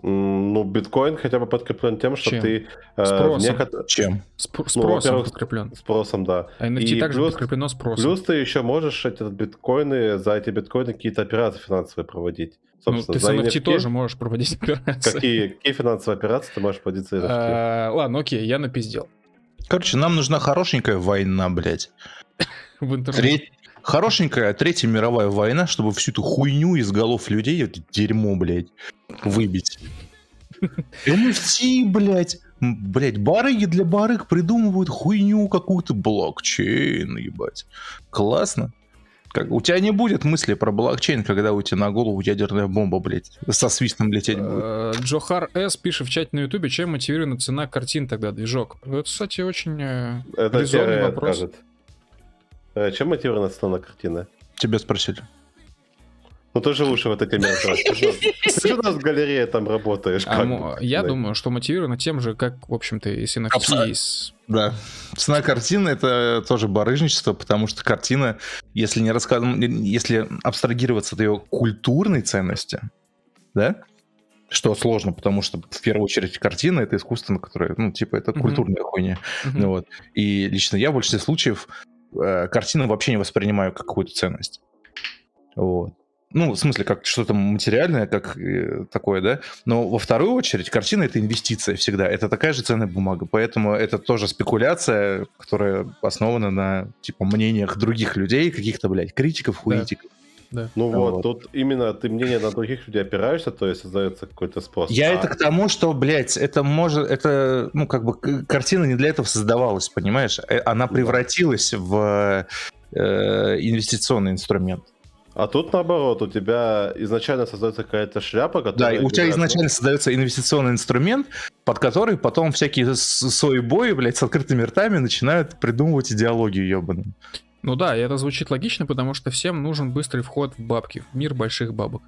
Ну, биткоин хотя бы подкреплен тем, что Чем? ты э, Спросом. некотор- Чем? Спр- Ну, спросом во-первых, подкреплен. спросом, да. А NFT и также плюс- подкреплено спросом. Плюс ты еще можешь эти биткоины, за эти биткоины какие-то операции финансовые проводить. Ну, Собственно, ты с NFT NFT тоже можешь проводить операции. Какие, какие финансовые операции ты можешь проводить за NFT? А, Ладно, окей, я напиздел. Короче, нам нужна хорошенькая война, блядь. В интернете. Хорошенькая Третья мировая война, чтобы всю эту хуйню из голов людей, это дерьмо, блядь, выбить. NFT, блядь. М, Блядь, барыги для барыг придумывают хуйню какую-то, блокчейн, ебать. Классно. Как, у тебя не будет мысли про блокчейн, когда у тебя на голову ядерная бомба, блядь, со свистом лететь будет. Э, Джохар С пишет в чате на ютубе, чем мотивирована цена картин тогда, движок. Это, кстати, очень э, Это резонный вопрос. скажет. Э, Чем мотивирована цена картины? Тебя спросили. Ну ты же лучше в этой теме. Ты же- у нас в галерее там работаешь. А я Да. думаю, что мотивировано тем же, как, в общем-то, и с NFT, Абсолютно. и с- Да. Цена картины это тоже барыжничество, потому что картина, если не рассказывать, если абстрагироваться от ее культурной ценности, да, что сложно, потому что в первую очередь картина это искусство, которое, ну, типа, это Мгм. культурная хуйня. Ну, вот. И лично я в большинстве случаев э, картину вообще не воспринимаю как какую-то ценность. Вот. Ну, в смысле, как что-то материальное, как э, такое, да. Но во вторую очередь картина это инвестиция всегда. Это такая же ценная бумага. Поэтому это тоже спекуляция, которая основана на, типа, мнениях других людей, каких-то, блядь, критиков, хуитиков. Ну Да, вот, вот. тут именно ты мнение на других людей опираешься, то есть создается какой-то спрос. Я А это к тому, что, блядь, это может, это, ну, как бы, картина не для этого создавалась, понимаешь? Э, Она превратилась в э, инвестиционный инструмент. А тут наоборот, у тебя изначально создается какая-то шляпа, Да, которая... и у тебя изначально создается инвестиционный инструмент, под который потом всякие сои-бои, блядь, с открытыми ртами начинают придумывать идеологию ебаную. Ну да, это звучит логично, потому что всем нужен быстрый вход в бабки, в мир больших бабок.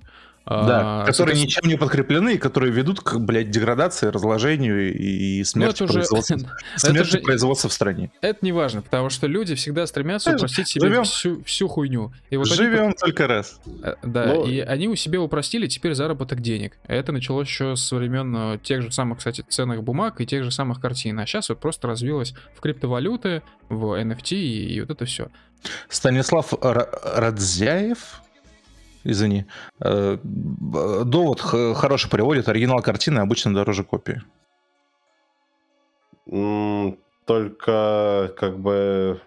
Да, А, которые соответственно, ничем не подкреплены, и которые ведут к, блядь, деградации, разложению и, и ну, смерти, уже- производства, это смерти же- производства в стране. Это не важно, потому что люди всегда стремятся Э, упростить себе живем. всю, всю хуйню. И вот они Живем только раз. Э, Да, Ну- и они у себя упростили теперь заработок денег. Это началось еще со времен э, тех же самых, кстати, ценных бумаг и тех же самых картин. А сейчас вот просто развилось в криптовалюты, в NFT и, и вот это все. Станислав Ра- Радзяев, извини, э, довод хороший приводит, оригинал картины обычно дороже копии. Только как бы...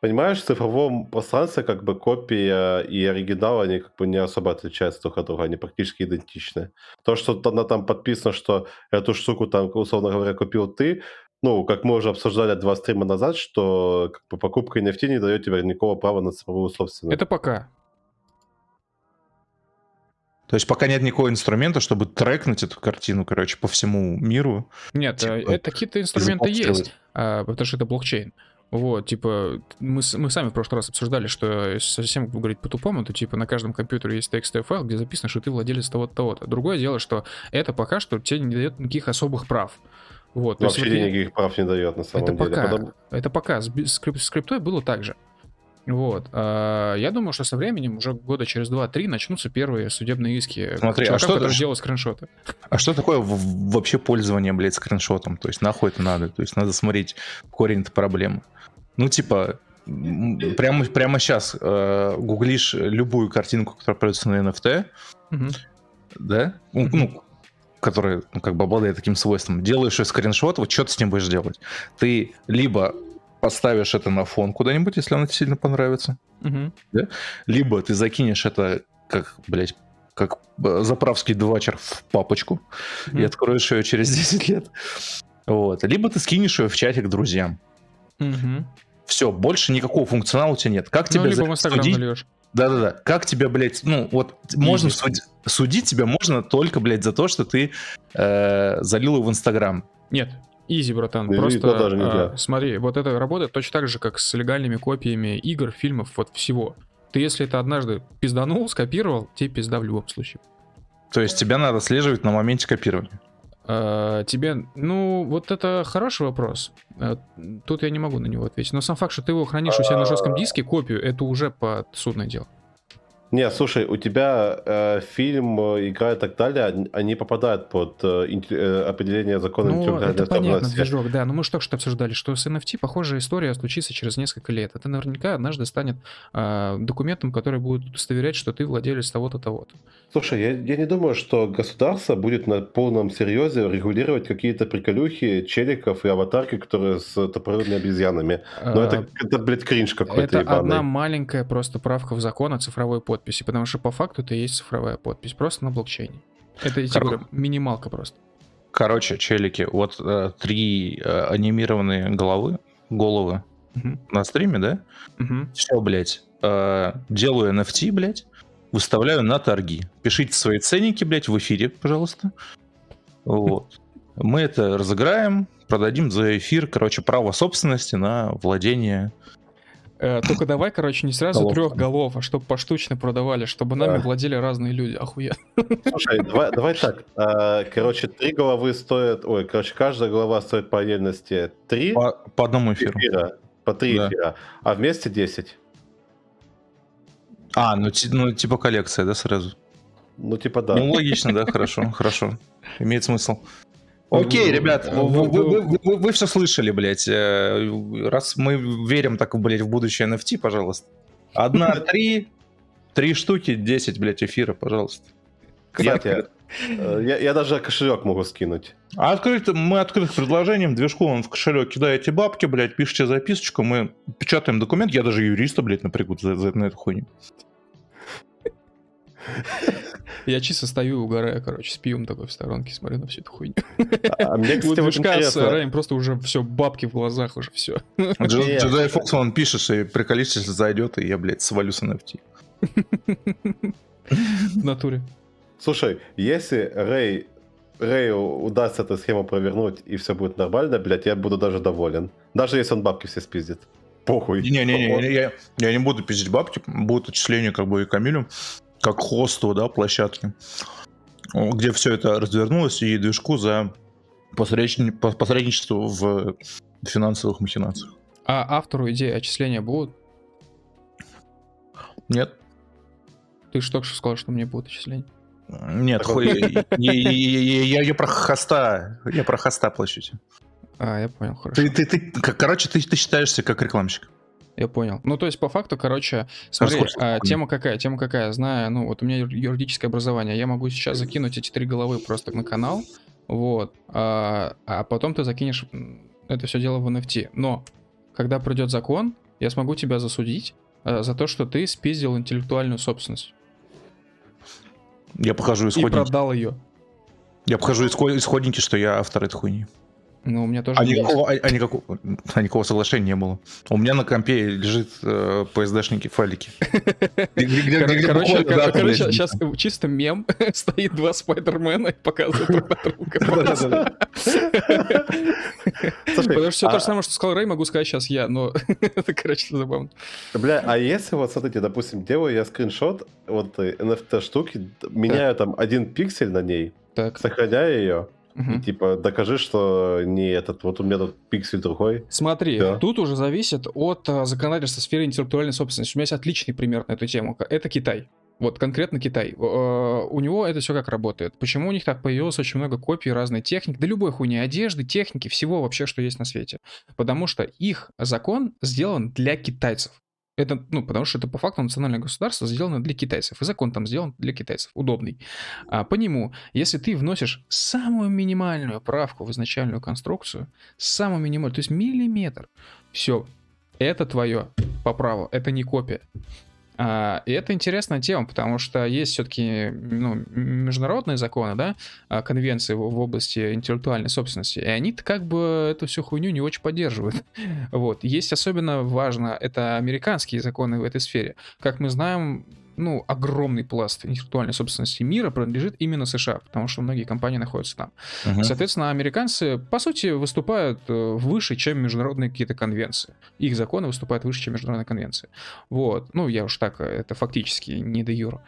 Понимаешь, в цифровом пространстве как бы копия и оригинал, они как бы не особо отличаются друг от друга, они практически идентичны. То, что там, там подписано, что эту штуку там, условно говоря, купил ты, ну, как мы уже обсуждали два стрима назад, что как бы, покупка NFT не дает тебе никакого права на цифровую собственность. Это пока. То есть пока нет никакого инструмента, чтобы трекнуть эту картину, короче, по всему миру. Нет, Типа, э, это какие-то инструменты есть, а, потому что это блокчейн. Вот, типа, мы, мы сами в прошлый раз обсуждали, что если совсем говорить по-тупому, то типа на каждом компьютере есть текстовый файл, где записано, что ты владелец того-то, того-то. Другое дело, что это пока что тебе не дает никаких особых прав. Вот, есть Вообще я- никаких прав не дает на самом это деле. пока. Потому- Это пока. С, би- с крип- с криптой было так же. Вот. А, я думаю, что со временем, уже года через 2-3, начнутся первые судебные иски Смотри, а чувакам, что- которые делают скриншоты. А что такое в- вообще пользование, блядь, скриншотом? То есть нахуй это надо? То есть надо смотреть корень этой проблемы. Ну, типа, прямо, прямо сейчас гуглишь любую картинку, которая продается на NFT, Мгм. да? Ну, ну, которая ну, как бы обладает таким свойством. Делаешь ее скриншот, вот что ты с ним будешь делать? Ты либо поставишь это на фон куда-нибудь, если оно тебе сильно понравится, Мгм. либо ты закинешь это как, блядь, как э, заправский двачер в папочку и Мгм. откроешь ее через 10 лет. Вот. Либо ты скинешь ее в чатик друзьям. Мгм. Все, больше никакого функционала у тебя нет. Как Ну, тебя либо за- в Инстаграм судить? нальешь. Да-да-да. Как тебя, блядь, ну, вот можно суди- судить тебя можно только, блядь, за то, что ты э, залил его в Инстаграм. Нет, изи, братан. Да, Просто это даже а, нельзя. смотри, вот это работает точно так же, как с легальными копиями игр, фильмов, вот всего. Ты если это однажды пизданул, скопировал, тебе пизда в любом случае. То есть тебя надо слеживать на моменте копирования. А, тебе, ну, вот это хороший вопрос. А, Тут я не могу на него ответить. Но сам факт, что ты его хранишь у себя на жестком диске, копию, это уже подсудное дело. Не, слушай, у тебя э, фильм, э, игра и так далее, они- попадают под э, э, определение закона Ну, интеллектуальной это понятно, движок, да. Но мы же только что обсуждали, что с NFT похожая история случится через несколько лет. Это наверняка однажды станет а, документом, который будет удостоверять, что ты владелец того-то, того-то. Слушай, я, я не думаю, что государство будет на полном серьезе регулировать какие-то приколюхи, челиков и аватарки, которые с топорными обезьянами. Но А, это, это, блядь, кринж какой-то Это ебаный. одна маленькая просто правка в закон о цифровой подписи, потому что по факту это и есть цифровая подпись, просто на блокчейне. Это, говорю, минималка просто. Короче, челики, вот э, три э, анимированные головы, головы Мгм. на стриме, да? Мгм. Все, блядь. э, делаю NFT, блядь. Выставляю на торги. Пишите свои ценники, блядь, в эфире, пожалуйста. Вот. Мы это разыграем, продадим за эфир, короче, право собственности на владение. Э, только давай, короче, не сразу Голов. трех голов, а чтобы поштучно продавали, чтобы нами Да. владели разные люди. Охуя. Слушай, давай, давай так. а, Короче, три головы стоят... Ой, короче, каждая голова стоит по отдельности три По, по одному эфиру. эфира. По три Да. эфира. А вместе 10. А, ну, ну типа коллекция, да, сразу? Ну, типа да. Ну, логично, да, хорошо, хорошо. Имеет смысл. Окей, Вы- ребят, вы- вы, вы, все слышали, блядь. Э, Раз мы верим так, блядь, в будущее NFT, пожалуйста. Одна, три, три штуки, 10, блядь, эфира, пожалуйста. Кстати, э, я, я даже кошелек могу скинуть. А открыто, мы открытых предложением, движку он в кошелек кидаете бабки, блядь, пишите записочку, мы печатаем документ, я даже юриста, блядь, напрягу за, за- на эту хуйню. Я чисто стою и угораю, короче, с пивом такой в сторонке, смотрю на всю эту хуйню. А мне, кстати, вот движка с интересно. Рэем просто уже все, бабки в глазах уже все. Не. Джедай Фокс, он пишешь и приколись, если зайдет, и я, блядь, свалю с NFT. В натуре. Слушай, если Рэй, Рэю удастся эту схему провернуть и все будет нормально, блядь, я буду даже доволен. Даже если он бабки все спиздит. Похуй. Не-не-не, я, я не буду пиздить бабки, будут отчисления как бы и Камилю, как хосту, да, площадки, где все это развернулось, и движку за посредни- по- посредничество в финансовых махинациях. А автору идеи отчисления будут? Нет? Ты же только что сказал, что мне будут отчисления. Нет, я, я- я- про хоста, я про хоста плачу. А, я понял, хорошо. Ты, ты, ты, короче, ты, ты считаешься как рекламщик. Я понял. Ну, то есть, по факту, короче, смотри, а, тема какая? Тема какая? Знаю, ну, вот у меня юр- юридическое образование. Я могу сейчас закинуть эти три головы просто на канал, вот, а, а потом ты закинешь это все дело в NFT. Но, когда придет закон, я смогу тебя засудить а, за то, что ты спиздил интеллектуальную собственность Я покажу и исходники. продал ее. Я покажу исход- исходники, что я автор этой хуйни. Ну, у меня тоже А есть. никакого, а, а никакого, а никакого соглашения не было. У меня на компе лежит э, PSD-шники файлики. Короче, сейчас чисто мем. Стоит два Спайдермена и показывают друг на друга. Потому что все то а- же самое, что сказал Рэй, могу сказать сейчас я, но это, короче, забавно. Бля, а если вот, смотрите, допустим, делаю я скриншот вот NFT штуки, меняю там один пиксель на ней, сохраняю ее, и мгм. типа докажи, что не этот, вот у меня тут пиксель другой. Смотри, Да. тут уже зависит от а, законодательства сферы интеллектуальной собственности. У меня есть отличный пример на эту тему. Это Китай. Вот конкретно Китай. Э, У него это все как работает. Почему у них так появилось очень много копий разной техники, да любой хуйни, одежды, техники, всего вообще, что есть на свете. Потому что их закон сделан для китайцев. Это, ну, потому что это по факту национальное государство сделано для китайцев. И закон там сделан для китайцев. Удобный. А, по нему, если ты вносишь самую минимальную правку в изначальную конструкцию, самую минимальную, то есть миллиметр, все, это твое по праву, это не копия. А, и это интересная тема, потому что есть все-таки ну, международные законы, да, а, конвенции в, в области интеллектуальной собственности, и они как бы эту всю хуйню не очень поддерживают. Вот. Есть особенно важно, это американские законы в этой сфере. Как мы знаем, ну, огромный пласт интеллектуальной собственности мира принадлежит именно США, потому что многие компании находятся там. Мгм. Соответственно, американцы, по сути, выступают э, выше, чем международные какие-то конвенции. Их законы выступают выше, чем международные конвенции. Вот. Ну, я уж так, э, это фактически не де юра.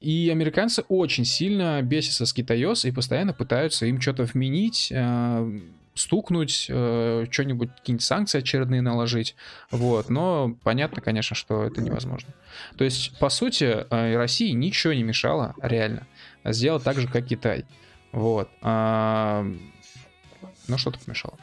И американцы очень сильно бесятся с Китайос и постоянно пытаются им что-то вменить, э, стукнуть, э, что-нибудь, какие-нибудь санкции очередные наложить. Вот. Но понятно, конечно, что это невозможно. То есть, по сути, э, России ничего не мешало, реально, сделать так же, как Китай. Вот. А, Ну, что-то помешало.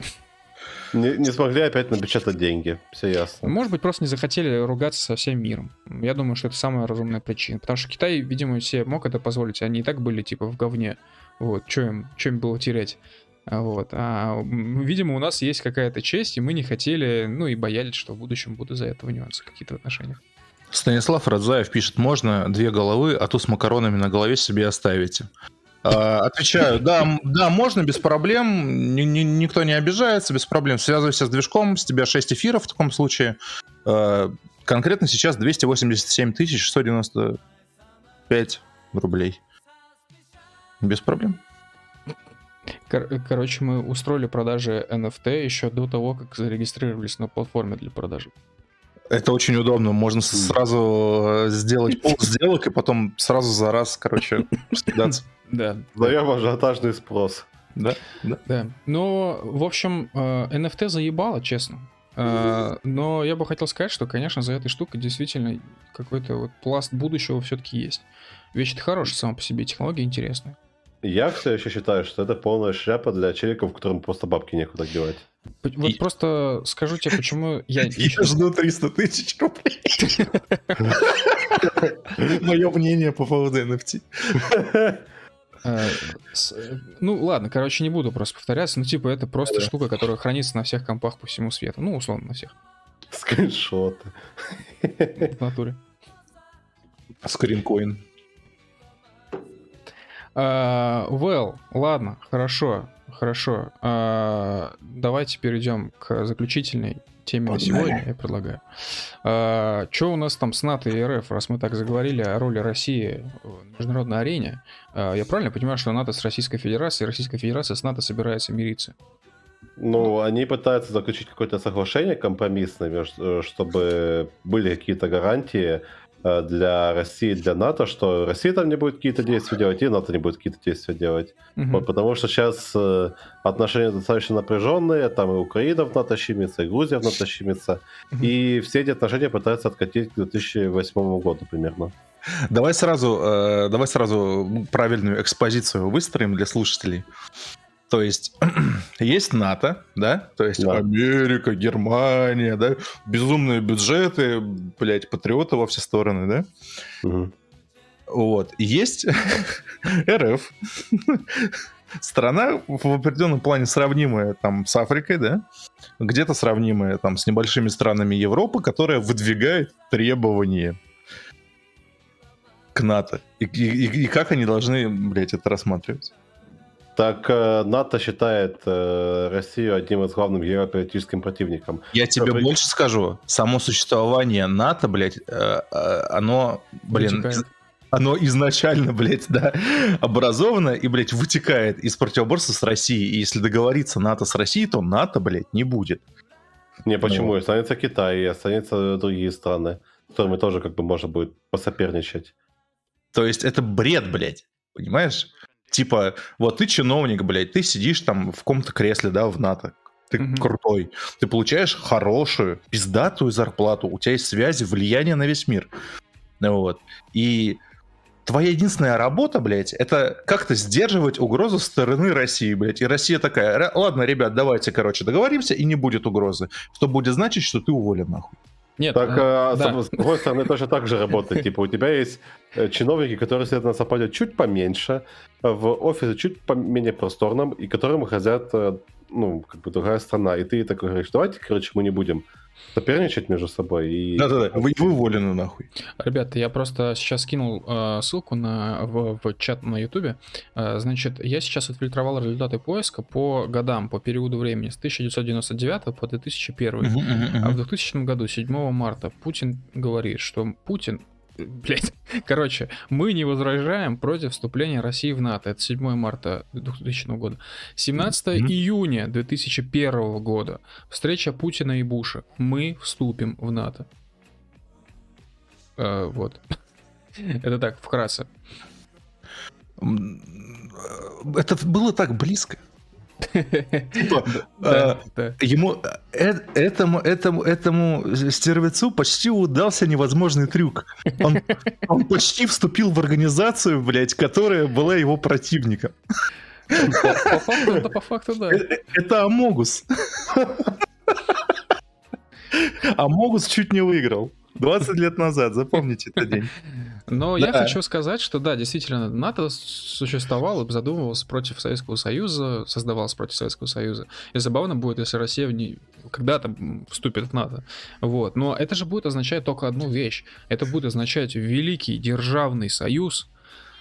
Не, не смогли опять напечатать деньги, все ясно. Может быть, просто не захотели ругаться со всем миром. Я думаю, что это самая разумная причина. Потому что Китай, видимо, себе мог это позволить. Они и так были, типа, в говне. Вот, что им, чё им было терять? А Вот. А, видимо, у нас есть какая-то честь, и мы не хотели, ну и боялись, что в будущем будут из-за этого нюансы какие-то в отношениях. Станислав Радзаев пишет, можно две головы, а ту с макаронами на голове себе оставите. А, Отвечаю, да, да, можно, без проблем, ни- ни- никто не обижается, без проблем. Связывайся с движком, с тебя 6 эфиров в таком случае. А, Конкретно сейчас 287 695 рублей. Без проблем. Кор- короче, мы устроили продажи NFT еще до того, как зарегистрировались на платформе для продажи. Это очень удобно. Можно сразу э, сделать пол сделок и потом сразу за раз, короче, скидаться. Да, Даем ажиотажный спрос. Да, да. Да. Но, в общем, э, NFT заебало, честно. Э, Но я бы хотел сказать, что, конечно, за этой штукой действительно какой-то вот пласт будущего все-таки есть. Вещь хорошая сама по себе, технология интересная. Я все еще считаю, что это полная шляпа для челиков, которым просто бабки некуда девать. Вот И- просто скажу тебе, почему я... Я жду 300 тысяч рублей. Мое мнение по поводу NFT. э, Ну, ладно, короче, не буду просто повторяться. Ну, типа, это просто штука, которая хранится на всех компах по всему свету. Ну, условно, на всех. Скриншоты. В натуре. Скринкоин. А, Well, ладно, хорошо, хорошо. А, Давайте перейдем к заключительной теме на сегодня, я предлагаю. Что у нас там с НАТО и РФ, раз мы так заговорили о роли России в международной арене? А, Я правильно понимаю, что НАТО с Российской Федерацией, Российская Федерация с НАТО собирается мириться? Ну, они пытаются заключить какое-то соглашение компромиссное, э, чтобы были какие-то гарантии для России и для НАТО, что Россия там не будет какие-то действия делать, и НАТО не будет какие-то действия делать. Мгм. Вот, потому что сейчас э, отношения достаточно напряженные, там и Украина в НАТО щемится, и Грузия в НАТО щемится, Мгм. и все эти отношения пытаются откатить к 2008 году примерно. Давай сразу, э, давай сразу правильную экспозицию выстроим для слушателей. То есть есть НАТО, да, то есть Да. Америка, Германия, да, безумные бюджеты, блять, патриоты во все стороны, да. Мгм. Вот. Есть РФ. Страна в определенном плане сравнимая там с Африкой, да? Где-то сравнимая там с небольшими странами Европы, которая выдвигает требования к НАТО. И- и- и как они должны, блядь, это рассматривать? Так э, НАТО считает э, Россию одним из главным геополитическим противником. Я тебе При- больше скажу. Само существование НАТО, блядь, э, оно, блин, Вытекает. оно изначально, блядь, да, образовано и, блядь, вытекает из противоборства с Россией. И если договориться НАТО с Россией, то НАТО, блядь, не будет. Не, почему? Ну. Останется Китай, и останется другие страны, с которыми тоже как бы можно будет посоперничать. То есть это бред, блядь, понимаешь? Типа, вот ты чиновник, блядь, ты сидишь там в каком-то кресле, да, в НАТО. Ты Мгм. крутой. Ты получаешь хорошую, пиздатую зарплату. У тебя есть связи, влияние на весь мир. Вот. И твоя единственная работа, блядь, это как-то сдерживать угрозу со стороны России, блядь. И Россия такая, «Ра- ладно, ребят, давайте, короче, договоримся, и не будет угрозы. Что будет значить, что ты уволен, нахуй. Нет, Так, э, да. с другой стороны, точно так же работает. Типа, у тебя есть э, чиновники, которые сидят на самолете чуть поменьше, э, в офисе чуть поменее просторном, и которым хотят, ну, как бы другая страна. И ты такой говоришь, давайте, короче, мы не будем соперничать между собой. И... Да-да-да, вы, вы уволены, нахуй. Ребята, я просто сейчас скинул э, ссылку на, в, в чат на Ютубе. Э, значит, я сейчас отфильтровал результаты поиска по годам, по периоду времени с 1999 по 2001. А в 2000 году, 7 марта, Путин говорит, что Путин, блядь, короче, мы не возражаем против вступления России в НАТО. Это 7 марта 2000 года. 17 Мгм. июня 2001 года. Встреча Путина и Буша. Мы вступим в НАТО. Э, вот. Это так, вкратце. Э, Это было так близко. Типа, Да, э, да. Ему э- этому этому этому стервецу почти удался невозможный трюк. Он, он почти вступил в организацию, блядь, которая была его противником. По по факту, это по факту, да. Э- Это Амогус. Амогус чуть не выиграл. 20 лет назад, запомните этот день. Но я Да. хочу сказать, что да, действительно, НАТО существовал и задумывался против Советского Союза, создавался против Советского Союза. И забавно будет, если Россия в ней когда-то вступит в НАТО. Вот. Но это же будет означать только одну вещь. Это будет означать великий державный союз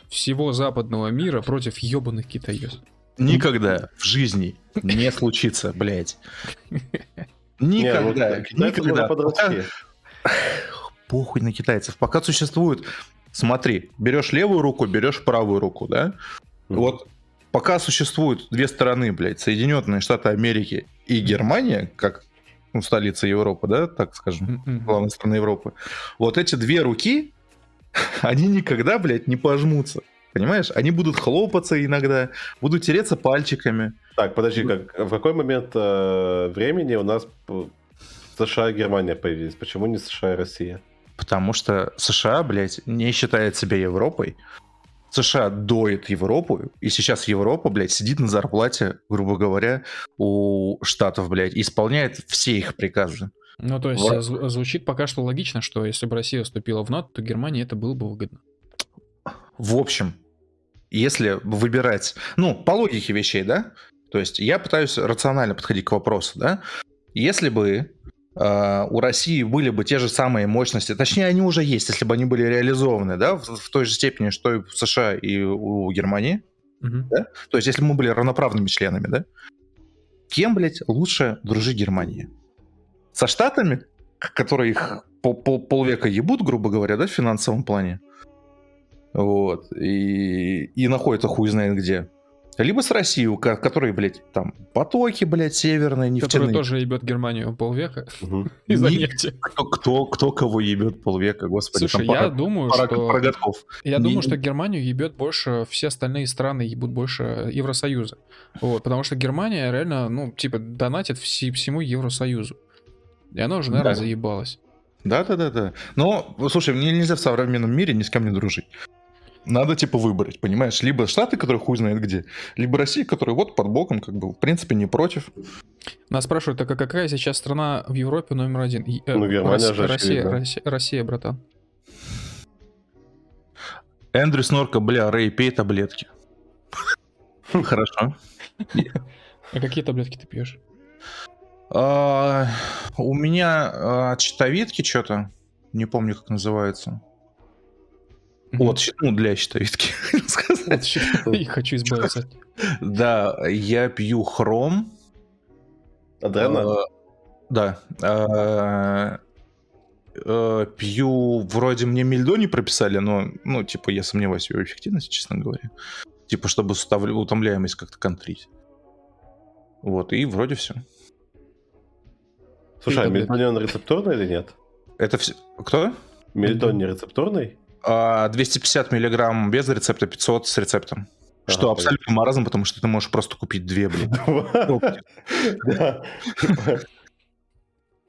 всего западного мира против ебаных китайцев. Никогда в жизни не случится, блядь. Ну, Никогда. китайцы Никогда. Похуй на китайцев. Пока существует... Смотри, берешь левую руку, берешь правую руку, да? Вот пока существуют две стороны, блядь, Соединенные Штаты Америки и Германия, как ну, столица Европы, да, так скажем, главная страна Европы, вот эти две руки, они никогда, блядь, не пожмутся. Понимаешь? Они будут хлопаться иногда, будут тереться пальчиками. Так, подожди, как, в какой момент э, времени у нас США и Германия появились? Почему не США и Россия? Потому что США, блядь, не считает себя Европой. США доит Европу, и сейчас Европа, блядь, сидит на зарплате, грубо говоря, у Штатов, блядь, и исполняет все их приказы. Ну, то есть Вот. зв- звучит пока что логично, что если бы Россия вступила в НАТО, то Германии это было бы выгодно. В общем, если выбирать, ну, по логике вещей, да, то есть я пытаюсь рационально подходить к вопросу, да, если бы у России были бы те же самые мощности, точнее, они уже есть, если бы они были реализованы, да, в, в той же степени, что и в США и у Германии, Мгм. то есть если бы мы были равноправными членами, да, кем, блядь, лучше дружить Германии? Со Штатами, которые их пол- пол- полвека ебут, грубо говоря, да, в финансовом плане, вот, и, и находятся хуй знает где. Либо с Россией, у ко- которой, блядь, там потоки, блядь, северные, нефтяные. тоже ебет Германию полвека из-за нефти. Кто, кто, кто кого ебет полвека, господи. Слушай, я пара- думаю, пара- что... пара годков. Я Не- думаю, что Германию ебет больше, все остальные страны ебут больше Евросоюза. Вот, потому что Германия реально, ну, типа, донатит всему Евросоюзу. И она уже, наверное, Да. заебалась. Да, да, да, да. Но, слушай, мне нельзя в современном мире ни с кем не дружить. Надо, типа, выбрать, понимаешь? Либо Штаты, которые хуй знает где, либо Россия, которая вот под боком, как бы, в принципе, не против. Нас спрашивают, так а какая сейчас страна в Европе номер один? Э, Ну, Германия Россия, же Россия. Россия, Россия, братан. Эндрю Снорка, бля, Рэй, пей таблетки. Хорошо. А какие таблетки ты пьешь? А, У меня а, от щитовидки что-то, не помню, как называется. От, ну, для щитовидки, сказать. И хочу избавиться Да, я пью хром. Адрена? Э, Да. Э, э, Пью, вроде мне мельдони прописали, но, ну, типа, я сомневаюсь в его эффективности, честно говоря. Типа, чтобы утомляемость как-то контрить. Вот, и вроде все. Слушай, а таблетки. мельдоний он рецептурный или нет? Это все. Кто? Мельдон не рецептурный? А, 250 миллиграмм без рецепта, 500 с рецептом. Что Ага, абсолютно маразм, потому что ты можешь просто купить две, блин.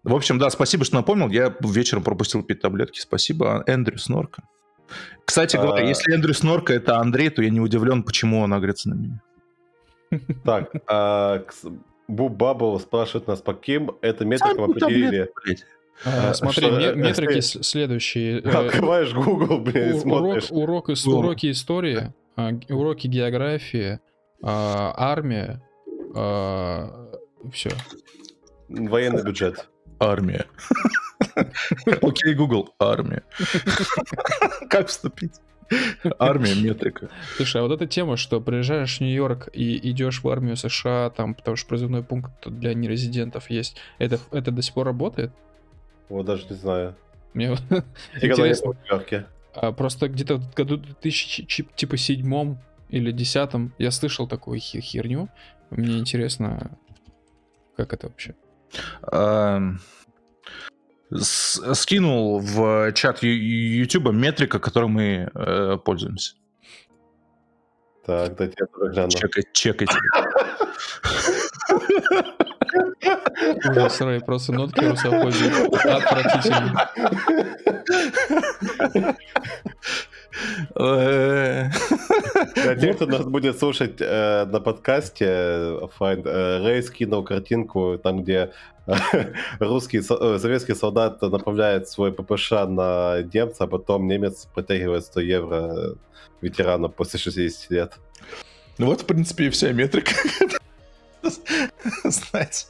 В общем, да, спасибо, что напомнил. Я вечером пропустил пить таблетки. Спасибо, Эндрю Снорка. Кстати говоря, А. если Эндрю Снорка это Андрей, то я не удивлен, почему он агрится на меня. Так, а, Буб Бабл спрашивает нас, по каким это метрикам определили? А, А, Смотри, что, э, метрики следующие. Э, Открываешь Google, блин, у- смотришь. Урок, урок уроки истории, а, уроки географии, а, армия, все. Военный бюджет. Армия. Окей, Google, армия. Как вступить? Армия, метрика. Слушай, а вот эта тема, что приезжаешь в Нью-Йорк и идешь в армию США, там, потому что призывной пункт для нерезидентов есть, это, это до сих пор работает? Вот даже не знаю. Мне интересно. А просто где-то в году 2000, чи- типа седьмом или десятом я слышал такую херню. Мне интересно, как это вообще. Эм, с- Скинул в чат YouTube метрика, которой мы э, пользуемся. Так, дайте я тоже гляну. Чекайте, чекайте. Ужас, Рэй, просто нотки русофобии. Отвратительно. Тех, кто нас будет слушать э, на подкасте, э, Find, э, Рэй скинул картинку, там, где э, русский, со- э, советский солдат направляет свой ППШ на немца, а потом немец протягивает 100 евро ветерану после 60 лет. Ну вот, в принципе, и вся метрика. Знать.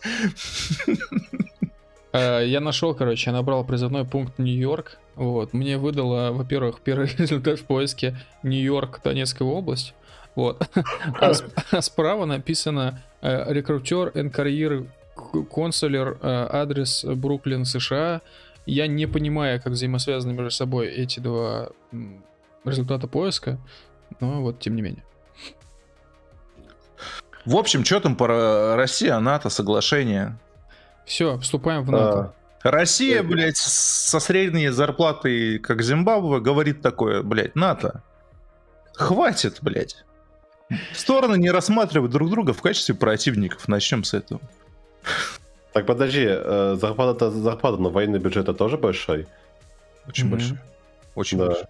Э, Я нашел, короче, я набрал призывной пункт Нью-Йорк. Вот. Мне выдало, во-первых, первый результат в поиске Нью-Йорк, Донецкая область. Вот. А, а справа написано э, рекрутер and career консулер, э, адрес Бруклин, США. Я не понимаю, как взаимосвязаны между собой эти два результата поиска, но вот тем не менее. В общем, что там по Россия, НАТО, соглашение? Все, вступаем в НАТО. А, Россия, блядь, со средней зарплатой, как Зимбабве, говорит такое, блядь, НАТО. Хватит, блядь. Стороны не рассматривают друг друга в качестве противников. Начнем с этого. Так, подожди, э, зарплата зарплата, но военный бюджет тоже большой? Очень Мгм. большой. Очень Да. большой.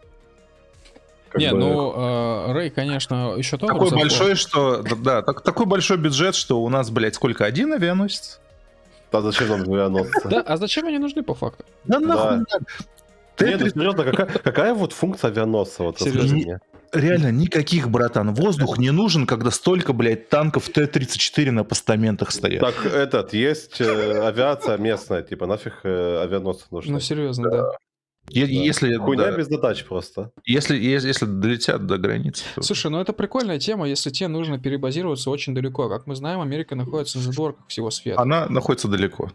Как не, бы- ну, э, Рэй, конечно, еще то. Такой большой, что... да, Да, так- такой большой бюджет, что у нас, блядь, сколько? Один авианосец? Да зачем нам авианосцы? Да, а зачем они нужны по факту? Да нахуй Да. Нет, ну Т-30 серьезно, какая, вот функция авианосца? Вот Серьезно? Реально никаких, братан. Воздух не нужен, когда столько, блядь, танков Т-34 на постаментах стоят. Так, этот, есть э, авиация местная, типа, нафиг э, авианосцы нужны? Ну, серьезно, да. Е- Да. Если, Хуйня да, без задач просто. если, если, если долетят до границы, то... Слушай, ну это прикольная тема, если тебе нужно перебазироваться очень далеко. Как мы знаем, Америка находится на задворках всего света. Она находится далеко.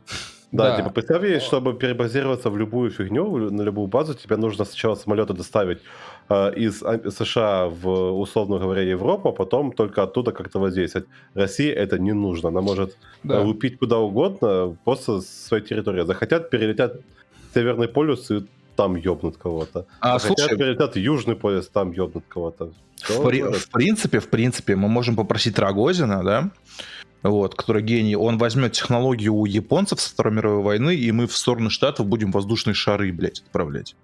Да, Да. типа, представь, чтобы перебазироваться в любую фигню, на любую базу, тебе нужно сначала самолеты доставить э, из а- США в, условно говоря, Европу, а потом только оттуда как-то воздействовать. России это не нужно. Она может Да. э, лупить куда угодно, просто с своей территории. Захотят, перелетят Северный полюс и там ёбнут кого-то. А, Захотят, слушай, перелетят Южный полюс, там ёбнут кого-то. В, при- в принципе, в принципе, мы можем попросить Рогозина, да, вот, который гений, он возьмет технологию у японцев со Второй мировой войны, и мы в сторону Штатов будем воздушные шары, блядь, отправлять.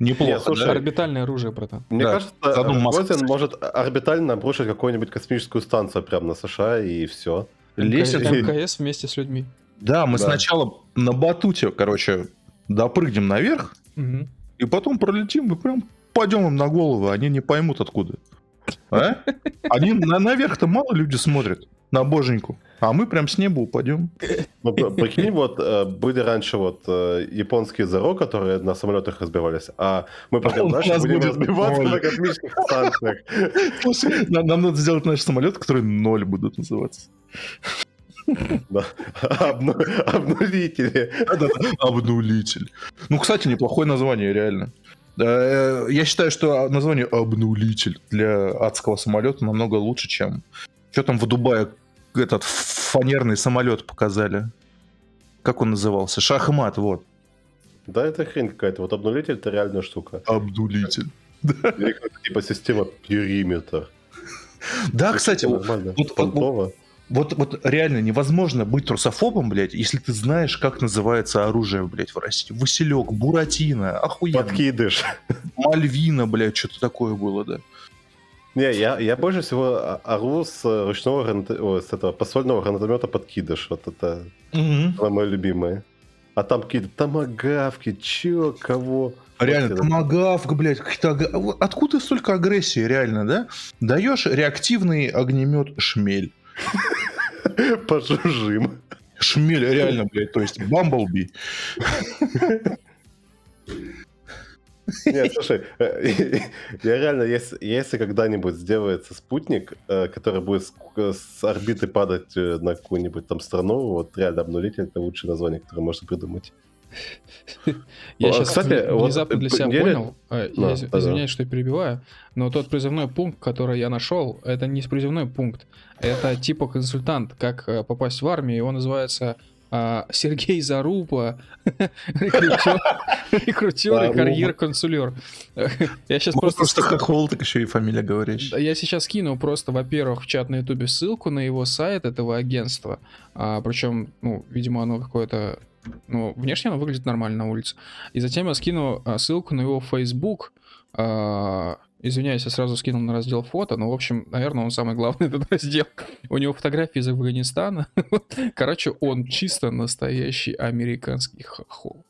Неплохо, Нет, слушай, да? Орбитальное оружие, братан. Мне Да, кажется, Рогозин может орбитально обрушить какую-нибудь космическую станцию прямо на США, и все. Лесет- МКС вместе с людьми. Да, мы Да. сначала на батуте, короче, допрыгнем наверх, Мгм. и потом пролетим и прям пойдем им на голову, они не поймут откуда. А? Они на, наверх-то мало люди смотрят на боженьку. А мы прям с неба упадем. Ну, прикинь, вот э, были раньше вот э, японские ЗРО, которые на самолетах разбивались, а мы пойдем дальше, нас будем будет разбиваться ноль. на космических станциях. Слушай, нам, нам надо сделать наш самолет, который ноль будут называться. Обнулители. Обнулитель. Ну, кстати, неплохое название, реально. Э, Я считаю, что название обнулитель для адского самолета намного лучше, чем... Что там в Дубае этот фанерный самолет показали? Как он назывался? Шахмат, вот. Да, это хрень какая-то. Вот обнулитель это реальная штука. Обнулитель. Или типа система периметр. Да, кстати, вот, вот- вот- вот, реально невозможно быть трусофобом, блядь, если ты знаешь, как называется оружие, блядь, в России. Василек, Буратино, охуенно. Подкидыш. Мальвина, блядь, что-то такое было, да. Не, я, я больше всего ору с ручного о, с этого посольного гранатомета подкидыш. Вот это самое мое любимое. А там какие-то томагавки, чё, кого? Реально, Вот томагавк, блядь, какие-то... вот Откуда столько агрессии, реально, да? Даешь реактивный огнемет шмель. Пожужжим. Шмель, реально, блядь, то есть Бамблби. Нет, слушай, э, я реально, если, если когда-нибудь сделается спутник, э, который будет с, с орбиты падать э, на какую-нибудь там страну, вот реально обнулитель это лучшее название, которое можно придумать. Я сейчас кстати, вот внезапно для себя неделя- понял, Да, я да-да. извиняюсь, что я перебиваю, но тот призывной пункт, который я нашел, это не призывной пункт, это типа консультант, как э, попасть в армию, его называется а, Сергей Зарупа, рекрутер, рекрутер и карьер-консулер. Я сейчас Просто, просто... хохол, так еще и фамилия. Да, Я сейчас кину просто, во-первых, в чат на ютубе ссылку на его сайт этого агентства. А, причем, ну, видимо, оно какое-то... Ну, внешне оно выглядит нормально на улице. И затем я скину а, ссылку на его Facebook. А, извиняюсь, я сразу скинул на раздел фото, но, в общем, наверное, он самый главный этот раздел. У него фотографии из Афганистана. Короче, он чисто настоящий американский хохол.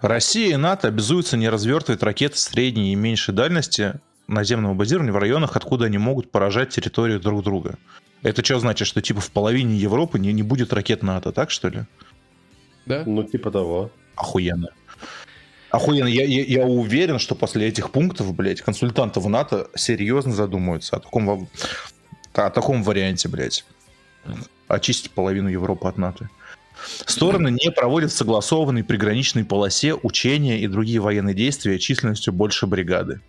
Россия и НАТО обязуются не развертывать ракеты средней и меньшей дальности наземного базирования в районах, откуда они могут поражать территорию друг друга. Это что значит, что типа в половине Европы не, не будет ракет НАТО, так что ли? Да? Ну, типа того. Охуенно. Охуенно. Я, я, я уверен, что после этих пунктов, блядь, консультанты в НАТО серьезно задумаются о таком, о таком варианте, блядь. Очистить половину Европы от НАТО. Стороны не проводят в согласованной приграничной полосе учения и другие военные действия численностью больше бригады.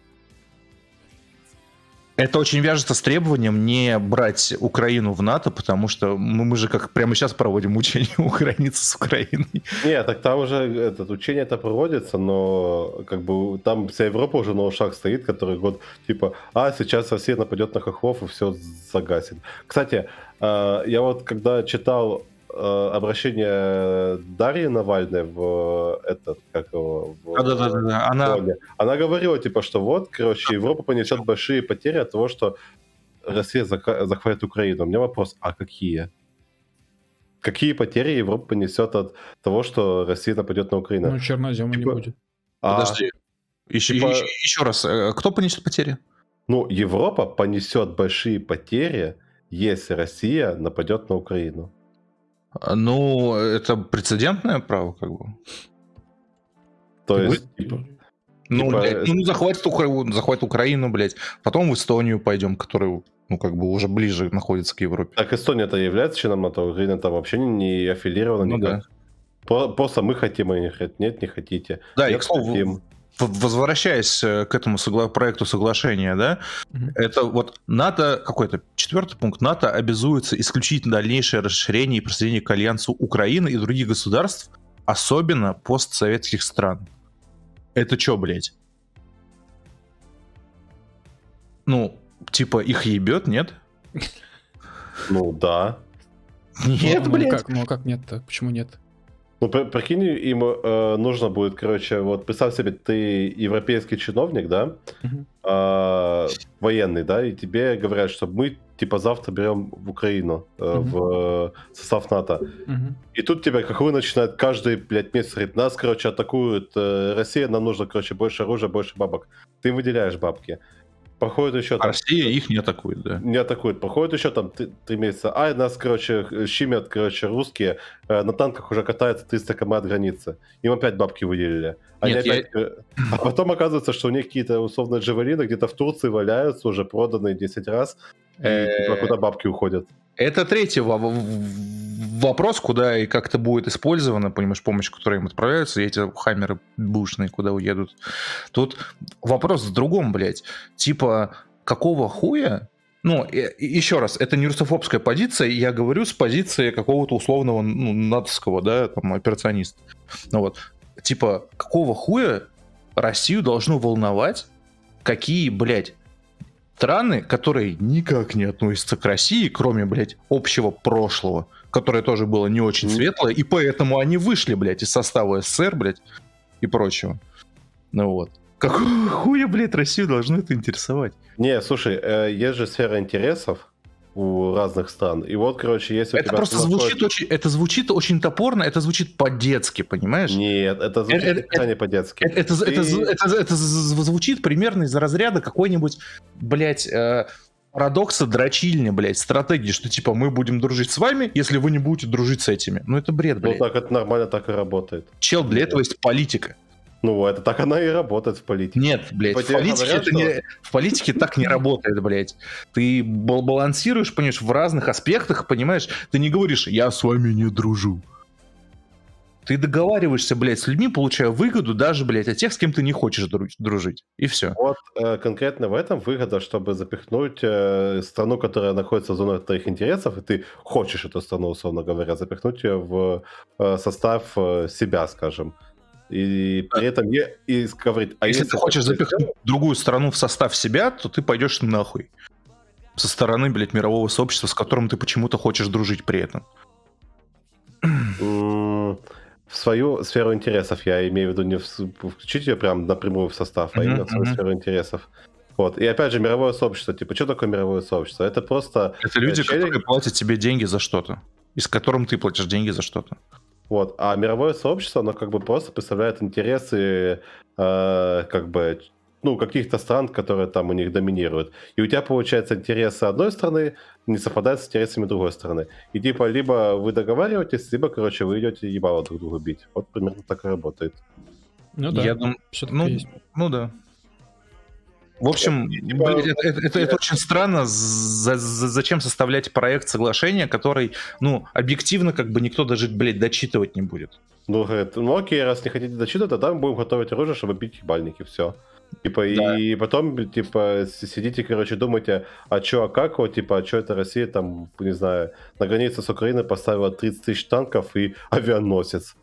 Это очень вяжется с требованием не брать Украину в НАТО, потому что ну, мы же как прямо сейчас проводим учения у границы с Украиной. Не, так там уже этот, учение это проводится, но как бы там вся Европа уже на ушах стоит, который год типа, а сейчас Россия нападет на хохлов и все загасит. Кстати, э, я вот когда читал обращение Дарьи Навальной в этот, как его, в- Да-да-да, она Соня, Она говорила, типа, что вот, короче, Европа понесет большие потери от того, что Россия захватит Украину. У меня вопрос, а какие? Какие потери Европа понесет от того, что Россия нападет на Украину? Ну, чернозема не Типа- будет. А, Подожди. Еще, типа- еще, еще раз, э, кто понесет потери? ну, Европа понесет большие потери, если Россия нападет на Украину. А, Ну, это прецедентное право, как бы. То есть, типа, Ну, Типа, блядь, ну, захватит, Укра- захватит Украину, блядь. Потом в Эстонию пойдем, которая, ну, как бы уже ближе находится к Европе. так Эстония-то является членом НАТО, Украина там вообще не, не аффилирована Ну никак. По- Просто мы хотим, а они говорят, нет, не хотите. Да, и, Нет, к слову, хотим. Возвращаясь э, к этому согла- проекту соглашения, да, Мгм. это вот НАТО, какой-то четвертый пункт, НАТО обязуется исключить дальнейшее расширение и присоединение к альянсу Украины и других государств, особенно постсоветских стран. Это чё, блядь? Ну, типа их ебет, нет? Ну да. Нет, ну, блядь. Как, ну, а как нет-то? Почему нет? Ну, при- прикинь, им э, нужно будет, короче, вот представь себе, ты европейский чиновник, да, Мгм. а, военный, да, и тебе говорят, что мы, типа, завтра берем в Украину, э, Мгм. в э, состав НАТО. Мгм. И тут тебя, как вы, начинает каждый, блядь, месяц говорит, нас, короче, атакуют э, Россия, нам нужно, короче, больше оружия, больше бабок. Ты выделяешь бабки. Проходит еще там... Россия их не атакует, да. Не атакует. Проходит еще там три, три месяца. Ай, нас, короче, щемят, короче, русские. э, На танках уже катаются 300 км от границы. Им опять бабки выделили. Они Нет, я- опять, э, А потом оказывается, что у них какие-то условно джавелины где-то в Турции валяются, уже проданные 10 раз. И Э, типа, куда бабки уходят. Это третий вопрос, куда и как это будет использовано, понимаешь, помощь, которая им отправляется, и эти хаммеры бушные куда уедут. Тут вопрос в другом, блядь. Типа, какого хуя? Ну, и еще раз, это не русофобская позиция, я говорю с позиции какого-то условного, ну, натовского, да, там, операциониста. Ну вот, типа, какого хуя Россию должно волновать, какие, блядь, страны, которые никак не относятся к России, кроме, блядь, общего прошлого, которое тоже было не очень Мгм. светлое, и поэтому они вышли, блядь, из состава СССР, блядь, и прочего. Ну вот. Какого хуя, блядь, Россию должно это интересовать? Не, слушай, э, есть же сфера интересов у разных стран. И вот, короче, если у Это тебя просто звучит очень, это звучит очень топорно, это звучит по-детски, понимаешь? Нет, это звучит Это- никогда не по-детски. Это, это, Ты- это, это- это звучит примерно из разряда какой-нибудь, блядь, э, парадокса дрочильни, блядь, стратегии, что типа мы будем дружить с вами, если вы не будете дружить с этими. Ну это бред, Ну блядь. так это нормально так и работает. Чел, для этого есть политика. Ну, это так она и работает в политике. Нет, блядь, Типа в политике, говорят, это не, в политике так не работает, блядь. Ты бал- балансируешь, понимаешь, в разных аспектах, понимаешь, ты не говоришь, я с вами не дружу. Ты договариваешься, блядь, с людьми, получая выгоду даже, блядь, от тех, с кем ты не хочешь дру- дружить. И все. Вот э, конкретно в этом выгода, чтобы запихнуть э, страну, которая находится в зоне твоих интересов, и ты хочешь эту страну, условно говоря, запихнуть ее в э, состав э, себя, скажем. И при этом е- и говорить, а если ты хочешь запихнуть другую страну в состав себя, то ты пойдешь нахуй. Со стороны, блядь, мирового сообщества, с которым ты почему-то хочешь дружить при этом. В свою сферу интересов, я имею в виду не включить ее прям напрямую в состав, а именно в свою сферу интересов. Вот. И опять же, мировое сообщество. Типа, что такое мировое сообщество? Это просто Это люди, челик- которые платят тебе деньги за что-то. И с которым ты платишь деньги за что-то. Вот. А мировое сообщество, оно как бы просто представляет интересы э, как бы ну, каких-то стран, которые там у них доминируют. И у тебя, получается, интересы одной страны не совпадают с интересами другой страны. И типа, либо вы договариваетесь, либо, короче, вы идете ебало друг друга бить. Вот примерно так и работает. Ну да, Я думаю, все-таки ну, есть. ну да. В общем, Типа, блядь, это, это- это- очень странно. За- за- зачем составлять проект соглашения, который, ну, объективно, как бы никто даже, блядь, дочитывать не будет. Ну, говорит, ну окей, раз не хотите дочитывать, тогда мы будем готовить оружие, чтобы бить ебальники, все. Типа, Да. и потом, типа, сидите, короче, думаете, а чё, а как, вот, типа, а чё это Россия, там, не знаю, на границе с Украиной поставила 30 тысяч танков и авианосец.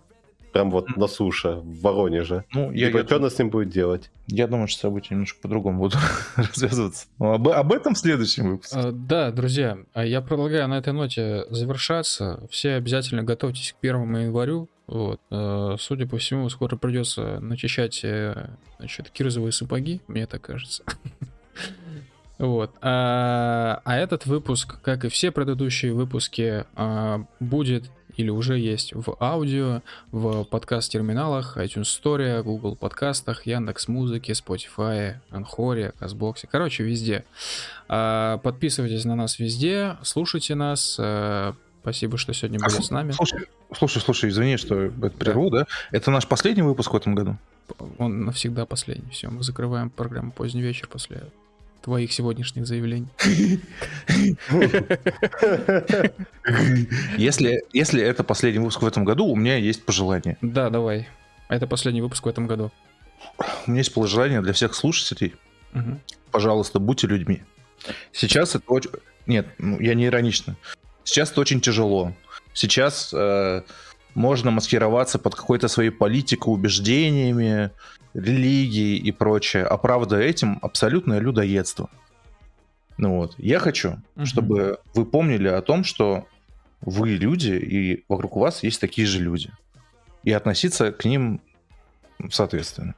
Прям вот на суше, в Воронеже. Ну, я, Типа, я, что она с ним будет делать? я думаю, что события немножко по-другому будут развязываться. Но об, об этом в следующем выпуске. А, Да, друзья, а я предлагаю на этой ноте завершаться. Все обязательно готовьтесь к первому январю. Вот. э, Судя по всему, скоро придется начищать э, значит, кирзовые сапоги, мне так кажется. Вот. А, а этот выпуск, как и все предыдущие выпуски, а, будет или уже есть в аудио, в подкаст-терминалах, iTunes Store, Google подкастах, Яндекс Музыке, Spotify, Анхоре, Казбоксе. Короче, везде. А, Подписывайтесь на нас везде, слушайте нас. а, Спасибо, что сегодня А, были с нами. Слушай, слушай, слушай, извини, что это прерву, да? Это наш последний выпуск в этом году? Он навсегда последний. Все, мы закрываем программу поздний вечер после твоих сегодняшних заявлений. Если, если это последний выпуск в этом году, у меня есть пожелание. Да, давай. Это последний выпуск в этом году. У меня есть пожелание для всех слушателей. Мгм. Пожалуйста, будьте людьми. Сейчас это очень... Нет, ну, я не иронично. Сейчас это очень тяжело. Сейчас э, можно маскироваться под какой-то своей политикой, убеждениями, религией и прочее, оправдывая этим абсолютное людоедство. Ну вот. Я хочу, Мгм. чтобы вы помнили о том, что вы люди, и вокруг вас есть такие же люди. И относиться к ним соответственно.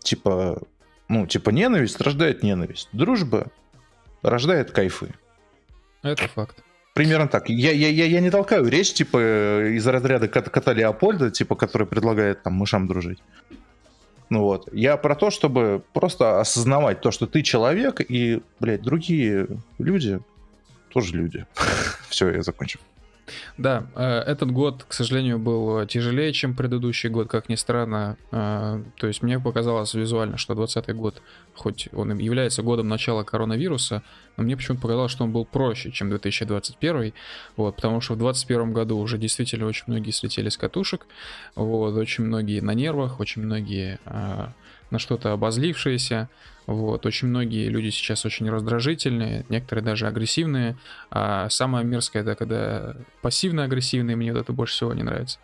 Типа, ну, типа ненависть рождает ненависть. Дружба рождает кайфы. Это факт. Примерно так. Я, я, я, я не толкаю речь, типа, из разряда кота, кота Леопольда, типа, который предлагает там мышам дружить. Ну вот. Я про то, чтобы просто осознавать то, что ты человек, и, блядь, другие люди тоже люди. Все, я закончил. Да, э, этот год, к сожалению, был тяжелее, чем предыдущий год, как ни странно. Э, то есть мне показалось визуально, что 2020 год, хоть он является годом начала коронавируса, но мне почему-то показалось, что он был проще, чем 2021. Вот, потому что в 2021 году уже действительно очень многие слетели с катушек, вот, очень многие на нервах, очень многие э, на что-то обозлившиеся. Вот. Очень многие люди сейчас очень раздражительные, некоторые даже агрессивные. А самое мерзкое, это когда пассивно-агрессивные, мне вот это больше всего не нравится.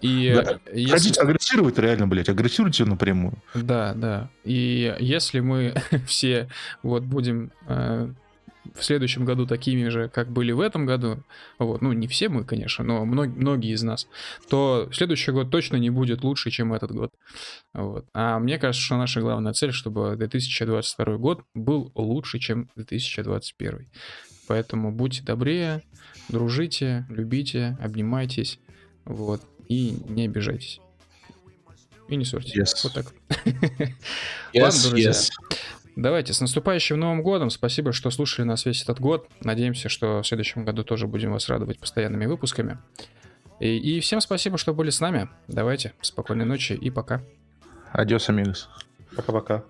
И да. если... Хотите агрессировать реально, блядь, агрессируйте напрямую. Да, да. И если мы все вот будем э, в следующем году такими же, как были в этом году, вот, ну не все мы, конечно, но мног, многие из нас, то следующий год точно не будет лучше, чем этот год. Вот. А мне кажется, что наша главная цель, чтобы 2022 год был лучше, чем 2021. Поэтому будьте добрее, дружите, любите, обнимайтесь, вот, и не обижайтесь. И не ссорьтесь. Yes. Вот так. Yes, Ладно, друзья. Yes. Давайте, с наступающим Новым годом. Спасибо, что слушали нас весь этот год. Надеемся, что в следующем году тоже будем вас радовать постоянными выпусками. И, и всем спасибо, что были с нами. Давайте, спокойной ночи и пока. Адьос, амигос. Пока-пока.